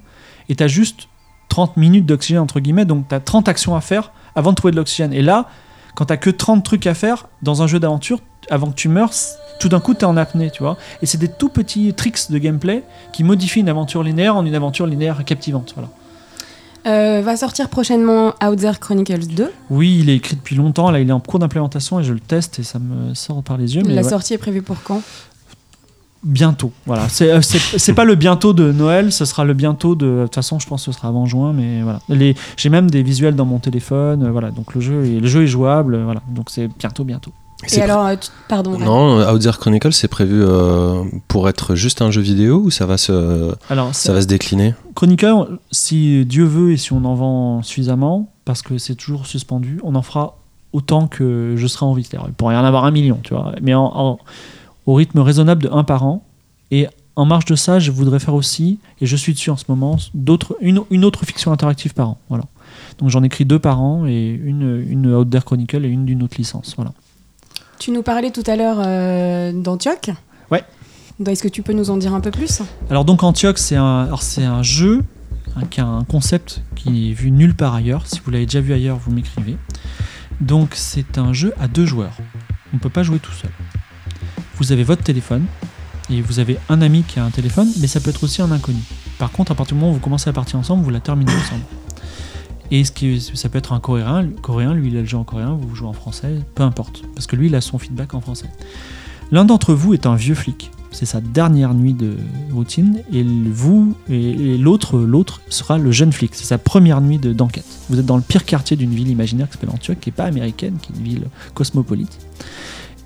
et tu as juste 30 minutes d'oxygène, entre guillemets, donc tu as 30 actions à faire avant de trouver de l'oxygène. Et là, quand tu que 30 trucs à faire dans un jeu d'aventure, avant que tu meurs, tout d'un coup, tu es en apnée, tu vois. Et c'est des tout petits tricks de gameplay qui modifient une aventure linéaire en une aventure linéaire captivante. Voilà. Euh, va sortir prochainement Out There Chronicles 2. Oui, il est écrit depuis longtemps. Là, il est en cours d'implémentation et je le teste et ça me sort par les yeux. Mais La ouais, sortie est prévue pour quand? Bientôt. Voilà. C'est euh, c'est pas le bientôt de Noël, ce sera le bientôt de. De toute façon, je pense que ce sera avant juin, mais voilà. Les- J'ai même des visuels dans mon téléphone. euh, Voilà. Donc le jeu, est, le jeu est jouable. euh, Voilà. Donc c'est bientôt, bientôt. Et alors, euh, tu- pardon. Non, Out There Chronicle, c'est prévu euh, pour être juste un jeu vidéo ou ça va se, Alors, ça va se décliner? Chronicle, si Dieu veut et si on en vend suffisamment, parce que c'est toujours suspendu, on en fera autant que je serai en vie. Il pourrait y en avoir un million, tu vois. Mais en- en- au rythme raisonnable de un par an. Et en marge de ça, je voudrais faire aussi, et je suis dessus en ce moment, d'autres, une, une autre fiction interactive par an. Voilà. Donc j'en écris deux par an, et une, une Out There Chronicle et une d'une autre licence. Voilà. Tu nous parlais tout à l'heure euh, d'Antioch. Ouais. Donc, Est-ce que tu peux nous en dire un peu plus? Alors donc Antioch, c'est un, c'est un jeu qui a un concept qui est vu nulle part ailleurs. Si vous l'avez déjà vu ailleurs, vous m'écrivez. Donc c'est un jeu à deux joueurs. On ne peut pas jouer tout seul. Vous avez votre téléphone et vous avez un ami qui a un téléphone, mais ça peut être aussi un inconnu. Par contre, à partir du moment où vous commencez la partie ensemble, vous la terminez ensemble. Et ça peut être un coréen, coréen, lui il a le jeu en coréen, vous jouez en français, peu importe, parce que lui il a son feedback en français. L'un d'entre vous est un vieux flic, c'est sa dernière nuit de routine, et vous et, l'autre, l'autre sera le jeune flic, c'est sa première nuit de- d'enquête. Vous êtes dans le pire quartier d'une ville imaginaire qui s'appelle Antioch, qui n'est pas américaine, qui est une ville cosmopolite,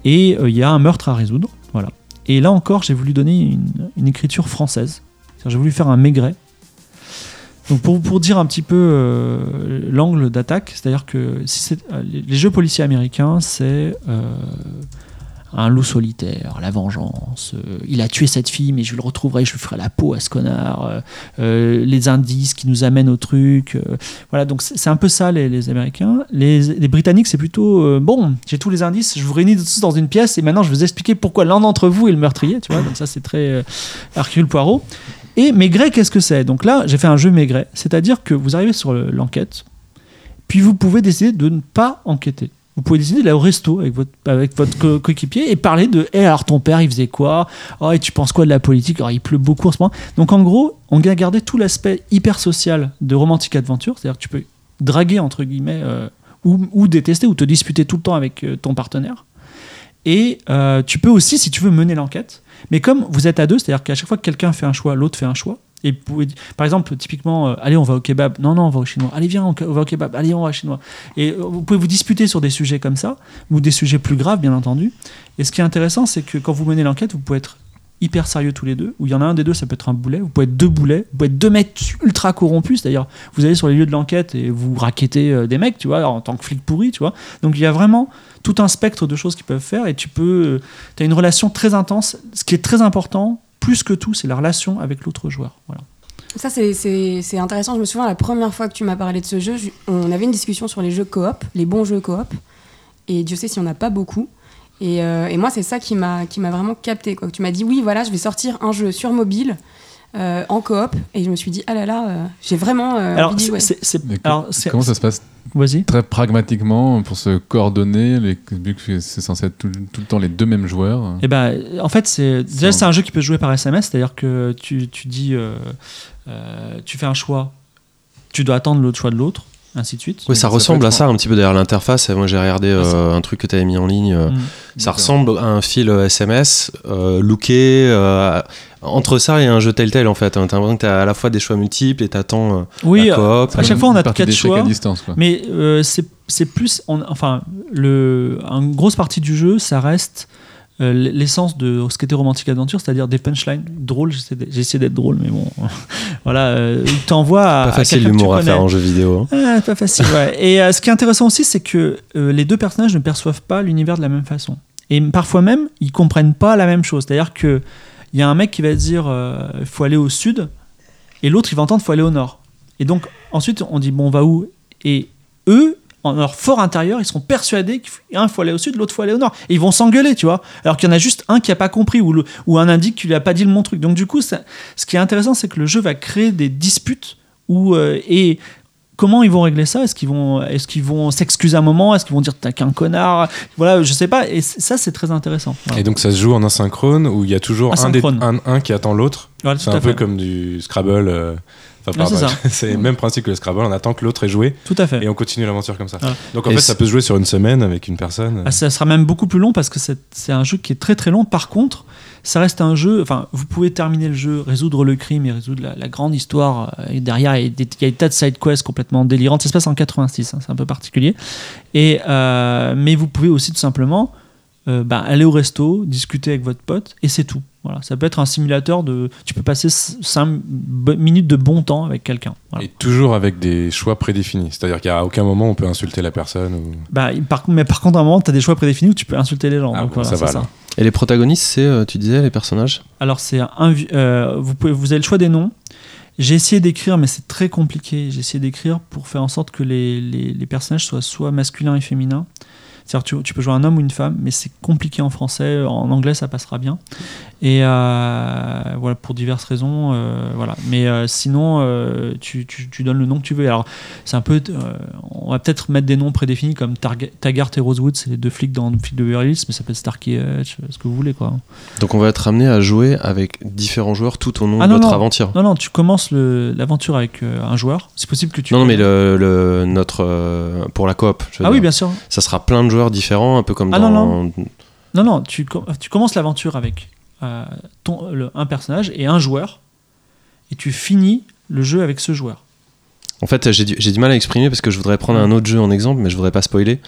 et euh, il y a un meurtre à résoudre, voilà. Et là encore, j'ai voulu donner une, écriture française, j'ai voulu faire un maigret. Donc pour, pour dire un petit peu euh, l'angle d'attaque, c'est-à-dire que euh, les, jeux policiers américains, c'est un loup solitaire, la vengeance, euh, il a tué cette fille, mais je le retrouverai, je lui ferai la peau à ce connard, euh, euh, les indices qui nous amènent au truc. voilà, donc c'est un peu ça les, Américains. Les, Britanniques, c'est plutôt bon, j'ai tous les indices, je vous réunis tous dans une pièce et maintenant je vais vous expliquer pourquoi l'un d'entre vous est le meurtrier, tu vois, donc ça c'est très Hercule Poirot. Et Maigret, qu'est-ce que c'est? Donc là, j'ai fait un jeu Maigret, c'est-à-dire que vous arrivez sur le- l'enquête, puis vous pouvez décider de ne pas enquêter. Vous pouvez décider d'aller au resto avec votre, avec votre co- coéquipier et parler de Eh, alors ton père, il faisait quoi? Oh, et tu penses quoi de la politique? Alors, il pleut beaucoup en ce moment. Donc, en gros, on a gardé tout l'aspect hyper social de Romantic Adventure, c'est-à-dire que tu peux draguer, entre guillemets, euh, ou, ou détester, ou te disputer tout le temps avec euh, ton partenaire. Et euh, tu peux aussi, si tu veux, mener l'enquête. Mais comme vous êtes à deux, c'est-à-dire qu'à chaque fois que quelqu'un fait un choix, l'autre fait un choix. Et par exemple, typiquement, euh, allez, on va au kebab. Non, non, on va au chinois. Allez, viens, on va au kebab. Allez, on va au chinois. Et euh, vous pouvez vous disputer sur des sujets comme ça, ou des sujets plus graves, bien entendu. Et ce qui est intéressant, c'est que quand vous menez l'enquête, vous pouvez être hyper sérieux tous les deux, ou il y en a un des deux, ça peut être un boulet, vous pouvez être deux boulets, vous pouvez être deux mecs ultra corrompus, c'est-à-dire vous allez sur les lieux de l'enquête et vous raquettez euh, des mecs, tu vois, en tant que flic pourri, tu vois. Donc il y a vraiment tout un spectre de choses qu'ils peuvent faire et tu peux, tu as une relation très intense. Ce qui est très important, plus que tout, c'est la relation avec l'autre joueur. Voilà. Ça, c'est- intéressant. Je me souviens la première fois que tu m'as parlé de ce jeu, je- on avait une discussion sur les jeux coop, les bons jeux coop. Et Dieu sait s'il n'y en a pas beaucoup. Et, euh, et moi, c'est ça qui m'a qui m'a vraiment capté. Quoi. Tu m'as dit, oui, voilà, je vais sortir un jeu sur mobile euh, en coop. Et je me suis dit, ah là là, euh, j'ai vraiment euh, Alors, envie c'est- jouer. c'est- c'est- Mais alors, c'est- Comment ça se passe Vas-y. très pragmatiquement pour se coordonner, les- vu que c'est censé être tout, tout le temps les deux mêmes joueurs Eh ben, en fait, c'est déjà C'est un jeu qui peut se jouer par SMS, c'est-à-dire que tu, tu dis, euh, euh, tu fais un choix, tu dois attendre l'autre choix de l'autre. Ainsi de suite. Oui, ça Ça ressemble à ça un petit peu derrière l'interface. Moi, j'ai regardé euh, un truc que tu avais mis en ligne. euh, Mm. Ça ressemble à un fil SMS, euh, looké, euh, entre ça et un jeu Telltale en fait. T'as l'impression que t'as à la fois des choix multiples et t'attends euh, Oui, la coop. à chaque fois, on a quatre choix. à distance, quoi. Mais euh, c'est c'est plus. on- enfin, le, une grosse partie du jeu, ça reste euh, l'essence de ce qu'était Romantic Adventure, c'est-à-dire des punchlines drôles. J'essaie d'être- drôle, mais bon. voilà, euh, où t'envoies à. Pas facile l'humour à faire en jeu vidéo. hein. Ah, pas facile, ouais. Et euh, ce qui est intéressant aussi, c'est que euh, les deux personnages ne perçoivent pas l'univers de la même façon. Et parfois même, ils comprennent pas la même chose. C'est-à-dire que il y a un mec qui va dire il faut aller au sud, et l'autre il va entendre il faut aller au nord. Et donc ensuite on dit bon on va où? Et eux, en leur fort intérieur, ils sont persuadés qu'un faut aller au sud, l'autre faut aller au nord. Et ils vont s'engueuler, tu vois. Alors qu'il y en a juste un qui a pas compris ou, le- ou un indique qui lui a pas dit le bon truc. Donc du coup, ça- ce qui est intéressant, c'est que le jeu va créer des disputes où euh, et comment ils vont régler ça? Est-ce qu'ils vont, est-ce qu'ils vont s'excuser un moment? Est-ce qu'ils vont dire t'as qu'un connard? Voilà, je sais pas. Et ça, c'est très intéressant. Voilà. Et donc ça se joue en asynchrone où il y a toujours un, des, Asynchrone. un, un qui attend l'autre. Voilà, C'est un peu comme du Scrabble. euh, enfin, Ouais, c'est le même principe que le Scrabble. On attend que l'autre ait joué Tout à fait. et on continue l'aventure comme ça. Voilà. Donc en Et fait, ça peut se jouer sur une semaine avec une personne. Ah, ça sera même beaucoup plus long parce que c'est un jeu qui est très très long. Par contre, ça reste un jeu. Enfin, vous pouvez terminer le jeu, résoudre le crime et résoudre la, la grande histoire. euh, Et derrière, il y, a des, il y a des tas de side quests complètement délirantes. Ça se passe en 86, hein, c'est un peu particulier. Et euh, mais vous pouvez aussi tout simplement euh, bah, aller au resto, discuter avec votre pote et c'est tout. Voilà, ça peut être un simulateur de. Tu peux passer 5 minutes de bon temps avec quelqu'un. Voilà. Et toujours avec des choix prédéfinis. C'est-à-dire qu'à aucun moment on peut insulter la personne. Ou... Bah, par, contre- mais par contre, à un moment, tu as des choix prédéfinis où tu peux insulter les gens. Ah, donc bon, voilà, ça va, ça. Et les protagonistes, c'est, euh, tu disais, les personnages? Alors c'est un, euh, vous pouvez, vous avez le choix des noms. J'ai essayé d'écrire, mais c'est très compliqué. J'ai essayé d'écrire pour faire en sorte que les, les, les personnages soient soit masculins et féminins. C'est-à-dire tu, tu peux jouer un homme ou une femme, mais c'est compliqué en français. En anglais, ça passera bien. Et euh, voilà pour diverses raisons. euh, voilà. Mais euh, sinon, tu, tu, tu donnes le nom que tu veux. Alors c'est un peu, on va peut-être mettre des noms prédéfinis comme Taggart et Rosewood, c'est les deux flics dans le flic de Beverly Hills, mais ça peut être Starkey Hutch, ce que vous voulez quoi. Donc on va être amené à jouer avec différents joueurs tout au long Ah de notre non. aventure. Non, non, tu commences l'aventure avec un joueur. C'est possible que tu. Non, non, mais le, le- notre pour la coop. je Ah oui, bien sûr. Ça sera plein de joueurs différents, un peu comme Ah dans. non, Non, non, tu, com- tu commences l'aventure avec euh, ton, le- un personnage et un joueur, et tu finis le jeu avec ce joueur. En fait, j'ai du, du mal à exprimer parce que je voudrais prendre un autre jeu en exemple, mais je voudrais pas spoiler.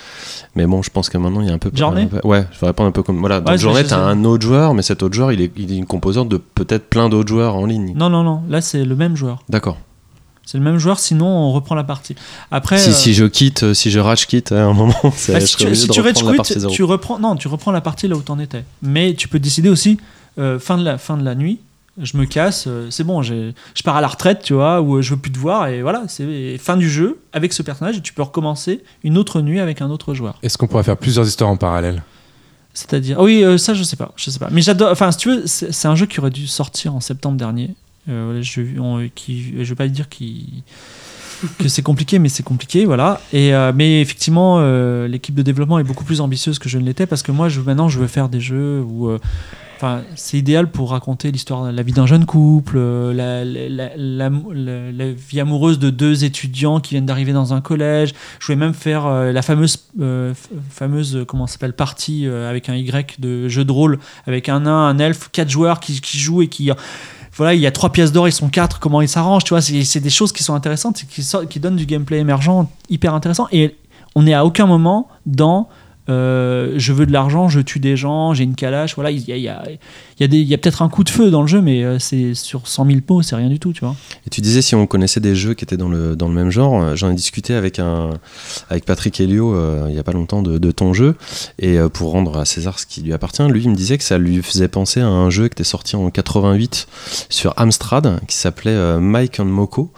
Mais bon, je pense que maintenant il y a un peu. Journey un peu- Ouais, je voudrais prendre un peu comme. Voilà, dans Ouais, Journée, t'as un autre joueur, mais cet autre joueur, il est, il est une composante de peut-être plein d'autres joueurs en ligne. Non, non, non, là c'est le même joueur. D'accord. C'est le même joueur, sinon on reprend la partie. Après. Si, euh, si je quitte, euh, si je rage quitte à un moment, c'est bah, si tu, si tu rage quit, tu reprends, non, tu reprends la partie là où t'en étais. Mais tu peux décider aussi, euh, fin, de la, fin de la nuit, je me casse, euh, c'est bon, je pars à la retraite, tu vois, ou je veux plus te voir, et voilà, c'est fin du jeu avec ce personnage, et tu peux recommencer une autre nuit avec un autre joueur. Est-ce qu'on pourrait faire plusieurs histoires en parallèle? C'est-à-dire, oui, euh, ça je sais pas, je sais pas. Mais j'adore, enfin, si tu veux, c'est un jeu qui aurait dû sortir en septembre dernier. Euh, je, on- qui, vais pas dire que c'est compliqué, mais c'est compliqué, voilà. Et euh, mais effectivement, euh, l'équipe de développement est beaucoup plus ambitieuse que je ne l'étais parce que moi, maintenant, je veux faire des jeux où, enfin, c'est idéal pour raconter l'histoire, la vie d'un jeune couple, la, vie amoureuse de deux étudiants qui viennent d'arriver dans un collège. Je voulais même faire la fameuse, fameuse, comment s'appelle, partie avec un Y de jeu de rôle avec un nain, un elfe, quatre joueurs qui jouent et qui voilà, il y a trois pièces d'or, ils sont quatre, comment ils s'arrangent, tu vois, c'est des choses qui sont intéressantes, qui, qui donnent du gameplay émergent hyper intéressant. Et on n'est à aucun moment dans euh, je veux de l'argent, je tue des gens, j'ai une calache, voilà, il y a, peut-être un coup de feu dans le jeu, mais euh, c'est sur 100 000 pots, c'est rien du tout, tu vois. Et tu disais si on connaissait des jeux qui étaient dans le, même genre. euh, J'en ai discuté avec, Patrick Helio il y a pas longtemps de, ton jeu. Et pour rendre à César ce qui lui appartient, lui il me disait que ça lui faisait penser à un jeu qui était sorti en 88 sur Amstrad qui s'appelait Mike and Moko.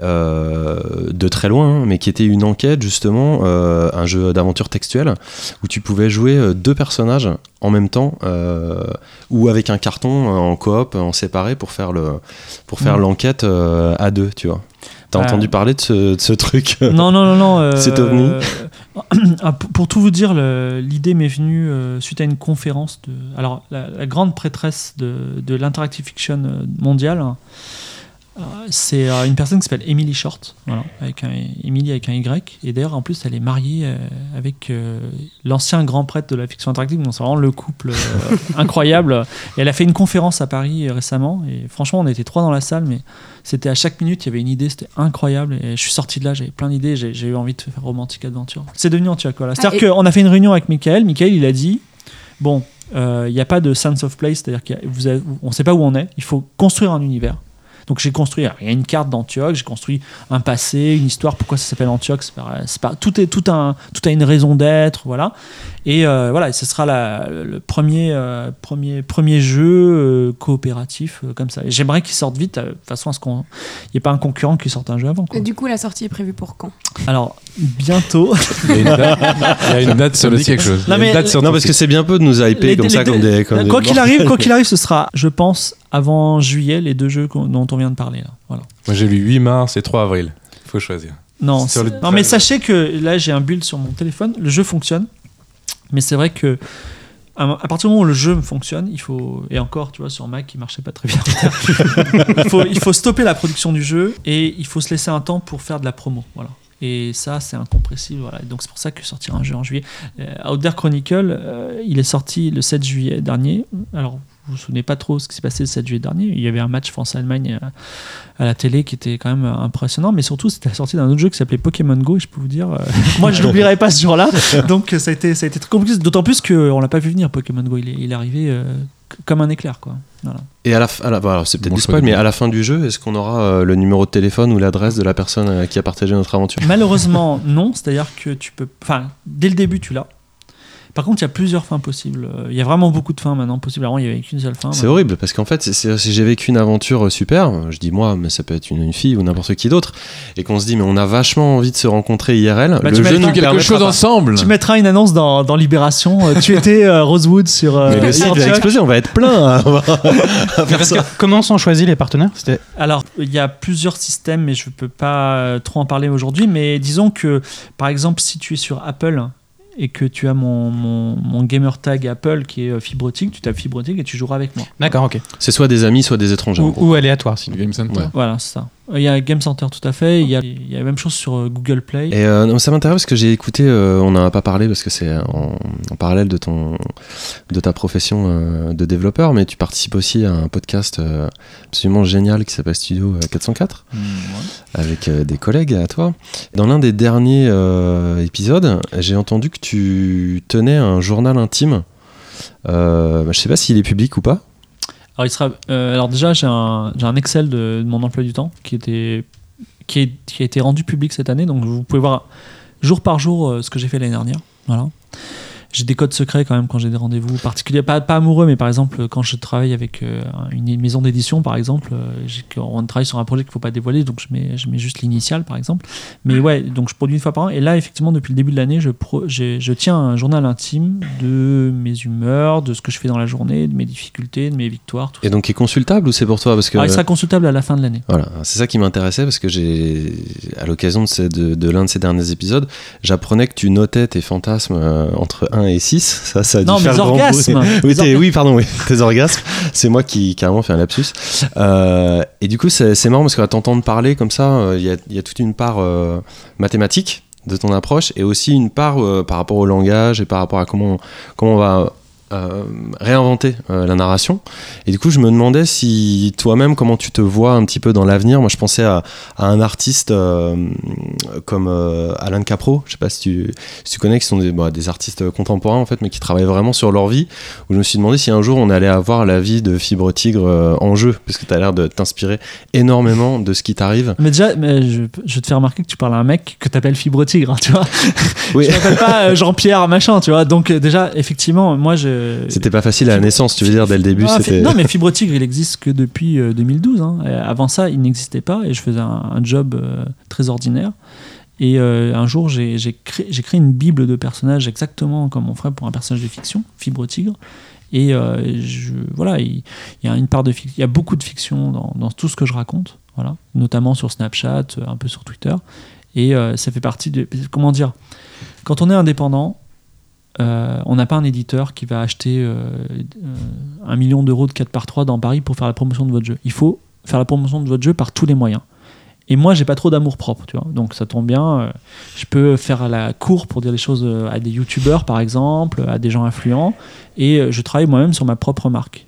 de très loin, hein, mais qui était une enquête justement, un jeu d'aventure textuelle où tu pouvais jouer euh, deux personnages en même temps euh, ou avec un carton euh, en coop, en séparé pour faire le pour faire Mhm. l'enquête euh, à deux, tu vois. T'as entendu parler de ce, de ce truc non, non, non, non. C'est ovni. ah, pour, tout vous dire, l'idée m'est venue suite à une conférence de. Alors, la, la grande prêtresse de, de l'interactive fiction mondiale Euh, c'est euh, une personne qui s'appelle Emily Short, voilà, avec un, Emily avec un Y. Et d'ailleurs, en plus, elle est mariée euh, avec euh, l'ancien grand prêtre de la fiction interactive. Donc, c'est vraiment le couple euh, incroyable. Et elle a fait une conférence à Paris euh, récemment. Et franchement, on était trois dans la salle, mais c'était à chaque minute, il y avait une idée. C'était incroyable. Et je suis sorti de là, j'avais plein d'idées. J'ai, eu envie de faire romantique aventure. C'est devenu là. C'est-à-dire Ah, et- qu'on a fait une réunion avec Michael. Michael, il a dit Bon, euh, il n'y a pas de sense of place, c'est-à-dire qu'on ne sait pas où on est. Il faut construire un univers. Donc j'ai construit, il y a une carte d'Antioche, j'ai construit un passé, une histoire, pourquoi ça s'appelle Antioche, c'est pas, pas- tout, est, tout, un, tout a une raison d'être, voilà. Et euh, voilà, ce sera la- le premier, euh, premier, premier jeu euh, coopératif euh, comme ça. J'aimerais qu'il sorte vite, euh, de façon à ce qu'il n'y ait pas un concurrent qui sorte un jeu avant. quoi. Et du coup, la sortie est prévue pour quand? Alors, bientôt. Il y a une date, il y a une date Ça sur le quelque chose. Non, une mais- date sur Non, ton parce que c'est bien peu de nous hyper Les- comme les ça, comme des. comme quoi qu'il arrive, quoi qu'il arrive, ce sera, je pense, avant juillet, les deux jeux dont on vient de parler. Là. Voilà. Moi j'ai lu 8 mars et 3 avril. Il faut choisir. Non, non mais 13. sachez que là j'ai un build sur mon téléphone, le jeu fonctionne, mais c'est vrai que à partir du moment où le jeu fonctionne, il faut et encore tu vois sur Mac il marchait pas très bien. il, faut, stopper la production du jeu et il faut se laisser un temps pour faire de la promo, voilà. Et ça c'est incompressible, voilà. Donc c'est pour ça que sortir un jeu en juillet. Euh, Outer Chronicle, euh, il est sorti le 7 juillet dernier. Alors vous vous souvenez pas trop ce qui s'est passé le 7 juillet dernier. Il y avait un match France-Allemagne euh, à la télé qui était quand même euh, impressionnant, mais surtout c'était la sortie d'un autre jeu qui s'appelait Pokémon Go, et je peux vous dire, euh, moi je l'oublierai pas ce jour-là, donc ça a été, ça a été très compliqué, d'autant plus qu'on l'a pas vu venir Pokémon Go, il est, il est arrivé euh, comme un éclair quoi. Voilà. Et à la fin, c'est peut-être Bon du choix spoil, mais à la fin du jeu, est-ce qu'on aura euh, le numéro de téléphone ou l'adresse de la personne euh, qui a partagé notre aventure? Malheureusement non, c'est-à-dire que tu peux, enfin dès le début tu l'as. Par contre, il y a plusieurs fins possibles. Euh, Il y a vraiment beaucoup de fins maintenant possibles. Avant, il y avait qu'une seule fin. C'est horrible parce qu'en fait, si j'ai vécu une aventure euh, super, je dis moi, mais ça peut être une, une fille ou n'importe qui d'autre, et qu'on se dit mais on a vachement envie de se rencontrer IRL, Bah, le tu jeu nous quelque chose pas. ensemble. Tu mettras une annonce dans, dans Libération. euh, tu étais euh, Rosewood sur. euh, Mais le site va exploser, on va être plein à, à faire Parce ça. que comment sont choisis les partenaires? Alors, il y a plusieurs systèmes, mais je ne peux pas trop en parler aujourd'hui. Mais disons que, par exemple, si tu es sur Apple et que tu as mon, mon, mon gamer tag Apple qui est euh, fibrotique, tu tapes fibrotique et tu joueras avec moi. D'accord, ok. C'est soit des amis, soit des étrangers. Ou, aléatoire, sinon. Game Center. Ouais. Voilà, c'est ça. Il y a Game Center tout à fait. Il y a, il y a la même chose sur euh, Google Play. Et euh, non, ça m'intéresse parce que j'ai écouté, euh, on n'en a pas parlé parce que c'est en, en parallèle de ton, de ta profession euh, de développeur, mais tu participes aussi à un podcast euh, absolument génial qui s'appelle Studio euh, 404 Hmm, ouais. avec euh, des collègues à toi. Dans l'un des derniers euh, épisodes, j'ai entendu que tu tenais un journal intime. Je sais pas s'il est public ou pas. Euh, alors déjà, j'ai un, Excel de, mon emploi du temps qui a été rendu public cette année. Donc, vous pouvez voir jour par jour euh, ce que j'ai fait l'année dernière. Voilà. J'ai des codes secrets quand même quand j'ai des rendez-vous particuliers, pas, pas amoureux, mais par exemple quand je travaille avec euh, une maison d'édition, par exemple, euh, on travaille sur un projet qu'il ne faut pas dévoiler, donc je mets, je mets juste l'initiale, par exemple. Mais ouais, donc je produis une fois par an. Et là, effectivement, depuis le début de l'année, je, je tiens un journal intime de mes humeurs, de ce que je fais dans la journée, de mes difficultés, de mes victoires, tout Et donc, qui est consultable ou c'est pour toi parce que alors, il sera consultable à la fin de l'année. Voilà, c'est ça qui m'intéressait parce que j'ai, à l'occasion de, de, de l'un de ces derniers épisodes, j'apprenais que tu notais tes fantasmes euh, entre 1 et 6. Ça, ça a dû Non, faire mes grand orgasmes. Oui, pardon, oui, tes orgasmes. C'est moi qui carrément fait un lapsus. Euh, et du coup, c'est, marrant parce qu'à t'entendre parler comme ça, euh, il y, a, il y a toute une part euh, mathématique de ton approche et aussi une part euh, par rapport au langage et par rapport à comment, comment on va euh, réinventer euh, la narration. Et du coup, je me demandais si toi-même, comment tu te vois un petit peu dans l'avenir. Moi, je pensais à, à un artiste euh, comme Alan Capro. Je sais pas si tu, si tu connais, qui sont des, bah, des artistes contemporains en fait, mais qui travaillent vraiment sur leur vie. Où je me suis demandé si un jour on allait avoir la vie de Fibre Tigre en jeu, parce que tu as l'air de t'inspirer énormément de ce qui t'arrive. Mais déjà, mais je, je te fais remarquer que tu parles à un mec que t'appelles Fibre Tigre, hein, tu vois. Oui. Je m'appelle pas Jean-Pierre machin, tu vois. Donc déjà, effectivement, moi je. C'était pas facile à la naissance, tu veux dire, dès le début. Ah, non, mais Fibre Tigre, il existe que depuis euh, 2012. hein. Euh, Avant ça, il n'existait pas et je faisais un, un job euh, très ordinaire. Et euh, un jour, j'ai créé, créé une bible de personnages exactement comme on ferait pour un personnage de fiction, Fibre Tigre. Et euh, je, voilà, il, il y a une part de il y a beaucoup de fiction dans, dans tout ce que je raconte, voilà, notamment sur Snapchat, euh, un peu sur Twitter. Et euh, ça fait partie de comment dire, quand on est indépendant, euh, on n'a pas un éditeur qui va acheter euh, un million d'euros de 4 par 3 dans Paris pour faire la promotion de votre jeu. Il faut faire la promotion de votre jeu par tous les moyens. Et moi, j'ai pas trop d'amour propre, tu vois. Donc ça tombe bien. euh, je peux faire la cour pour dire les choses à des youtubeurs, par exemple, à des gens influents. Et je travaille moi-même sur ma propre marque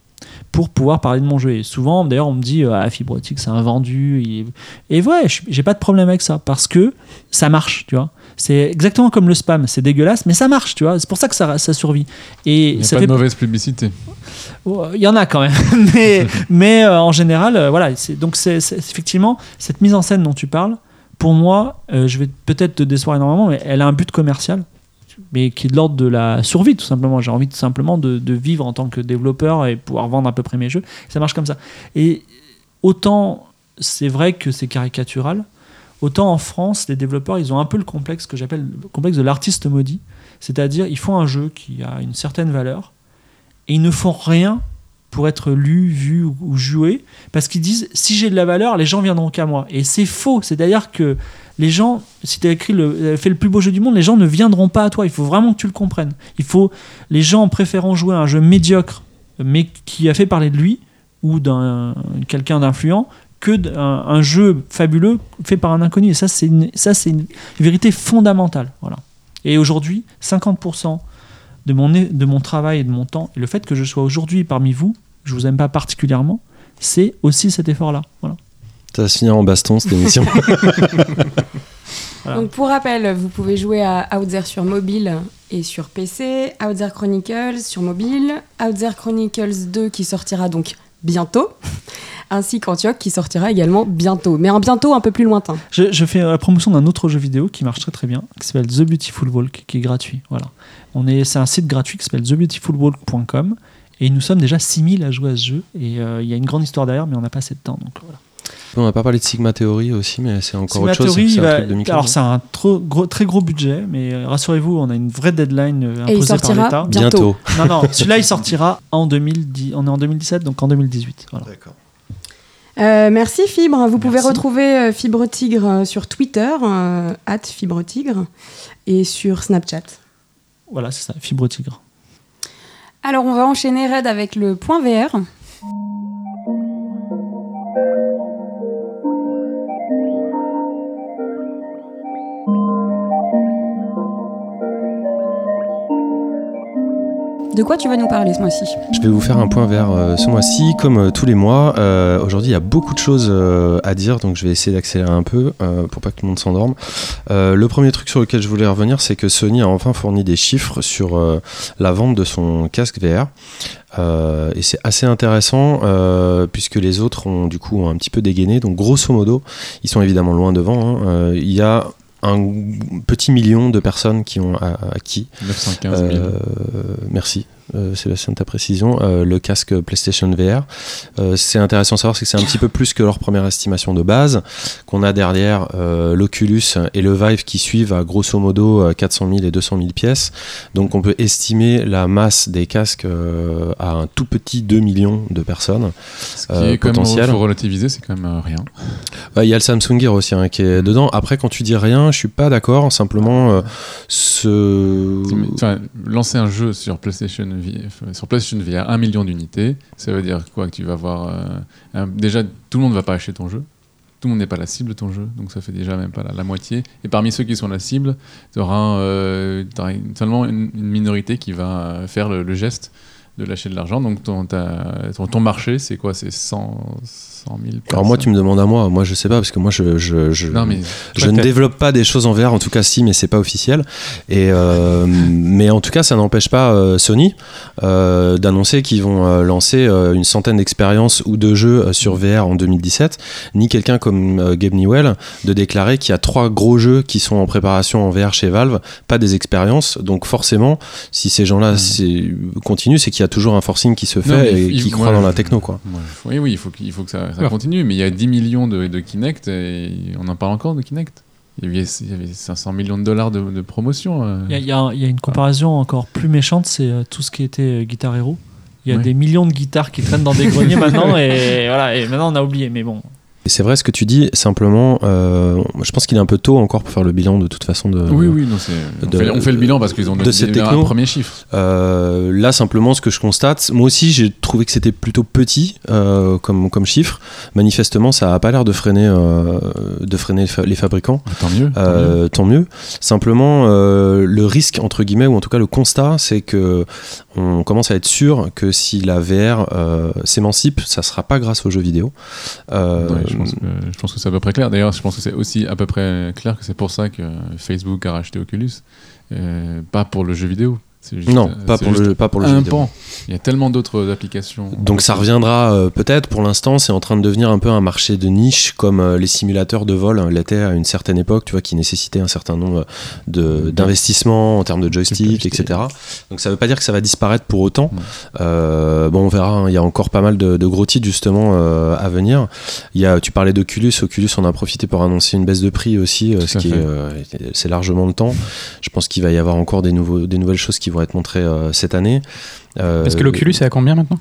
pour pouvoir parler de mon jeu. Et souvent, d'ailleurs, on me dit euh, ah, Fibrotique, c'est un vendu. il Et ouais, j'ai pas de problème avec ça parce que ça marche, tu vois. C'est exactement comme le spam, c'est dégueulasse, mais ça marche, tu vois. C'est pour ça que ça, ça survit. Et Il n'y a ça pas fait de mauvaise publicité. Il y en a quand même, mais, mais euh, en général, euh, voilà. Donc, c'est- effectivement, cette mise en scène dont tu parles, pour moi, euh, je vais peut-être te décevoir énormément, mais elle a un but commercial, mais qui est de l'ordre de la survie, tout simplement. J'ai envie tout simplement de, vivre en tant que développeur et pouvoir vendre à peu près mes jeux. Ça marche comme ça. Et autant c'est vrai que c'est caricatural, autant en France, les développeurs, ils ont un peu le complexe que j'appelle le complexe de l'artiste maudit. C'est-à-dire, ils font un jeu qui a une certaine valeur et ils ne font rien pour être lu, vu ou, ou joué parce qu'ils disent si j'ai de la valeur, les gens viendront qu'à moi. Et c'est faux. C'est-à-dire que les gens, si tu as écrit le, fait le plus beau jeu du monde, les gens ne viendront pas à toi. Il faut vraiment que tu le comprennes. Il faut les gens préférant jouer à un jeu médiocre mais qui a fait parler de lui ou d'un quelqu'un d'influent que d'un un jeu fabuleux fait par un inconnu. Et ça, c'est une, vérité fondamentale. Et aujourd'hui, 50% de mon, de mon travail et de mon temps, et le fait que je sois aujourd'hui parmi vous, je vous aime pas particulièrement, c'est aussi cet effort-là. Voilà. Ça va se finir en baston cette émission. Voilà. Donc pour rappel, vous pouvez jouer à Outzer sur mobile et sur PC, Outzer Chronicles sur mobile, Outzer Chronicles 2 qui sortira donc bientôt, ainsi qu'Antioch qui sortira également bientôt, mais un bientôt un peu plus lointain. Je, je fais la promotion d'un autre jeu vidéo qui marche très très bien, qui s'appelle The Beautiful Walk, qui est gratuit. Voilà. On est, c'est un site gratuit qui s'appelle thebeautifulwalk.com et nous sommes déjà 6000 à jouer à ce jeu et euh, il y a une grande histoire derrière, mais on n'a pas assez de temps. Donc voilà. On n'a pas parlé de Sigma Theory aussi, mais c'est encore Sigma autre chose. Theory, c'est il un va- truc de Microsoft. alors c'est un trop gros, très gros budget, mais euh, rassurez-vous, on a une vraie deadline euh, Et il imposée par sortira l'État. bientôt. Non, non, celui-là il sortira en 2010, on est en 2017, donc en 2018. Voilà. D'accord. Euh, merci Fibre, vous pouvez retrouver euh, Fibre Tigre sur Twitter, euh, at Fibre Tigre, et sur Snapchat. Voilà, c'est ça, Fibre Tigre. Alors on va enchaîner Red avec le point VR. De quoi tu vas nous parler ce mois-ci? Je vais vous faire un point vers euh, ce mois-ci, comme euh, tous les mois. Euh, Aujourd'hui, il y a beaucoup de choses à dire, donc je vais essayer d'accélérer un peu pour pas que tout le monde s'endorme. Le premier truc sur lequel je voulais revenir, c'est que Sony a enfin fourni des chiffres sur la vente de son casque VR. Et c'est assez intéressant puisque les autres ont du coup un petit peu dégainé. Donc grosso modo, ils sont évidemment loin devant. hein. Il y a un petit million de personnes qui ont acquis 915 000. euh, merci. Euh, Sébastien, de ta précision, euh, le casque PlayStation VR. Euh, c'est intéressant de savoir c'est que c'est un petit peu plus que leur première estimation de base, qu'on a derrière l'Oculus et le Vive qui suivent à grosso modo euh, 400 000 et 200 000 pièces. Donc on peut estimer la masse des casques à un tout petit 2 millions de personnes. Ce qui est quand même, potentiel. faut relativiser, c'est quand même rien. Ouais, Il y a le Samsung Gear aussi hein, qui est dedans. Après, quand tu dis rien, je suis pas d'accord. Simplement, ce... Enfin, lancer un jeu sur PlayStation, Enfin, sur PlayStation VR, 1 million d'unités, ça veut dire quoi Que tu vas avoir. euh, déjà, tout le monde ne va pas acheter ton jeu. Tout le monde n'est pas la cible de ton jeu, donc ça fait déjà même pas la, moitié. Et parmi ceux qui sont la cible, tu auras, euh, une- seulement une, une minorité qui va euh, faire le, geste de lâcher de l'argent. Donc ton, ton marché, c'est quoi? C'est 100, 100 000 Alors moi, tu me demandes à moi. Moi, je sais pas parce que moi, je, je, je, Non, mais je ne développe pas des choses en VR. En tout cas, si, mais c'est pas officiel. Et euh, mais en tout cas, ça n'empêche pas euh, Sony euh, d'annoncer qu'ils vont lancer une centaine d'expériences ou de jeux sur VR en 2017. Ni quelqu'un comme Gabe Newell de déclarer qu'il y a trois gros jeux qui sont en préparation en VR chez Valve, pas des expériences. Donc forcément, si ces gens-là continuent, c'est qu'il y a toujours un forcing qui se fait Non, et qui croit dans la techno, quoi. oui, oui, il faut, il faut que ça, ça Alors. continue, mais il y a 10 millions de, de Kinect et on en parle encore de Kinect. Il y avait, il y avait 500 millions de dollars de, de promotion. euh. Il y, a- il y une comparaison encore plus méchante, c'est euh, tout ce qui était euh, Guitar Hero. Il y a Ouais. des millions de guitares qui traînent dans des greniers maintenant et voilà et maintenant on a oublié mais bon c'est vrai ce que tu dis, simplement, euh, je pense qu'il est un peu tôt encore pour faire le bilan de toute façon de. oui, oui, non, on, de- fait, on fait le bilan parce qu'ils ont de donné ces un premier chiffre. Euh, là, simplement, ce que je constate, moi aussi, j'ai trouvé que c'était plutôt petit euh, comme, comme chiffre. Manifestement, ça n'a pas l'air de freiner, de freiner les fa- les fabricants. Tant mieux. tant mieux. Tant mieux. Simplement, le risque entre guillemets, ou en tout cas le constat, c'est que on commence à être sûr que si la VR s'émancipe, ça sera pas grâce aux jeux vidéo. Ouais, je, pense que, je pense que c'est à peu près clair. D'ailleurs, je pense que c'est aussi à peu près clair que c'est pour ça que Facebook a racheté Oculus. Euh, pas pour le jeu vidéo. Juste- non, pas c'est pour le, pas pour le jeu un pan. Il y a tellement d'autres applications. Donc ça reviendra euh, peut-être. Pour l'instant, c'est en train de devenir un peu un marché de niche, comme euh, les simulateurs de vol euh, l'étaient à une certaine époque, tu vois, qui nécessitaient un certain nombre de d'investissements en termes de joystick, etc. Donc ça veut pas dire que ça va disparaître pour autant. Mm. Euh, bon, on verra. hein, Il y a encore pas mal de, de gros titres justement euh, à venir. Il y a, tu parlais d'Oculus. Oculus, on a profité pour annoncer une baisse de prix aussi, euh, ce qui euh, c'est largement le temps. Je pense qu'il va y avoir encore des nouveaux, des nouvelles choses qui vont être montrées euh, cette année. Euh, Parce que l'Oculus est à combien maintenant?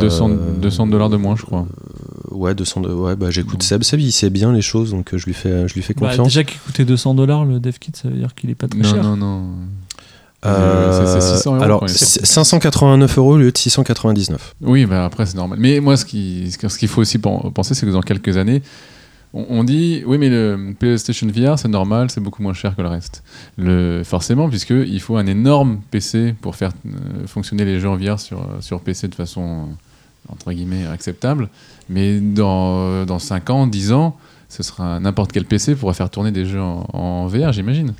200, euh, 200 dollars de moins, je crois. Ouais, 200 de... ouais, bah j'écoute Seb. Seb, il sait bien les choses, donc je lui fais, je lui fais Bah, confiance. déjà qu'il coûtait 200 dollars le dev kit, ça veut dire qu'il est pas très Non, cher. non, non. Euh, c'est- c'est 600 euros, alors, quoi. c'est 589 euros au lieu de 699. Oui, bah après, c'est normal. Mais moi, ce qui- ce qu'il faut aussi pen- penser, c'est que dans quelques années, on, dit oui, mais le PlayStation VR, c'est normal, c'est beaucoup moins cher que le reste. Le, forcément, puisqu'il faut un énorme PC pour faire euh, fonctionner les jeux en VR sur, euh, PC de façon, euh, entre guillemets, acceptable. Mais dans, dans 5 ans, 10 ans, ce sera n'importe quel PC pourra faire tourner des jeux en VR, j'imagine.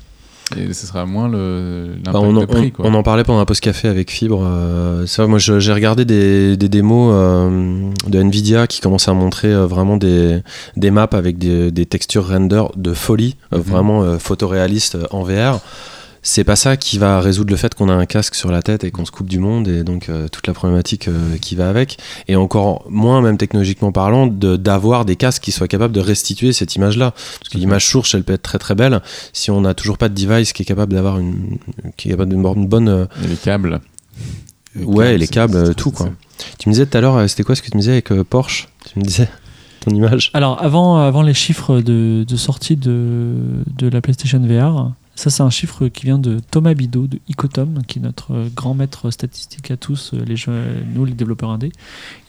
Et ce sera moins le, Bah, on, en- de prix. on- en parlait pendant un post café avec Fibre. euh, c'est vrai, moi, j'ai regardé des, des démos euh, de Nvidia qui commencent à montrer euh, vraiment des, des maps avec des, des textures render de folie, euh, Mhm. vraiment photoréalistes en VR. C'est pas ça qui va résoudre le fait qu'on a un casque sur la tête et qu'on se coupe du monde et donc euh, toute la problématique euh, qui va avec. Et encore moins, même technologiquement parlant, de- d'avoir des casques qui soient capables de restituer cette image-là. Parce que l'image source, elle peut être très très belle. Si on n'a toujours pas de device qui est capable d'avoir une, qui est capable une bonne euh, Et les câbles. Ouais, les câbles, tout, quoi. Tu me disais tout à l'heure, c'était quoi ce que tu me disais avec euh, Porsche? Tu me disais ton image? Alors, avant, avant les chiffres de, de sortie de, de la PlayStation VR, ça, c'est un chiffre qui vient de Thomas Bidot de Icotom, qui est notre euh, grand maître statistique à tous, euh, jeux, nous, les développeurs indés.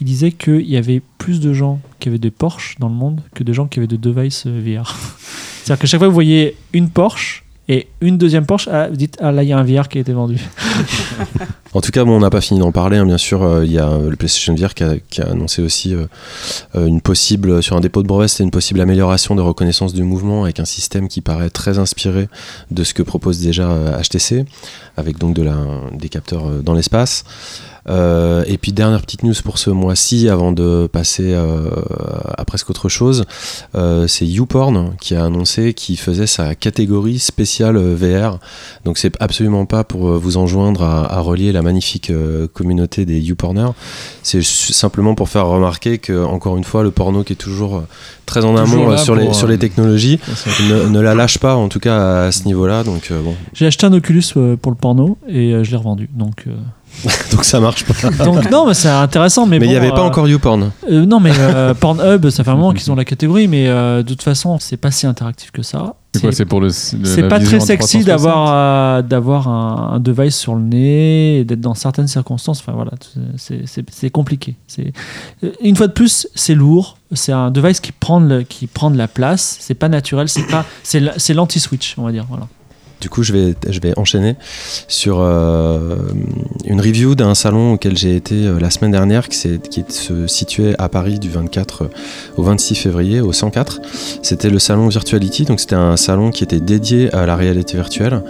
Il disait qu'il y avait plus de gens qui avaient des Porsche dans le monde que de gens qui avaient de devices euh, VR. C'est-à-dire que chaque fois que vous voyez une Porsche et une deuxième Porsche, ah, vous dites, ah là, il y a un VR qui a été vendu. En tout cas, bon, on n'a pas fini d'en parler. hein, bien sûr, euh, il y a euh, le PlayStation VR qui a, annoncé aussi euh, une possible, sur un dépôt de brevet, c'était une possible amélioration de reconnaissance du mouvement avec un système qui paraît très inspiré de ce que propose déjà HTC, avec donc des capteurs dans l'espace. Euh, et puis dernière petite news pour ce mois-ci, avant de passer euh, à presque autre chose, euh, c'est YouPorn qui a annoncé qu'il faisait sa catégorie spéciale euh, VR. Donc c'est absolument pas pour vous enjoindre à, à relier la magnifique communauté des YouPorners. C'est simplement pour faire remarquer que encore une fois le porno qui est toujours très en amont sur, les, pour, sur les technologies ne, ne la lâche pas en tout cas à ce niveau-là. Donc bon, J'ai acheté un Oculus pour le porno et je l'ai revendu. Donc, donc ça marche pas. donc non, mais c'est intéressant. Mais Mais il bon, n'y avait pas euh, encore YouPorn. Euh, non, mais euh, Pornhub, ça fait un moment qu'ils ont la catégorie, mais euh, de toute façon, c'est pas si interactif que ça. C'est quoi C'est C'est pour le. le- c'est pas très sexy 360? d'avoir euh, d'avoir un, un device sur le nez, et d'être dans certaines circonstances. Enfin voilà, c'est- compliqué. C'est une fois de plus, c'est lourd. C'est un device qui prend le, qui prend de la place. C'est pas naturel. C'est pas c'est l- c'est l'anti-switch, on va dire. Voilà. Du coup, je vais, je vais enchaîner sur euh, une review d'un salon auquel j'ai été euh, la semaine dernière, qui, se situait à Paris du 24 au 26 février, au 104. C'était le salon Virtuality, donc c'était un salon qui était dédié à la réalité virtuelle.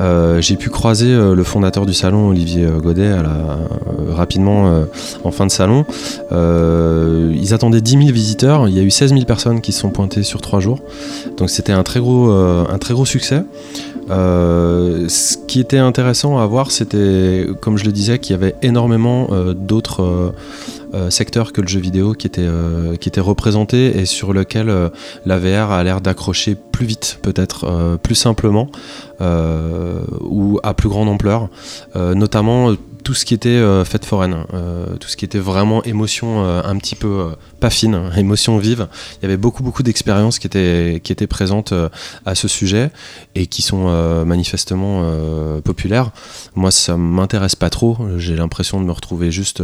Euh, j'ai pu croiser euh, le fondateur du salon, Olivier euh, Godet, euh, rapidement euh, en fin de salon. Euh, ils attendaient 10 000 visiteurs, il y a eu 16 000 personnes qui se sont pointées sur trois jours. Donc c'était un euh, un très gros succès. Euh, ce qui était intéressant à voir, c'était, comme je le disais, qu'il y avait énormément euh, d'autres euh, secteurs que le jeu vidéo qui étaient, qui étaient représentés et sur lequel la VR a l'air d'accrocher plus vite, peut-être plus simplement, ou à plus grande ampleur. Notamment tout ce qui était euh, fête foraine, euh, tout ce qui était vraiment émotion euh, un petit peu pas fine, émotion vive. Il y avait beaucoup beaucoup d'expériences qui étaient qui étaient présentes à ce sujet et qui sont manifestement populaires. Moi, ça m'intéresse pas trop. J'ai l'impression de me retrouver juste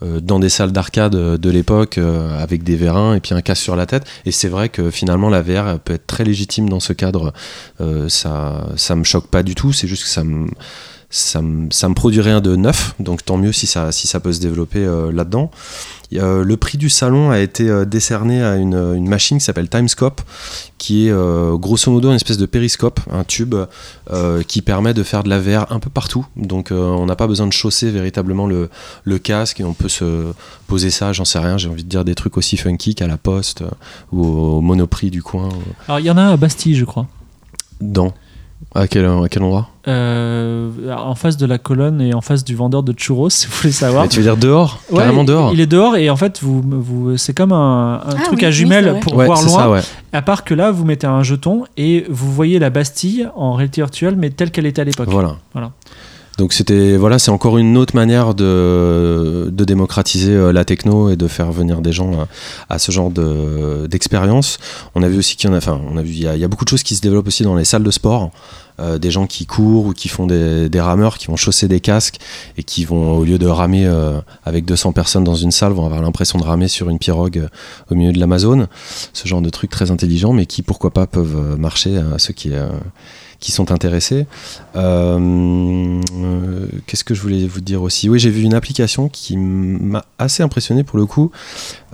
dans des salles d'arcade de l'époque avec des vérins et puis un casque sur la tête. Et c'est vrai que finalement la VR peut être très légitime dans ce cadre. Ça, ça me choque pas du tout. C'est juste que ça me ça me, ça me produit rien de neuf, donc tant mieux si ça, si ça peut se développer euh, là-dedans. Euh, le prix du salon a été euh, décerné à une, une machine qui s'appelle Timescope, qui est grosso modo une espèce de périscope, un tube qui permet de faire de la VR un peu partout. Donc on n'a pas besoin de chausser véritablement le, le casque et on peut se poser ça, j'en sais rien, j'ai envie de dire des trucs aussi funky qu'à la poste ou au Monoprix du coin. Alors, il y en a à Bastille, je crois. dans. À quel, à quel endroit Euh, en face de la colonne et en face du vendeur de churros, si vous voulez savoir. Mais Tu veux dire dehors Ouais, Carrément dehors Il est dehors et en fait, vous, vous, c'est comme un, un Ah truc oui, à jumelles pour Ouais, voir loin. ça, ouais. À part que là, vous mettez un jeton et vous voyez la Bastille en réalité virtuelle, mais telle qu'elle était à l'époque. Voilà. Voilà. Donc c'était voilà, c'est encore une autre manière de, de démocratiser euh, la techno et de faire venir des gens à, à ce genre de d'expérience. On a vu aussi qu'il y en a, enfin, on a vu il y, a, beaucoup de choses qui se développent aussi dans les salles de sport. Euh, des gens qui courent ou qui font des, rameurs, qui vont chausser des casques et qui vont, au lieu de ramer euh, avec 200 personnes dans une salle, vont avoir l'impression de ramer sur une pirogue euh, au milieu de l'Amazone. Ce genre de trucs très intelligents, mais qui, pourquoi pas, peuvent euh, marcher à ceux qui, euh, qui sont intéressés. Euh, Qu'est-ce que je voulais vous dire aussi? Oui, j'ai vu une application qui m'a assez impressionné pour le coup,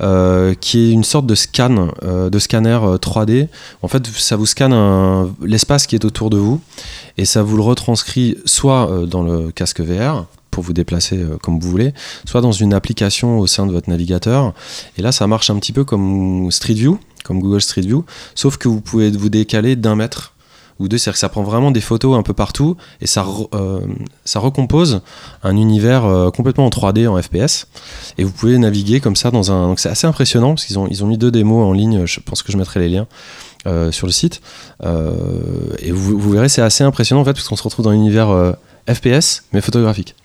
euh, qui est une sorte de scan, euh, de scanner euh, 3D. En fait, ça vous scanne l'espace qui est autour de vous et ça vous le retranscrit soit dans le casque VR pour vous déplacer comme vous voulez, soit dans une application au sein de votre navigateur. Et là, ça marche un petit peu comme Street View, comme Google Street View, sauf que vous pouvez vous décaler d'un mètre ou deux, c'est-à-dire que ça prend vraiment des photos un peu partout et ça, euh, ça recompose un univers euh, complètement en 3D, en FPS. Et vous pouvez naviguer comme ça dans un. Donc c'est assez impressionnant parce qu'ils ont, ils ont mis deux démos en ligne, je pense que je mettrai les liens. euh, sur le site et vous, vous verrez c'est assez impressionnant en fait parce qu'on se retrouve dans un univers FPS mais photographique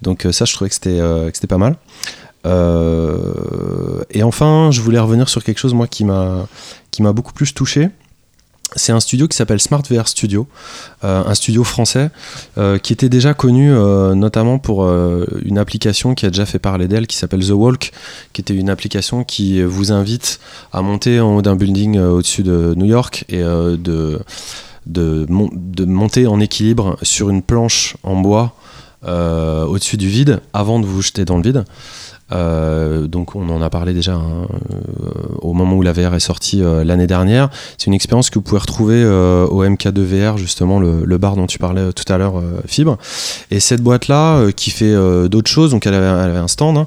donc ça je trouvais que c'était que c'était pas mal et enfin je voulais revenir sur quelque chose moi qui m'a qui m'a beaucoup plus touché c'est un studio qui s'appelle Smart VR Studio, euh, un studio français euh, qui était déjà connu euh, notamment pour une application qui a déjà fait parler d'elle qui s'appelle The Walk, qui était une application qui vous invite à monter en haut d'un building au-dessus de New York et de, de, mon- de monter en équilibre sur une planche en bois au-dessus du vide avant de vous jeter dans le vide. Euh, donc on en a parlé déjà hein, euh, au moment où la VR est sortie euh, l'année dernière. C'est une expérience que vous pouvez retrouver au MK2 VR, justement le, bar dont tu parlais tout à l'heure, Fibre. Et cette boîte-là, qui fait d'autres choses, donc elle avait, un stand, hein,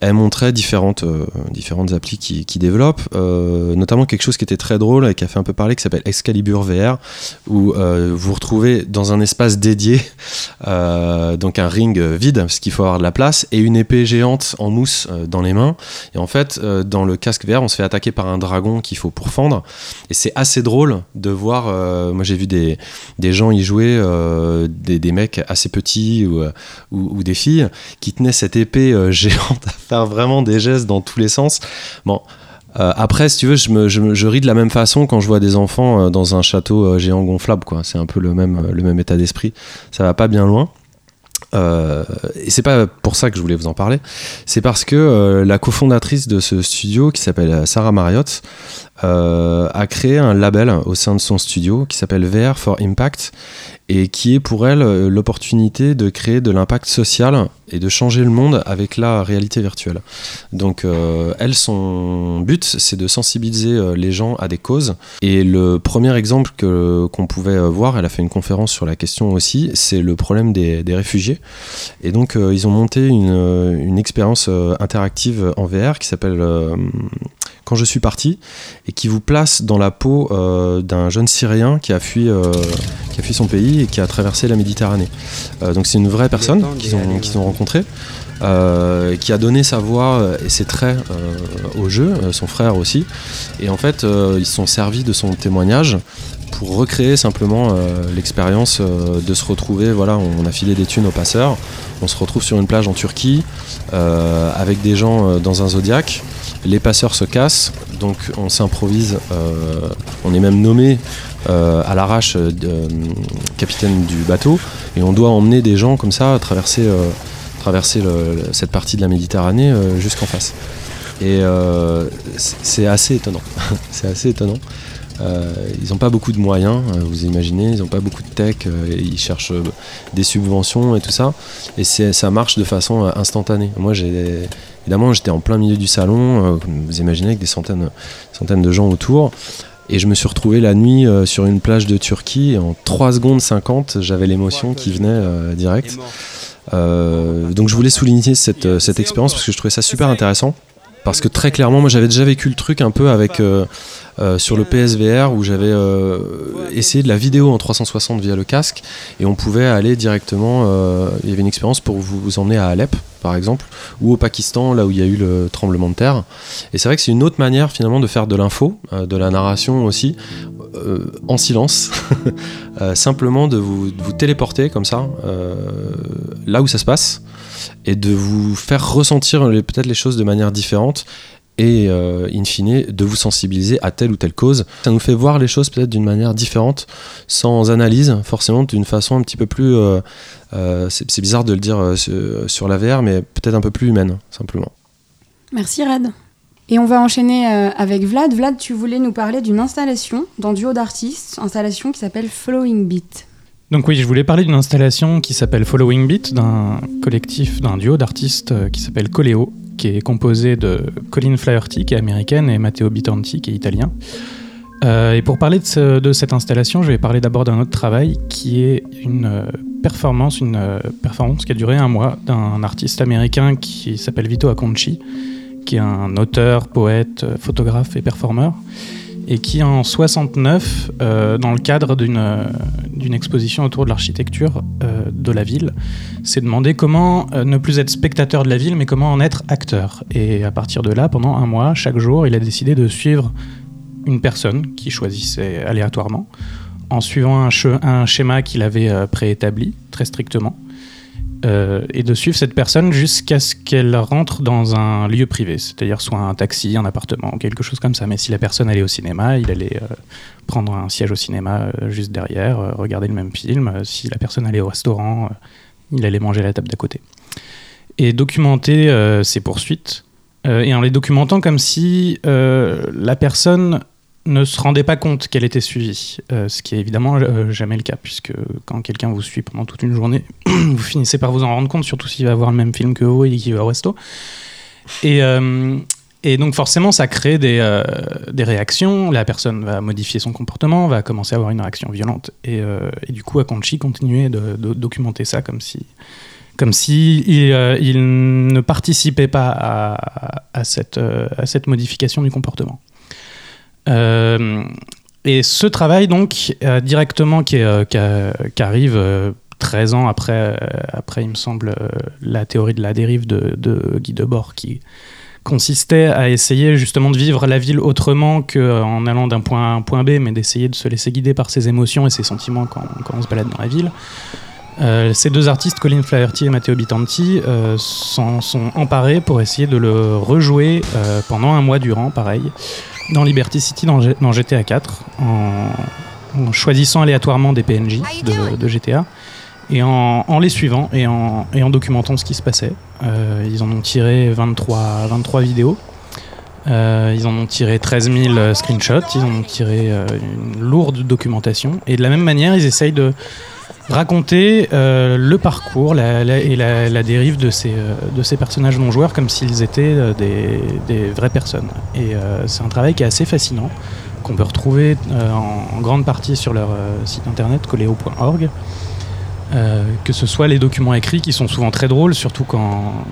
elle montrait différentes, différentes applis qui, développent, notamment quelque chose qui était très drôle et qui a fait un peu parler, qui s'appelle Excalibur VR, où euh, vous retrouvez dans un espace dédié, donc un ring vide, parce qu'il faut avoir de la place, et une épée géante en euh, dans les mains. Et en fait, euh, dans le casque VR, on se fait attaquer par un dragon qu'il faut pourfendre. Et c'est assez drôle de voir. euh, moi, j'ai vu des, des gens y jouer, des, des mecs assez petits ou, ou, des filles qui tenaient cette épée géante à faire vraiment des gestes dans tous les sens. Bon. après, si tu veux, je, me, je, ris de la même façon quand je vois des enfants dans un château géant gonflable. quoi. C'est un peu le même, le même état d'esprit. Ça va pas bien loin. Euh, et c'est pas pour ça que je voulais vous en parler. C'est parce que euh, la cofondatrice de ce studio, qui s'appelle euh, Sarah Marriott, a créé un label au sein de son studio qui s'appelle VR for Impact et qui est pour elle euh, l'opportunité de créer de l'impact social et de changer le monde avec la réalité virtuelle. Donc euh, elle, son but, c'est de sensibiliser euh, les gens à des causes. Et le premier exemple que qu'on pouvait euh, voir, elle a fait une conférence sur la question aussi, c'est le problème des, des réfugiés. Et donc euh, ils ont monté une, euh, une expérience euh, interactive en VR qui s'appelle euh, Quand je suis parti et qui vous place dans la peau euh, d'un jeune Syrien qui a fui, euh, qui a fui son pays et qui a traversé la Méditerranée. Euh, donc c'est une vraie personne qu'ils ont, qu'ils ont rencontrée. euh, qui a donné sa voix et ses traits euh, au jeu, euh, son frère aussi. Et en fait, ils se sont servis de son témoignage pour recréer simplement l'expérience de se retrouver. Voilà, on, a filé des thunes aux passeurs. On se retrouve sur une plage en Turquie avec des gens dans un zodiaque. Les passeurs se cassent, donc on s'improvise. euh, on est même nommé euh, à l'arrache euh, capitaine du bateau et on doit emmener des gens comme ça traverser, traverser cette partie de la Méditerranée jusqu'en face. Et c'est assez étonnant. c'est assez étonnant. Euh, ils n'ont pas beaucoup de moyens, euh, vous imaginez, ils n'ont pas beaucoup de tech, euh, ils cherchent des subventions et tout ça. Et ça marche de façon instantanée. Moi, j'ai évidemment, j'étais en plein milieu du salon, vous imaginez, avec des centaines, centaines de gens autour. Et je me suis retrouvé la nuit euh, sur une plage de Turquie. Et en 3 secondes 50, j'avais l'émotion qui venait euh, direct. Euh, donc je voulais souligner cette, cette expérience parce que je trouvais ça super intéressant. Parce que très clairement, moi j'avais déjà vécu le truc un peu avec euh, sur le PSVR où j'avais euh, essayé de la vidéo en 360 via le casque et on pouvait aller directement. euh, il y avait une expérience pour vous, emmener à Alep par exemple ou au Pakistan là où il y a eu le tremblement de terre. Et c'est vrai que c'est une autre manière finalement de faire de l'info, de la narration aussi, en silence, simplement de vous, téléporter comme ça là où ça se passe et de vous faire ressentir peut-être les choses de manière différente et euh, in fine de vous sensibiliser à telle ou telle cause. Ça nous fait voir les choses peut-être d'une manière différente, sans analyse, forcément d'une façon un petit peu plus... euh, euh, c'est bizarre de le dire euh, sur- la VR, mais peut-être un peu plus humaine, simplement. Merci Red. Et on va enchaîner euh, avec Vlad. Vlad, tu voulais nous parler d'une installation d'un duo d'artistes, installation qui s'appelle Following Beat. Donc oui, je voulais parler d'une installation qui s'appelle Following Beat, d'un collectif, d'un duo d'artistes qui s'appelle Coléo, qui est composé de Colin Flaherty, qui est américaine, et Matteo Bitanti, qui est italien. Euh, et pour parler de, ce- de cette installation, je vais parler d'abord d'un autre travail qui est une euh, performance, une euh, performance qui a duré un mois d'un artiste américain qui s'appelle Vito Acconci, qui est un auteur, poète, photographe et performeur, et qui en 69, euh, dans le cadre d'une euh, d'une exposition autour de l'architecture euh, de la ville, s'est demandé comment ne plus être spectateur de la ville, mais comment en être acteur. Et à partir de là, pendant un mois, chaque jour, il a décidé de suivre une personne qui choisissait aléatoirement, en suivant un, schéma qu'il avait préétabli très strictement, euh, et de suivre cette personne jusqu'à ce qu'elle rentre dans un lieu privé, c'est-à-dire soit un taxi, un appartement, quelque chose comme ça. Mais si la personne allait au cinéma, il allait euh, prendre un siège au cinéma euh, juste derrière, regarder le même film. Si la personne allait au restaurant, il allait manger à la table d'à côté. Et documenter ses poursuites, et en les documentant comme si la personne ne se rendait pas compte qu'elle était suivie, Euh, ce qui est évidemment euh, jamais le cas, puisque quand quelqu'un vous suit pendant toute une journée, vous finissez par vous en rendre compte, surtout s'il va voir le même film que vous et qu'il va au resto. Et, euh, donc forcément, ça crée des, réactions. La personne va modifier son comportement, va commencer à avoir une réaction violente. Et, du coup, Akonchi continuait de, documenter ça comme si, comme il, ne participait pas à cette modification du comportement. Euh, et ce travail, donc, euh, directement, qui, euh, arrive euh, 13 ans après, après, il me semble, la théorie de la dérive de, Guy Debord, qui consistait à essayer justement de vivre la ville autrement qu'en allant d'un point A à un point B, mais d'essayer de se laisser guider par ses émotions et ses sentiments quand, on se balade dans la ville. Ces deux artistes, Colin Flaherty et Matteo Bitanti, s'en sont emparés pour essayer de le rejouer pendant un mois durant, pareil, dans Liberty City, dans, G- dans GTA 4, en, en choisissant aléatoirement des PNJ de, de GTA et en, en les suivant et en, et en documentant ce qui se passait. Euh, ils en ont tiré 23, 23 vidéos. Euh, ils en ont tiré 13 000 screenshots, ils en ont tiré euh, une lourde documentation. Et de la même manière, ils essayent de raconter euh, le parcours et la, dérive de ces, euh, personnages non joueurs comme s'ils étaient euh, des, vraies personnes. Et c'est un travail qui est assez fascinant, qu'on peut retrouver en, grande partie sur leur site internet coléo.org. Que ce soit les documents écrits qui sont souvent très drôles, surtout quand,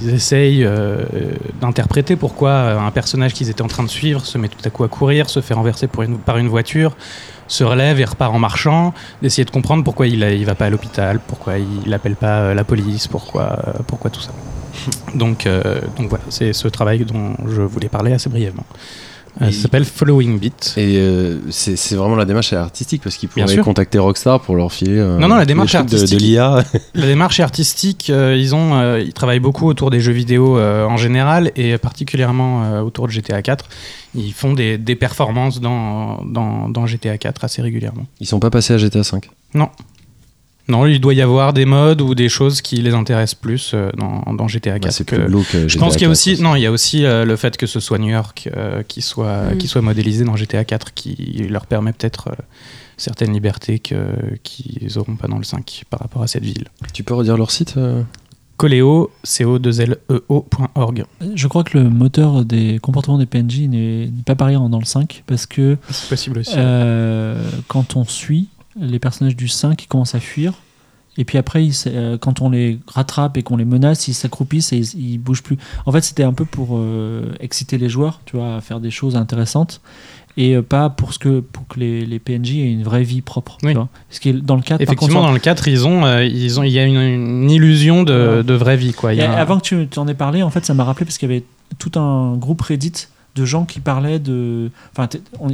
ils essayent d'interpréter pourquoi un personnage qu'ils étaient en train de suivre se met tout à coup à courir, se fait renverser par une voiture, se relève et repart en marchant, d'essayer de comprendre pourquoi il, il va pas à l'hôpital, pourquoi il n'appelle pas euh, la police, pourquoi, euh, pourquoi tout ça. donc, euh, donc voilà, c'est ce travail dont je voulais parler assez brièvement. Ça s'appelle Following Beat. Et euh, c'est vraiment la démarche artistique parce qu'ils pourraient contacter Rockstar pour leur filer. euh, Non, non, la démarche artistique. de, l'IA. La démarche est artistique, euh, ils, ont, euh, ils travaillent beaucoup autour des jeux vidéo euh, en général et particulièrement autour de GTA 4. Ils font des, des performances dans, dans, dans GTA 4 assez régulièrement. Ils sont pas passés à GTA 5. Non, il doit y avoir des modes ou des choses qui les intéressent plus euh, dans, dans GTA 4. Bah, c'est que- plus glauque. euh, Je pense qu'il y a 4, aussi, non, il y a aussi euh, le fait que ce soit New York euh, qui soit Mm. qui soit modélisé dans GTA 4, qui leur permet peut-être euh, certaines libertés qu'ils n'auront pas dans le 5 par rapport à cette ville. Tu peux redire leur site Coléo, co 2 l e org. Je crois que le moteur des comportements des PNJ n'est pas pareil en- dans le 5 parce que C'est possible aussi. euh, quand on suit les personnages du 5, ils commencent à fuir. Et puis après, ils euh, quand on les rattrape et qu'on les menace, ils s'accroupissent et ils, ils bougent plus. En fait, c'était un peu pour euh, exciter les joueurs, tu vois, à faire des choses intéressantes. Et euh, pas pour, ce que, pour que les, les PNJ aient une vraie vie propre. Oui. Tu vois. Ce qui est dans le 4, Effectivement, dans le 4, ils ont, ils ont, il y a une, une illusion de, de vraie vie. Quoi. Il y Et a un- avant que tu tu en aies parlé, en fait, ça m'a rappelé parce qu'il y avait tout un groupe Reddit de gens qui parlaient de. Enfin,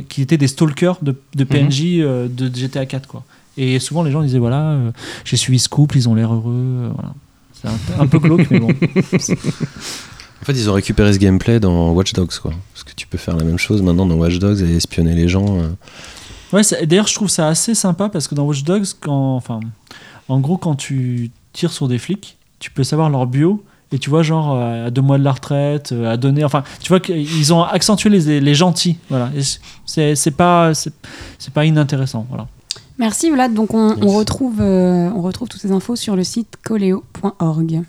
qui étaient des stalkers de, de PNJ euh, de GTA 4, quoi. Et souvent, les gens disaient voilà, euh, j'ai suivi ce couple, ils ont l'air heureux. euh, voilà. C'est un, un peu glauque, mais bon. En fait, ils ont récupéré ce gameplay dans Watch Dogs, quoi. Parce que tu peux faire la même chose maintenant dans Watch Dogs et espionner les gens. euh. Ouais, d'ailleurs, je trouve ça assez sympa parce que dans Watch Dogs, quand, enfin, en gros, quand tu tires sur des flics, tu peux savoir leur bio et tu vois, genre, euh, à deux mois de la retraite, euh, à donner. Enfin, tu vois qu'ils ont accentué les, les gentils. Voilà. C'est c'est pas, c'est c'est pas inintéressant. Voilà. Merci Vlad. Donc on, retrouve, euh, on retrouve toutes ces infos sur le site coleo.org.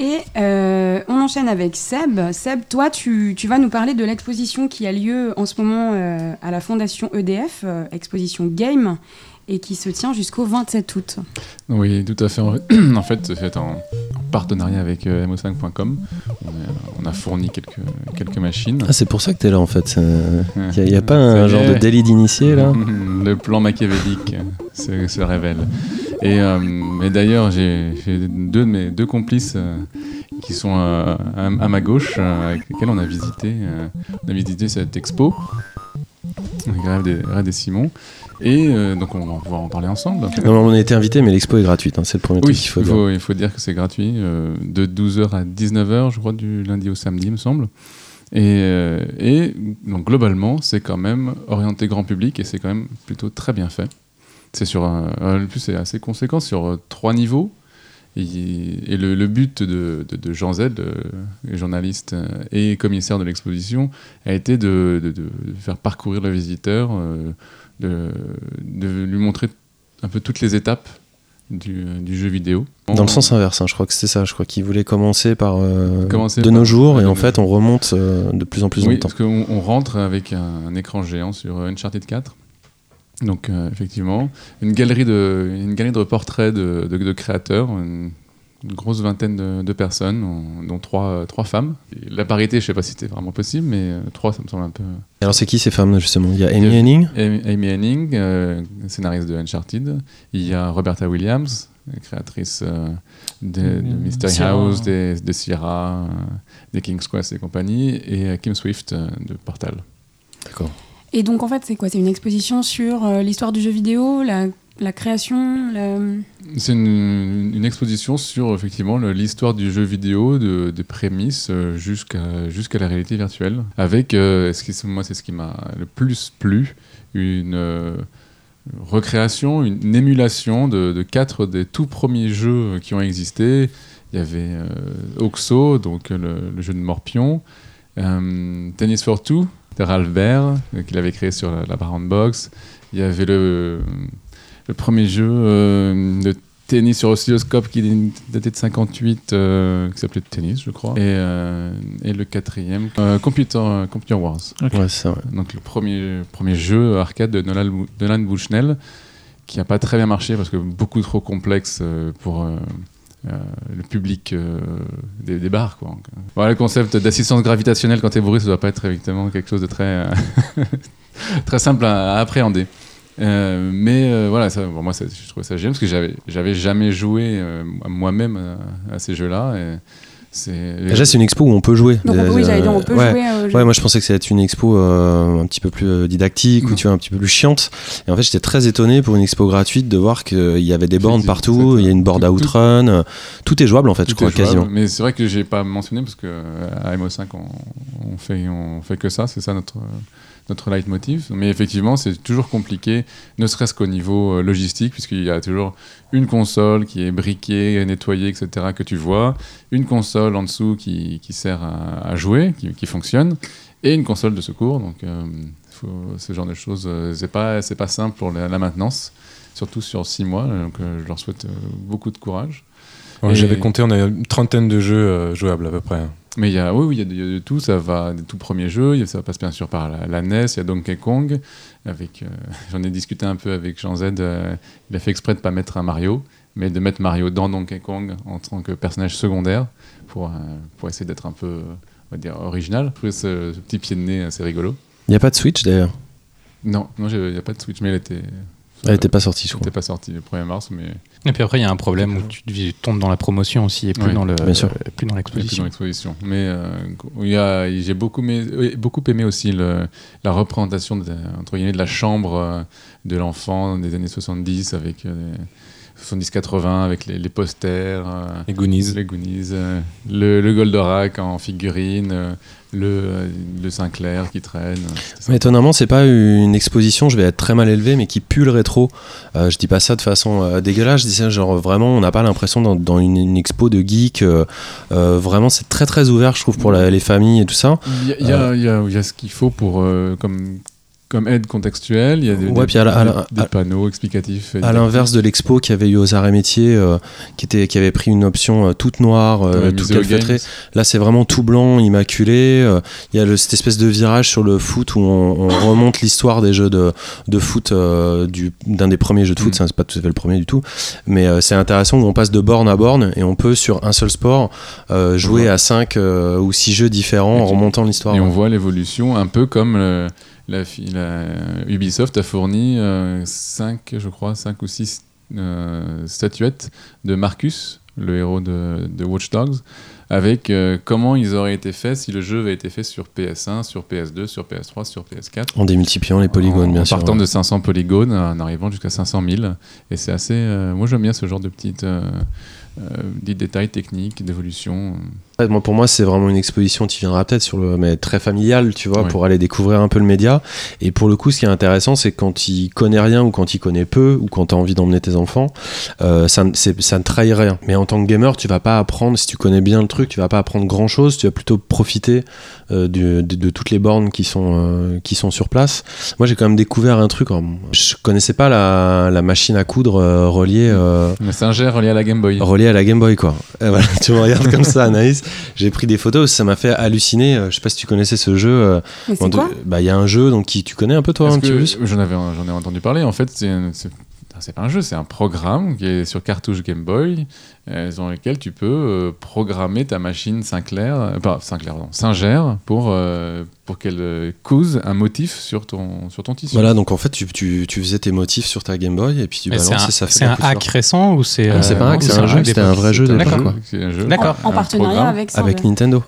Et euh, on enchaîne avec Seb. Seb, toi, tu, tu vas nous parler de l'exposition qui a lieu en ce moment euh, à la Fondation EDF, euh, exposition Game, et qui se tient jusqu'au 27 août. Oui, tout à fait. En fait, c'est fait en en partenariat avec euh, mo5.com. On, a- on a fourni quelques, quelques machines. Ah, c'est pour ça que t'es là, en fait. Il n'y a, pas un genre de délit d'initié, là? Le plan machiavélique euh, se, se révèle. Et, euh, et d'ailleurs, j'ai deux de mes deux complices euh, qui sont euh, à, à ma gauche, euh, avec lesquels on a visité, euh, on a visité cette expo, Grève des, Grève des Simons. Et euh, donc, on va pouvoir en parler ensemble. Non, on a été invité, mais l'expo est gratuite. hein, c'est le premier Oui, truc qu'il faut dire. il faut dire que c'est gratuit, euh, de 12h à 19h, je crois, du lundi au samedi, il me semble. Et, euh, et donc globalement, c'est quand même orienté grand public et c'est quand même plutôt très bien fait. C'est sur un, le plus c'est assez conséquent sur trois niveaux. Et, le, le but de, de- de Jean Z, journaliste et commissaire de l'exposition, a été de, de- de faire parcourir le visiteur, euh, de, de lui montrer un peu toutes les étapes du, du jeu vidéo. Dans le sens inverse, hein, je crois que c'était ça. Je crois qu'ils voulaient commencer par euh, Commencer de par- nos jours, et en fait, on remonte euh, de plus en plus Oui, longtemps. parce qu'on on rentre avec un, un écran géant sur euh, Uncharted 4. Donc, euh, effectivement, une galerie de, une galerie de portraits de, de- de créateurs, une, une grosse vingtaine de, de personnes, dont trois, euh, trois femmes. Et la parité, je sais pas si c'était vraiment possible, mais euh, trois, ça me semble un peu. Et Alors, c'est qui ces femmes, justement? Il y a Amy a- Henning? Amy Henning, euh, scénariste de Uncharted. Il y a Roberta Williams, créatrice euh, de, de Euh, Mystery Sierra. House, des, des Sierra, euh, des King's Quest et compagnie, et euh, Kim Swift euh, de Portal. D'accord. Et donc en fait, c'est quoi? C'est une exposition sur euh, l'histoire du jeu vidéo, la, la création. C'est une, exposition sur effectivement l'histoire du jeu vidéo, de, des prémices euh, jusqu'à jusqu'à la réalité virtuelle. Avec, euh, moi, c'est ce qui m'a le plus plu, une euh, recréation, une, émulation de, quatre des tout premiers jeux qui ont existé. Il y avait Oxo, donc le, jeu de Morpion, Tennis for Two de Ralph Baer, qu'il avait créé sur la, la Brown Box. Il y avait le, le premier jeu euh, de tennis sur oscilloscope qui datait de 58, euh, qui s'appelait Tennis, je crois. Et, euh, et le quatrième, euh, Computer, Computer Wars. Ouais, c'est ça. ouais. Donc le premier, premier jeu arcade de Nolan, Nolan Bushnell, qui n'a pas très bien marché parce que beaucoup trop complexe euh, pour euh, euh, le public euh, des, des bars. Quoi. Voilà, le concept d'assistance gravitationnelle quand tu es bourré, ça doit pas être évidemment quelque chose de très, euh, très simple à, à appréhender. Euh, mais euh, voilà, ça, bon, moi ça- je trouvais ça génial parce que j'avais, j'avais jamais joué euh, moi-même à, à ces jeux-là. Déjà, c'est une expo où on peut jouer. Donc, on peut- oui, j'allais dire, on peut Ouais. jouer. Ouais, moi je pensais que ça allait être une expo euh, un petit peu plus didactique ou Non. tu vois un petit peu plus chiante. Et en fait, j'étais très étonné pour une expo gratuite de voir qu'il y avait des bornes partout. Il y a une board tout- tout- outrun. Tout est jouable en fait, je crois jouable, quasiment. Mais c'est vrai que j'ai pas mentionné parce que à MO5 on, on fait on fait que ça, c'est ça notre notre leitmotiv. Mais effectivement, c'est toujours compliqué, ne serait-ce qu'au niveau euh, logistique, puisqu'il y a toujours une console qui est briquée, nettoyée, etc. que tu vois, une console en dessous qui, qui sert à, à jouer, qui, qui fonctionne, et une console de secours. Donc, euh, faut- ce genre de choses, euh, c'est pas c'est pas simple pour la, la maintenance, surtout sur six mois. Donc, euh, je leur souhaite beaucoup de courage. Ouais, J'avais compté, on a une trentaine de jeux jouables à peu près. Mais il y a, oui, oui, il y a de, il y a de tout. Ça va des tout premiers jeux. Ça passe bien sûr par la, la NES. Il y a Donkey Kong. Avec, euh, j'en ai discuté un peu avec Jean Z. euh, il a fait exprès de pas mettre un Mario, mais de mettre Mario dans Donkey Kong en tant que personnage secondaire pour, euh, pour essayer d'être un peu, on va dire, original. Je trouvais ce, ce petit pied de nez assez rigolo. Il n'y a pas de Switch d'ailleurs? Non, non, il n'y a pas de Switch, mais elle était. Elle n'était pas sortie, je elle crois. était pas sortie le 1er mars, mais Et puis après, il y a un problème où tu, tu tombes dans la promotion aussi et plus Ouais, dans le bien sûr. euh, plus dans Elle est plus dans l'exposition. Mais euh, il y a- j'ai beaucoup aimé, beaucoup aimé aussi le- la représentation de, entre guillemets, de la chambre euh, de l'enfant des années 70 avec euh, 70-80 avec les, les posters, euh, Les Goonies. les Goonies, euh, le, le Goldorak en figurine, euh, le, le Sinclair qui traîne. Mais étonnamment, c'est pas une exposition, je vais être très mal élevé, mais qui pue le rétro. Euh, je dis pas ça de façon euh, dégueulasse, je dis ça genre vraiment, on n'a pas l'impression dans, dans une, une expo de geek. euh, vraiment, c'est très très ouvert, je trouve, pour la- les familles et tout ça. Il y y y y a ce qu'il faut pour comme comme aide contextuelle. Il y a des, Ouais, des- puis à la- à la- des- des panneaux explicatifs. À l'inverse de l'expo qu'il y avait eu aux arts et métiers, euh, qui, était, qui avait pris une option euh, toute noire, euh, toute calfeutrée. Là, c'est vraiment tout blanc, immaculé. euh, Il y a le- cette espèce de virage sur le foot où on, on remonte l'histoire des jeux de, de foot, du- d'un des premiers jeux de foot. Mm. Ça, C'est pas tout à fait le premier du tout, mais c'est intéressant où on passe de borne à borne et on peut sur un seul sport jouer Ouais. à 5 ou 6 jeux différents Et en remontant l'histoire. Et on voit l'évolution, un peu comme la, fi- la- Ubisoft a fourni 5, je crois, 5 ou 6 statuettes de Marcus, le héros de, de Watch Dogs, avec euh, comment ils auraient été faits si le jeu avait été fait sur PS1, sur PS2, sur PS3, sur PS4. En démultipliant les polygones, en, bien en sûr. partant ouais. de 500 polygones en arrivant jusqu'à 500 000. Et c'est assez. euh, moi, j'aime bien ce genre de petites. euh, euh, des détails techniques, d'évolution. Moi, pour moi, c'est vraiment une exposition qui viendra peut-être sur le, mais très familiale, tu vois, Ouais. pour aller découvrir un peu le média. Et pour le coup, ce qui est intéressant, c'est quand il connaît rien ou quand il connaît peu ou quand tu as envie d'emmener tes enfants, euh, ça, ça ne trahit rien. Mais en tant que gamer, tu vas pas apprendre, si tu connais bien le truc, tu vas pas apprendre grand chose, tu vas plutôt profiter euh, du- de, de toutes les bornes qui sont, euh, qui sont sur place. Moi, j'ai quand même découvert un truc. hein. Je connaissais pas la, la machine à coudre euh, reliée. euh, Mais c'est un jet relié à la Game Boy. relié à la Game Boy quoi. Et voilà, tu me regardes comme ça Anaïs, j'ai pris des photos, ça m'a fait halluciner, Euh, je sais pas si tu connaissais ce jeu euh, bah il y a un jeu donc qui tu connais un peu toi un petit peu J'en avais, j'en ai entendu parler. En fait, c'est, un- c'est, pas un jeu, c'est un programme qui est sur cartouche Game Boy, euh, dans lequel tu peux euh, programmer ta machine Sinclair, euh, pas Sinclair, non, Singer, pour euh, pour qu'elle cause un motif sur ton sur ton tissu. Voilà, donc en fait tu, tu, tu faisais tes motifs sur ta Game Boy et puis tu balances et ça fait c'est un couture. hack récent ou c'est. Non, c'est pas un hack, c'est un jeu, c'était un vrai jeu. D'accord. En partenariat avec Nintendo.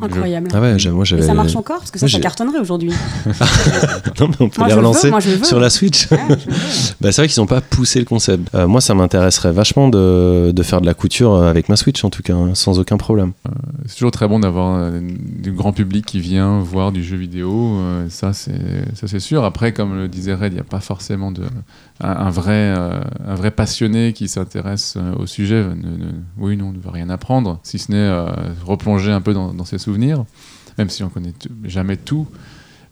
Incroyable. Ah ouais, j'ai- moi Et j'avais ça marche encore Parce que ça, Moi, ça cartonnerait aujourd'hui. Non mais on peut Moi, les veux, relancer moi, sur la Switch. Ouais, bah, c'est vrai qu'ils n'ont pas poussé le concept. Euh, moi ça m'intéresserait vachement de, de faire de la couture euh, avec ma Switch en tout cas, hein, sans aucun problème. C'est toujours très bon d'avoir euh, du grand public qui vient voir du jeu vidéo. euh, ça, c'est ça, c'est sûr. Après, comme le disait Red, il n'y a pas forcément de, un, vrai, euh, un vrai passionné qui s'intéresse euh, au sujet. Ne, ne- oui, non, ne veut rien apprendre, si ce n'est euh, replonger un peu dans, dans ses souvenirs, même si on connaît jamais tout.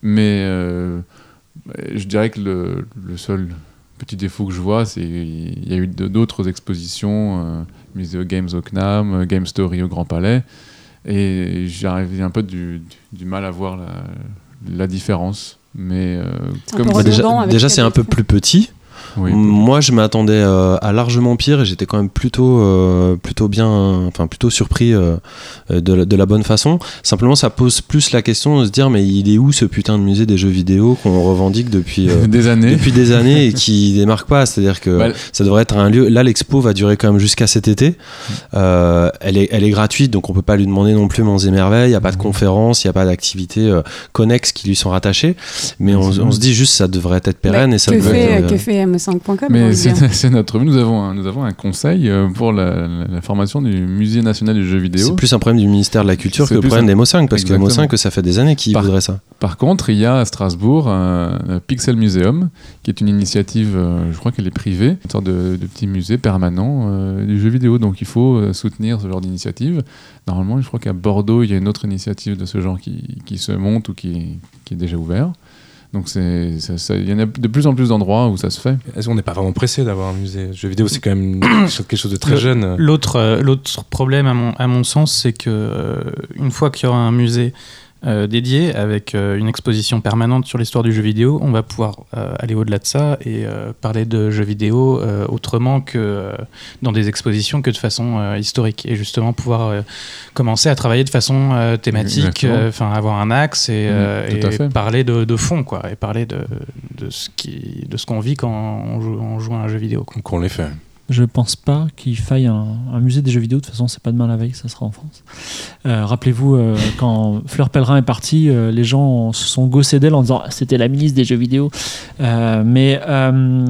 Mais euh, je dirais que le, le seul petit défaut que je vois, c'est qu'il y a eu d'autres expositions, euh, Museo Games au CNAM, Game Story au Grand Palais, et j'ai un peu du, du- du mal à voir la, la différence. Mais euh, comme déjà, c'est un peu plus petit. Oui. Moi, je m'attendais euh, à largement pire et j'étais quand même plutôt, euh, plutôt bien, enfin plutôt surpris euh, de, la, de la bonne façon. Simplement, ça pose plus la question de se dire, mais il est où ce putain de musée des jeux vidéo qu'on revendique depuis euh, des années. depuis des années et qui démarque pas? C'est-à-dire que Bah, ça devrait être un lieu. Là, l'expo va durer quand même jusqu'à cet été. Euh, elle est, elle est gratuite, donc on peut pas lui demander non plus monts et merveilles. Il y a pas de conférences, il y a pas d'activités euh, connexes qui lui sont rattachées. Mais on, on se dit juste, ça devrait être pérenne Bah, et ça devrait fait, être, que fait M5.com j'ai envie Mais c'est notre but. Nous avons un, nous avons un conseil euh, pour la, formation du Musée national du jeu vidéo. C'est plus un problème du ministère de la Culture C'est que le problème un- des Mo5, parce que Exactement. Mo5, ça fait des années qu'ils voudraient ça. Par contre, il y a à Strasbourg un, un Pixel Museum, qui est une initiative, euh, je crois qu'elle est privée, une sorte de, de petit musée permanent euh, du jeu vidéo. Donc il faut euh, soutenir ce genre d'initiative. Normalement, je crois qu'à Bordeaux, il y a une autre initiative de ce genre qui, qui se monte ou qui, qui est déjà ouvert. Donc c'est, ça- ça- il y en a de plus en plus d'endroits où ça se fait. Est-ce qu'on n'est pas vraiment pressé d'avoir un musée? De jeux vidéo C'est quand même quelque chose de très Le- jeune. L'autre, euh, l'autre problème, à mon, à mon sens, c'est que euh, une fois qu'il y aura un musée euh, dédié avec euh, une exposition permanente sur l'histoire du jeu vidéo, on va pouvoir euh, aller au-delà de ça et euh, parler de jeux vidéo euh, autrement que euh, dans des expositions que de façon euh, historique et justement pouvoir euh, commencer à travailler de façon euh, thématique, euh, enfin avoir un axe et, euh, fait. parler de, de fond quoi et parler de, de ce qui de ce qu'on vit quand on joue, on joue à un jeu vidéo. Qu'on les fait. Je pense pas qu'il faille un, un musée des jeux vidéo. De toute façon, c'est pas demain la veille, ça sera en France. Euh, Rappelez-vous, euh, quand Fleur Pellerin est partie, euh, les gens se sont gossés d'elle en disant Ah, c'était la ministre des jeux vidéo. Euh, mais euh,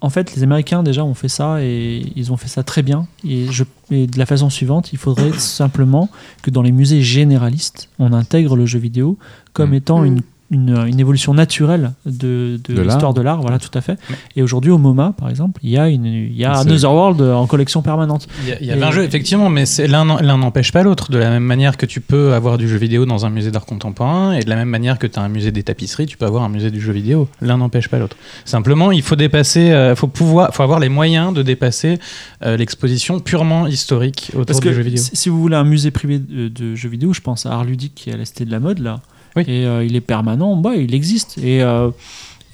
en fait, les Américains déjà ont fait ça et ils ont fait ça très bien. Et, je, et de la façon suivante, il faudrait simplement que dans les musées généralistes, on intègre le jeu vidéo comme Mm. étant Mm. une une, une évolution naturelle de, de, De l'histoire de l'art, voilà, tout à fait. Et aujourd'hui, au MoMA, par exemple, il y a, une, il y a C'est- Another World en collection permanente. Il y a, il y a Et- 20 jeux, effectivement, mais c'est- l'un l'un n'empêche pas l'autre. De la même manière que tu peux avoir du jeu vidéo dans un musée d'art contemporain, et de la même manière que tu as un musée des tapisseries, tu peux avoir un musée du jeu vidéo. L'un n'empêche pas l'autre. Simplement, il faut dépasser, il faut pouvoir, faut avoir les moyens de dépasser euh, l'exposition purement historique autour Parce du jeu vidéo. si si vous voulez un musée privé de, de jeux vidéo, je pense à Art Ludique qui est à la Cité de la Mode, là. Oui. Et euh, il est permanent, bah, il existe. Et euh,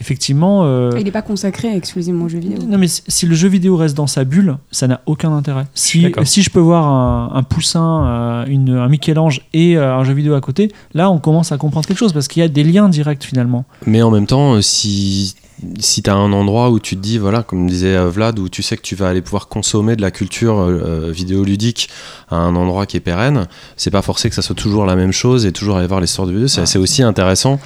effectivement. euh, Il n'est pas consacré exclusivement aux jeux vidéo. Non mais si le jeu vidéo reste dans sa bulle, ça n'a aucun intérêt. Si, si je peux voir un, un poussin, euh, une, un Michel-Ange et euh, un jeu vidéo à côté, là on commence à comprendre quelque chose parce qu'il y a des liens directs finalement. Mais en même temps, euh, si, si tu as un endroit où tu te dis, voilà, comme disait euh, Vlad, où tu sais que tu vas aller pouvoir consommer de la culture euh, euh, vidéoludique à un endroit qui est pérenne, c'est pas forcé que ça soit toujours la même chose et toujours aller voir les sortes de vidéos. C'est Ah. c'est aussi intéressant.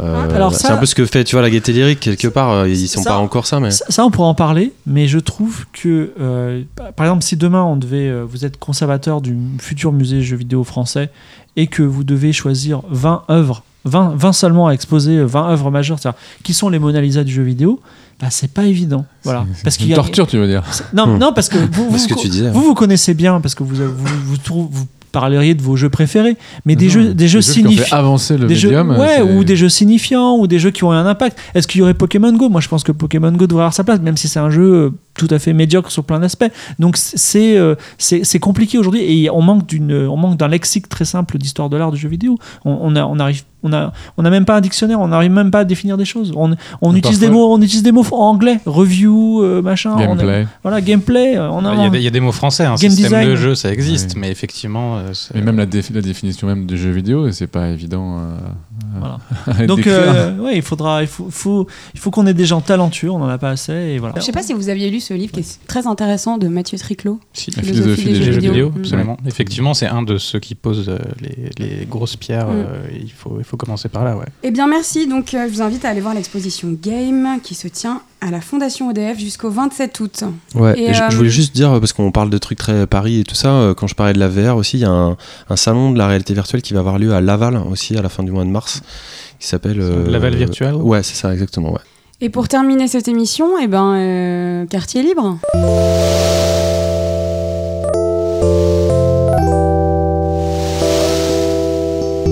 Euh, Ah, c'est un peu ce que fait, tu vois, la gaieté lyrique, quelque part. Ils sont Ça- pas encore ça, mais. Ça, ça, on pourra en parler, mais je trouve que, euh, par exemple, si demain on devait, euh, vous êtes conservateur du futur musée jeux vidéo français et que vous devez choisir 20 œuvres, 20, 20 seulement à exposer, euh, 20 œuvres majeures, c'est-à-dire qui sont les Mona Lisa du jeu vidéo, bah, c'est pas évident. Voilà. C'est- Parce qu'il une y a- torture, tu veux dire. Non, Hmm. non, parce que vous, vous, ce que tu disais. vous, vous connaissez bien, parce que vous, vous, vous, parleriez de vos jeux préférés, mais des Non, jeux, des jeux signifiants avancer le des jeux, médium. ouais, c'est- ou des jeux signifiants, ou des jeux qui ont un impact. Est-ce qu'il y aurait Pokémon Go? Moi, je pense que Pokémon Go devrait avoir sa place, même si c'est un jeu euh, tout à fait médiocre sur plein d'aspects. Donc, c'est euh, c'est compliqué aujourd'hui, et on manque d'une, on manque d'un lexique très simple d'histoire de l'art du jeu vidéo. On, on a, on arrive, on a, on a même pas un dictionnaire, on n'arrive même pas à définir des choses. On, on utilise parfois- des mots, on utilise des mots en anglais, review, euh, machin. on a- Gameplay. voilà, gameplay. euh, On a, Il y, a des, il y a des mots français, un Game système design. de jeu, ça existe, mais effectivement, Et même la, défi- la définition même de jeu vidéo, c'est pas évident. euh, Voilà. à Donc, euh, ouais, il faudra, il faut, faut, il faut qu'on ait des gens talentueux. On en a pas assez, et voilà. Je sais pas si vous aviez lu ce livre qui est très intéressant de Mathieu Triclot. si. La philosophie des jeux vidéo. vidéo, Mm. absolument. Effectivement, c'est un de ceux qui posent euh, les, les grosses pierres. Mm. euh, il, faut, il faut commencer par là, ouais. Eh bien merci, donc euh, je vous invite à aller voir l'exposition Game qui se tient à la Fondation EDF jusqu'au 27 août. Ouais, Et, et je, euh, je voulais juste dire, parce qu'on parle de trucs très Paris et tout ça, quand je parlais de la VR aussi, il y a un, un salon de la réalité virtuelle qui va avoir lieu à Laval aussi à la fin du mois de mars, qui s'appelle... euh, Laval Virtual Ouais, c'est ça, exactement, ouais. Et pour terminer cette émission, eh ben, euh, quartier libre.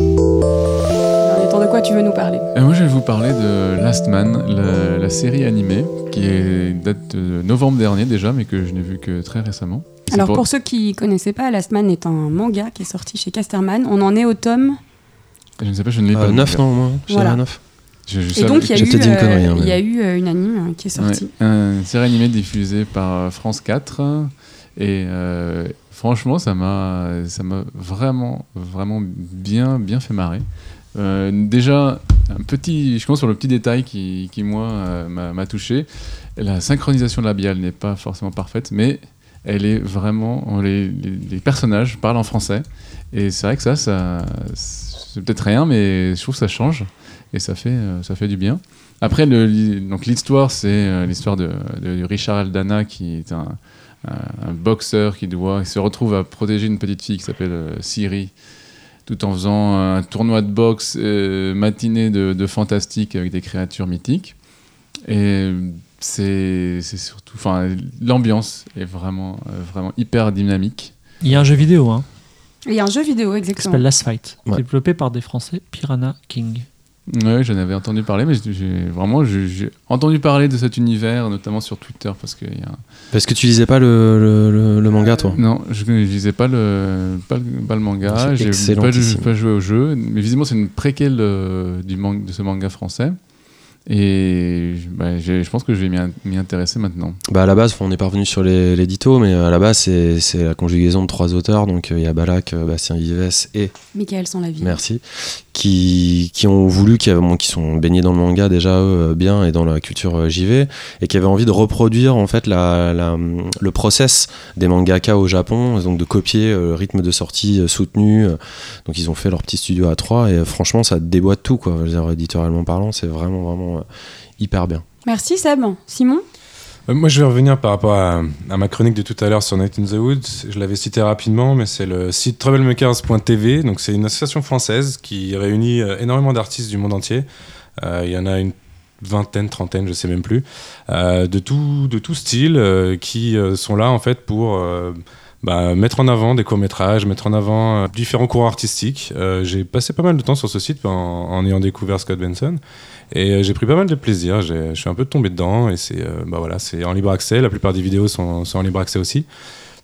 Alors, Nathan, de quoi tu veux nous parler? Et moi, je vais vous parler de Last Man, la, la série animée, qui est, date de novembre dernier déjà, mais que je n'ai vu que très récemment. Alors pour... ceux qui connaissaient pas, Last Man est un manga qui est sorti chez Casterman. On en est au tome. Je ne sais pas, je ne l'ai pas. Euh, vu. 9, non, je Voilà. dirais 9. Je- je Et donc, il y a eu, une euh, hein, il y a mais- eu euh, une anime euh, qui est sortie. Ouais, un série animé diffusé par France 4 et euh, franchement ça m'a ça m'a vraiment vraiment bien bien fait marrer. Euh, déjà un petit je commence sur le petit détail qui, qui moi euh, m'a m'a touché. La synchronisation labiale n'est pas forcément parfaite mais elle est vraiment les, les- les personnages parlent en français et c'est vrai que ça ça c'est peut-être rien mais je trouve que ça change et ça fait euh, ça fait du bien. Après, le, donc l'histoire, c'est euh, l'histoire de, de Richard Aldana, qui est un, un- un boxeur qui doit, qui se retrouve à protéger une petite fille qui s'appelle euh, Siri, tout en faisant un tournoi de boxe euh, matinée de, de fantastique avec des créatures mythiques. Et c'est c'est surtout, enfin, l'ambiance est vraiment, euh, vraiment hyper dynamique. Il y a un jeu vidéo hein, Il y a un jeu vidéo, qui exactement. s'appelle Last Fight, Ouais. développé par des Français, Piranha King. Ouais, j'en avais entendu parler, mais j'ai- vraiment j'ai entendu parler de cet univers, notamment sur Twitter, parce qu'il y a un- Parce que tu lisais pas le, le, le- le manga, toi? Non, je ne lisais pas le, pas le, pas le manga, C'est j'ai pas, pas joué au jeu, mais visiblement c'est une préquelle euh, du de ce manga français. Et bah, je pense que je vais m'y in- m'y intéresser maintenant. Bah à la base, on n'est pas revenu sur l'édito, mais à la base, c'est la conjugaison de trois auteurs. Donc euh, il y a Balak, euh, Bastien Vives et Michael sans la vie. Merci. Qui, qui ont voulu, qui, avaient- bon, qui sont baignés dans le manga déjà eux, bien et dans la culture euh, JV, et qui avaient envie de reproduire en fait la, la- le process des mangaka au Japon, donc de copier euh, le rythme de sortie euh, soutenu. euh. Donc ils ont fait leur petit studio à 3 et euh, franchement ça déboîte tout quoi. Je veux dire, éditorialement parlant, c'est vraiment vraiment euh, hyper bien. Merci Seb. Simon Euh, Moi, je vais revenir par rapport à, à ma chronique de tout à l'heure sur Night in the Woods. Je l'avais cité rapidement, mais c'est le site troublemakers.tv. Donc, c'est une association française qui réunit euh, énormément d'artistes du monde entier. Euh, Il y en a une vingtaine, trentaine, je sais même plus, euh, de tout, de tout style, euh, qui euh, sont là en fait pour euh, bah, mettre en avant des courts métrages, mettre en avant euh, différents courants artistiques. Euh, j'ai passé pas mal de temps sur ce site en, ayant découvert Scott Benson. Et euh, j'ai pris pas mal de plaisir. Je suis un peu tombé dedans et c'est bah voilà, en libre accès. La plupart des vidéos sont, sont en libre accès aussi.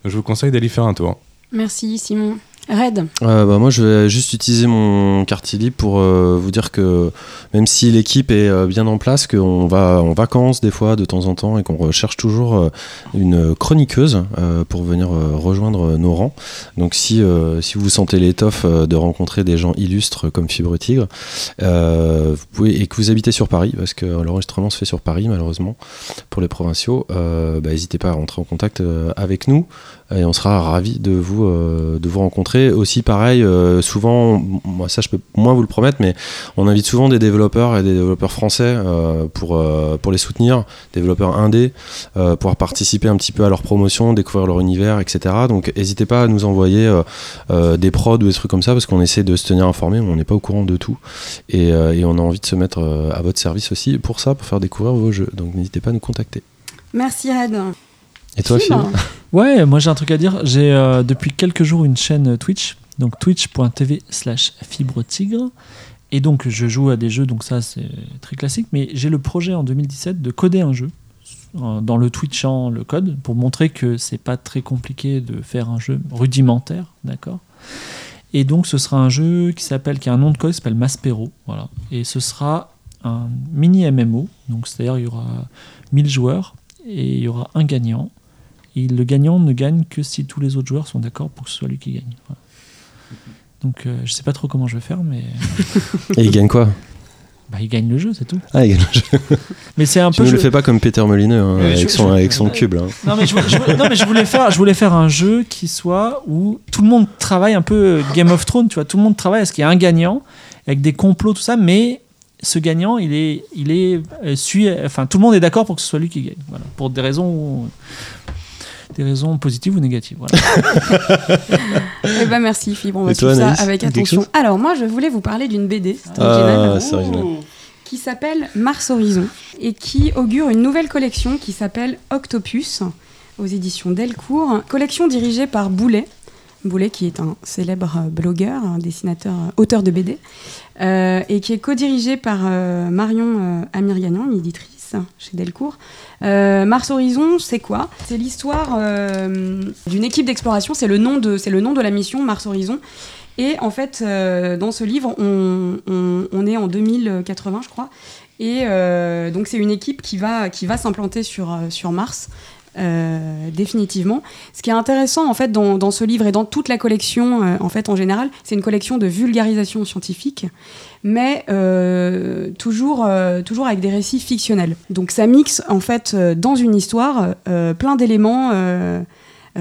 Je vous conseille d'aller faire un tour. Merci Simon. Red Euh, bah, moi, je vais juste utiliser mon quartier libre pour euh, vous dire que même si l'équipe est euh, bien en place, qu'on va en vacances des fois de temps en temps et qu'on recherche toujours une chroniqueuse pour venir rejoindre nos rangs. Donc, si, si vous sentez l'étoffe de rencontrer des gens illustres comme Fibre Tigre, vous pouvez, et que vous habitez sur Paris, parce que l'enregistrement se fait sur Paris malheureusement pour les provinciaux, bah, n'hésitez pas à rentrer en contact avec nous et on sera ravis de vous, euh, de vous rencontrer. Aussi pareil, euh, souvent, moi ça je peux moins vous le promettre, mais on invite souvent des développeurs et des développeurs français euh, pour, pour les soutenir, développeurs indés, euh, pouvoir participer un petit peu à leur promotion, découvrir leur univers, etc. Donc n'hésitez pas à nous envoyer des prods ou des trucs comme ça, parce qu'on essaie de se tenir informé, on n'est pas au courant de tout. Et, on a envie de se mettre à votre service aussi pour ça, pour faire découvrir vos jeux. Donc n'hésitez pas à nous contacter. Merci Red. Et toi, Phil Ouais, moi j'ai un truc à dire. J'ai euh, depuis quelques jours une chaîne Twitch, donc twitch.tv slash fibre tigre. Et donc je joue à des jeux, donc ça c'est très classique, mais j'ai le projet en 2017 de coder un jeu euh, dans le Twitchant le code pour montrer que c'est pas très compliqué de faire un jeu rudimentaire, d'accord? Et donc ce sera un jeu qui s'appelle, qui a un nom de code qui s'appelle Maspero, voilà. Et ce sera un mini MMO, donc c'est-à-dire il y aura 1000 joueurs et il y aura un gagnant. Et le gagnant ne gagne que si tous les autres joueurs sont d'accord pour que ce soit lui qui gagne. Voilà. Donc euh, je sais pas trop comment je vais faire, mais Et il gagne quoi? Bah, il gagne le jeu, c'est tout. Ah, il gagne le jeu. Mais c'est un Tu peu. ne le je- fais pas comme Peter Molineux, hein, avec, je- son, je- avec son cube. Là. Non mais, je, voulais- je voulais- non, mais je voulais faire, je voulais faire un jeu qui soit où tout le monde travaille un peu Game of Thrones, tu vois, tout le monde travaille à ce qu'il y a un gagnant avec des complots tout ça, mais ce gagnant, il est, il est, euh, suit, enfin tout le monde est d'accord pour que ce soit lui qui gagne, voilà, pour des raisons, des raisons positives ou négatives, voilà. Eh ben merci Fibre, on va suivre ça Anaïs, avec attention. Alors moi je voulais vous parler d'une BD, c'est Ah, original, c'est original. qui s'appelle Mars Horizon et qui augure une nouvelle collection qui s'appelle Octopus aux éditions Delcourt. Collection dirigée par Boulet. Boulet qui est un célèbre blogueur, un dessinateur, auteur de BD, euh, et qui est co-dirigée par euh, Marion euh, une éditrice chez Delcourt. Euh, Mars Horizon, c'est quoi? C'est l'histoire euh, d'une équipe d'exploration, c'est le, nom de- la mission Mars Horizon. Et en fait, euh, dans ce livre, on, est en 2080, je crois. Et donc, c'est une équipe qui va, s'implanter sur Mars. Euh, définitivement. Ce qui est intéressant en fait dans, ce livre et dans toute la collection euh, en fait en général, c'est une collection de vulgarisation scientifique, mais euh, toujours toujours avec des récits fictionnels. Donc ça mixe en fait dans une histoire plein d'éléments.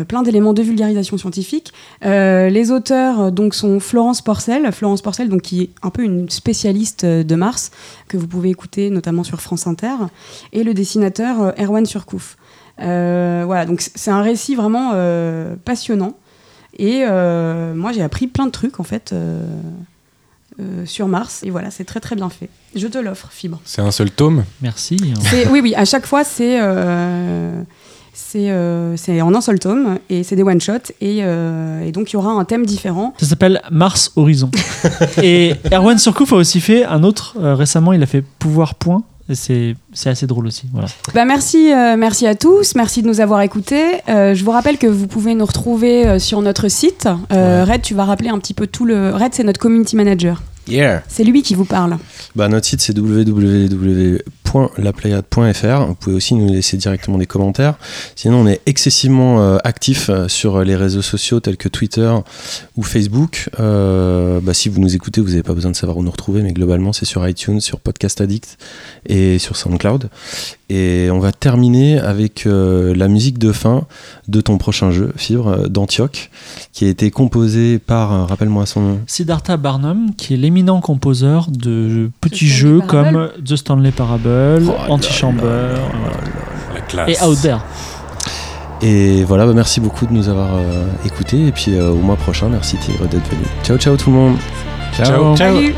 plein d'éléments de vulgarisation scientifique. Les auteurs donc sont Florence Porcel, Florence Porcel donc qui est un peu une spécialiste de Mars que vous pouvez écouter notamment sur France Inter, et le dessinateur Erwan Surcouf. Euh, voilà donc c'est un récit vraiment euh, passionnant et euh, moi j'ai appris plein de trucs en fait euh, euh, sur Mars et voilà c'est très très bien fait. Je te l'offre Fibre. C'est un seul tome? Merci. Oui, oui, à chaque fois, c'est euh, c'est euh, c'est en un seul tome et c'est des one-shots. Et, euh, et donc, il y aura un thème différent. Ça s'appelle Mars Horizon. et Erwan Surcouf a aussi fait un autre euh, récemment, il a fait Pouvoir Point. C'est assez drôle aussi. Voilà. Bah, merci, euh, merci à tous. Merci de nous avoir écoutés. Euh, je vous rappelle que vous pouvez nous retrouver euh, sur notre site. Red, tu vas rappeler un petit peu tout le. Red, c'est notre community manager. Yeah. C'est lui qui vous parle. Bah, notre site c'est www.laplayade.fr. Vous pouvez aussi nous laisser directement des commentaires. Sinon, on est excessivement euh, actif euh, sur les réseaux sociaux tels que Twitter ou Facebook. Euh, bah, si vous nous écoutez, vous n'avez pas besoin de savoir où nous retrouver, mais globalement, c'est sur iTunes, sur Podcast Addict et sur SoundCloud. Et on va terminer avec euh, la musique de fin de ton prochain jeu, Fibre, d'Antioche, qui a été composé par, rappelle-moi son nom. Siddhartha Barnum, qui est l'éminent composeur de petits Stanley jeux Parable. comme The Stanley Parable, Oh Antichamber voilà. Et Out There. Et voilà, bah, merci beaucoup de nous avoir euh, écoutés. Et puis euh, au mois prochain, merci Tigre d'être venu. Ciao, ciao tout le monde. Ciao. Salut